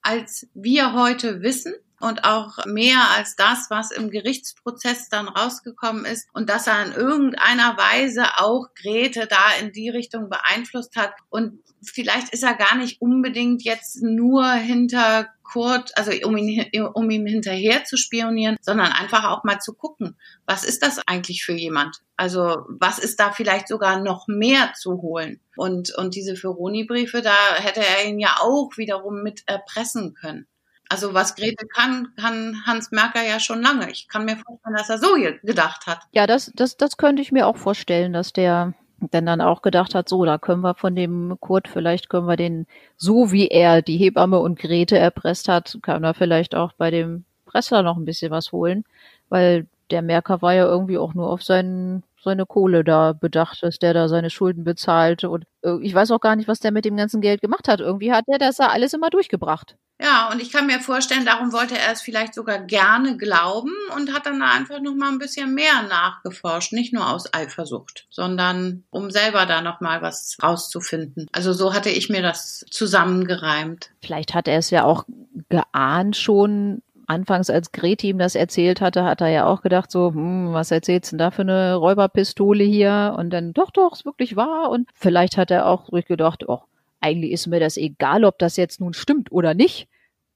als wir heute wissen und auch mehr als das, was im Gerichtsprozess dann rausgekommen ist und dass er in irgendeiner Weise auch Grete da in die Richtung beeinflusst hat und vielleicht ist er gar nicht unbedingt jetzt nur hinter Kurt, also um ihn, um ihm hinterher zu spionieren, sondern einfach auch mal zu gucken, was ist das eigentlich für jemand? Also was ist da vielleicht sogar noch mehr zu holen? Und, und diese Feroni-Briefe, da hätte er ihn ja auch wiederum mit erpressen können. Also was Grete kann, kann Hans Merker ja schon lange. Ich kann mir vorstellen, dass er so gedacht hat. Ja, das, das, das könnte ich mir auch vorstellen, dass der denn dann auch gedacht hat, so, da können wir von dem Kurt, vielleicht können wir den, so wie er die Hebamme und Grete erpresst hat, kann er vielleicht auch bei dem Pressler noch ein bisschen was holen, weil der Merker war ja irgendwie auch nur auf seinen, seine Kohle da bedacht, dass der da seine Schulden bezahlte und äh, ich weiß auch gar nicht, was der mit dem ganzen Geld gemacht hat. Irgendwie hat der das da alles immer durchgebracht. Ja, und ich kann mir vorstellen, darum wollte er es vielleicht sogar gerne glauben und hat dann da einfach noch mal ein bisschen mehr nachgeforscht, nicht nur aus Eifersucht, sondern um selber da noch mal was rauszufinden. Also so hatte ich mir das zusammengereimt. Vielleicht hat er es ja auch geahnt schon, anfangs, als Grete ihm das erzählt hatte, hat er ja auch gedacht, so, hm, was erzählst denn da für eine Räuberpistole hier? Und dann, doch, doch, ist wirklich wahr. Und vielleicht hat er auch gedacht, oh, eigentlich ist mir das egal, ob das jetzt nun stimmt oder nicht.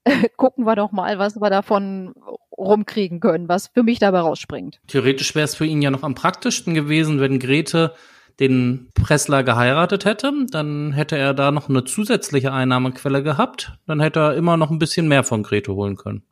Gucken wir doch mal, was wir davon rumkriegen können, was für mich dabei rausspringt. Theoretisch wäre es für ihn ja noch am praktischsten gewesen, wenn Grete den Pressler geheiratet hätte, dann hätte er da noch eine zusätzliche Einnahmequelle gehabt, dann hätte er immer noch ein bisschen mehr von Grete holen können.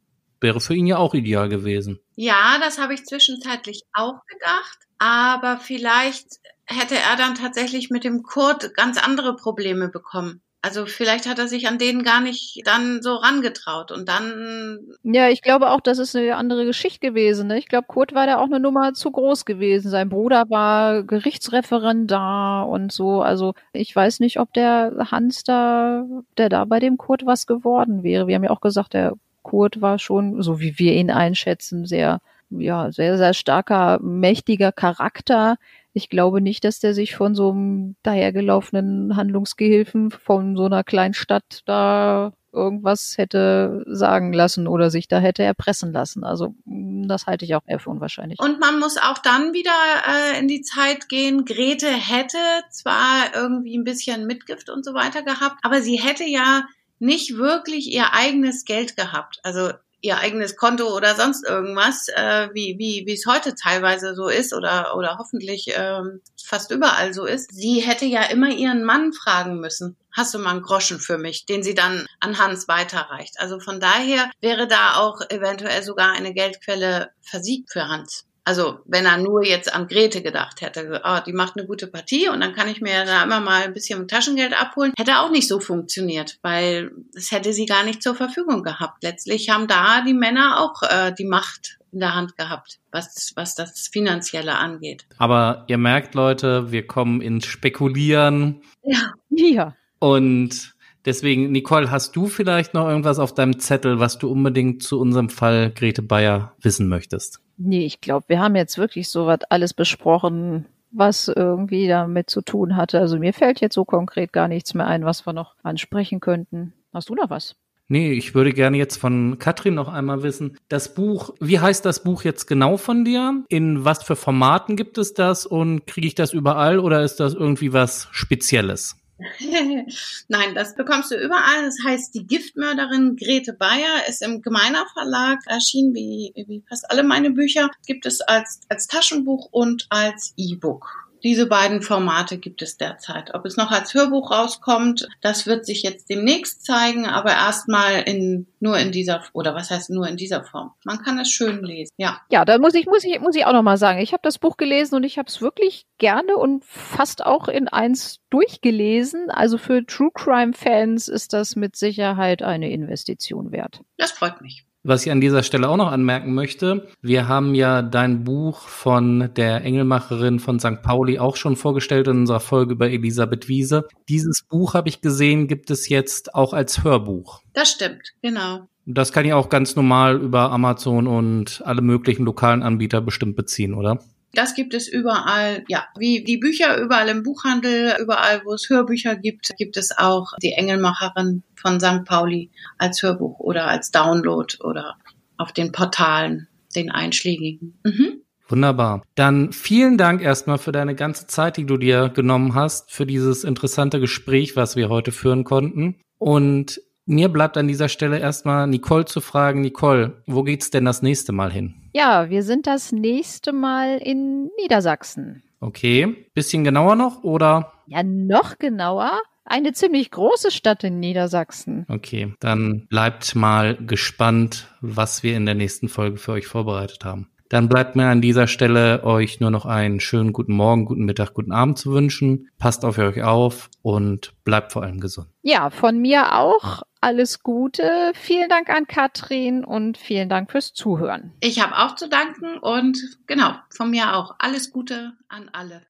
Wäre für ihn ja auch ideal gewesen. Ja, das habe ich zwischenzeitlich auch gedacht, aber vielleicht hätte er dann tatsächlich mit dem Kurt ganz andere Probleme bekommen. Also vielleicht hat er sich an denen gar nicht dann so rangetraut und dann. Ja, ich glaube auch, das ist eine andere Geschichte gewesen. Ne? Ich glaube, Kurt war da auch eine Nummer zu groß gewesen. Sein Bruder war Gerichtsreferent da und so. Also ich weiß nicht, ob der Hans da, der da bei dem Kurt was geworden wäre. Wir haben ja auch gesagt, der Kurt war schon, so wie wir ihn einschätzen, sehr, ja, sehr, sehr starker, mächtiger Charakter ich glaube nicht, dass der sich von so einem dahergelaufenen Handlungsgehilfen von so einer kleinen Stadt da irgendwas hätte sagen lassen oder sich da hätte erpressen lassen. Also mm, das halte ich auch eher für unwahrscheinlich. Und man muss auch dann wieder äh, in die Zeit gehen. Grete hätte zwar irgendwie ein bisschen Mitgift und so weiter gehabt, aber sie hätte ja nicht wirklich ihr eigenes Geld gehabt. Also ihr eigenes Konto oder sonst irgendwas, äh, wie wie wie es heute teilweise so ist oder oder hoffentlich ähm, fast überall so ist. Sie hätte ja immer ihren Mann fragen müssen. Hast du mal einen Groschen für mich, den sie dann an Hans weiterreicht? Also von daher wäre da auch eventuell sogar eine Geldquelle versiegt für Hans. Also wenn er nur jetzt an Grete gedacht hätte, oh, die macht eine gute Partie und dann kann ich mir da immer mal ein bisschen Taschengeld abholen, hätte auch nicht so funktioniert, weil es hätte sie gar nicht zur Verfügung gehabt. Letztlich haben da die Männer auch äh, die Macht in der Hand gehabt, was, was das Finanzielle angeht. Aber ihr merkt, Leute, wir kommen ins Spekulieren. Ja. Ja. Und Deswegen, Nicole, hast du vielleicht noch irgendwas auf deinem Zettel, was du unbedingt zu unserem Fall Grete Bayer wissen möchtest? Nee, ich glaube, wir haben jetzt wirklich so was alles besprochen, was irgendwie damit zu tun hatte. Also mir fällt jetzt so konkret gar nichts mehr ein, was wir noch ansprechen könnten. Hast du noch was? Nee, ich würde gerne jetzt von Katrin noch einmal wissen, das Buch, wie heißt das Buch jetzt genau von dir? In was für Formaten gibt es das und kriege ich das überall oder ist das irgendwie was Spezielles? Nein, das bekommst du überall. Das heißt, die Giftmörderin Grete Bayer ist im Gemeiner Verlag erschienen, wie, wie fast alle meine Bücher. Gibt es als, als Taschenbuch und als E-Book. Diese beiden Formate gibt es derzeit. Ob es noch als Hörbuch rauskommt, das wird sich jetzt demnächst zeigen, aber erstmal in, nur in dieser, oder was heißt nur in dieser Form. Man kann es schön lesen, ja. Ja, da muss ich, muss ich, muss ich auch nochmal sagen, ich habe das Buch gelesen und ich habe es wirklich gerne und fast auch in eins durchgelesen. Also für True Crime Fans ist das mit Sicherheit eine Investition wert. Das freut mich. Was ich an dieser Stelle auch noch anmerken möchte, wir haben ja dein Buch von der Engelmacherin von St. Pauli auch schon vorgestellt in unserer Folge über Elisabeth Wiese. Dieses Buch habe ich gesehen, gibt es jetzt auch als Hörbuch. Das stimmt, genau. Das kann ich auch ganz normal über Amazon und alle möglichen lokalen Anbieter bestimmt beziehen, oder? Das gibt es überall, ja, wie die Bücher überall im Buchhandel, überall, wo es Hörbücher gibt, gibt es auch die Engelmacherin von St. Pauli als Hörbuch oder als Download oder auf den Portalen, den einschlägigen. Mhm. Wunderbar. Dann vielen Dank erstmal für deine ganze Zeit, die du dir genommen hast, für dieses interessante Gespräch, was wir heute führen konnten. Und mir bleibt an dieser Stelle erstmal Nicole zu fragen, Nicole, wo geht's denn das nächste Mal hin? Ja, wir sind das nächste Mal in Niedersachsen. Okay, bisschen genauer noch oder? Ja, noch genauer. Eine ziemlich große Stadt in Niedersachsen. Okay, dann bleibt mal gespannt, was wir in der nächsten Folge für euch vorbereitet haben. Dann bleibt mir an dieser Stelle euch nur noch einen schönen guten Morgen, guten Mittag, guten Abend zu wünschen. Passt auf euch auf und bleibt vor allem gesund. Ja, von mir auch alles Gute. Vielen Dank an Katrin und vielen Dank fürs Zuhören. Ich habe auch zu danken und genau, von mir auch alles Gute an alle.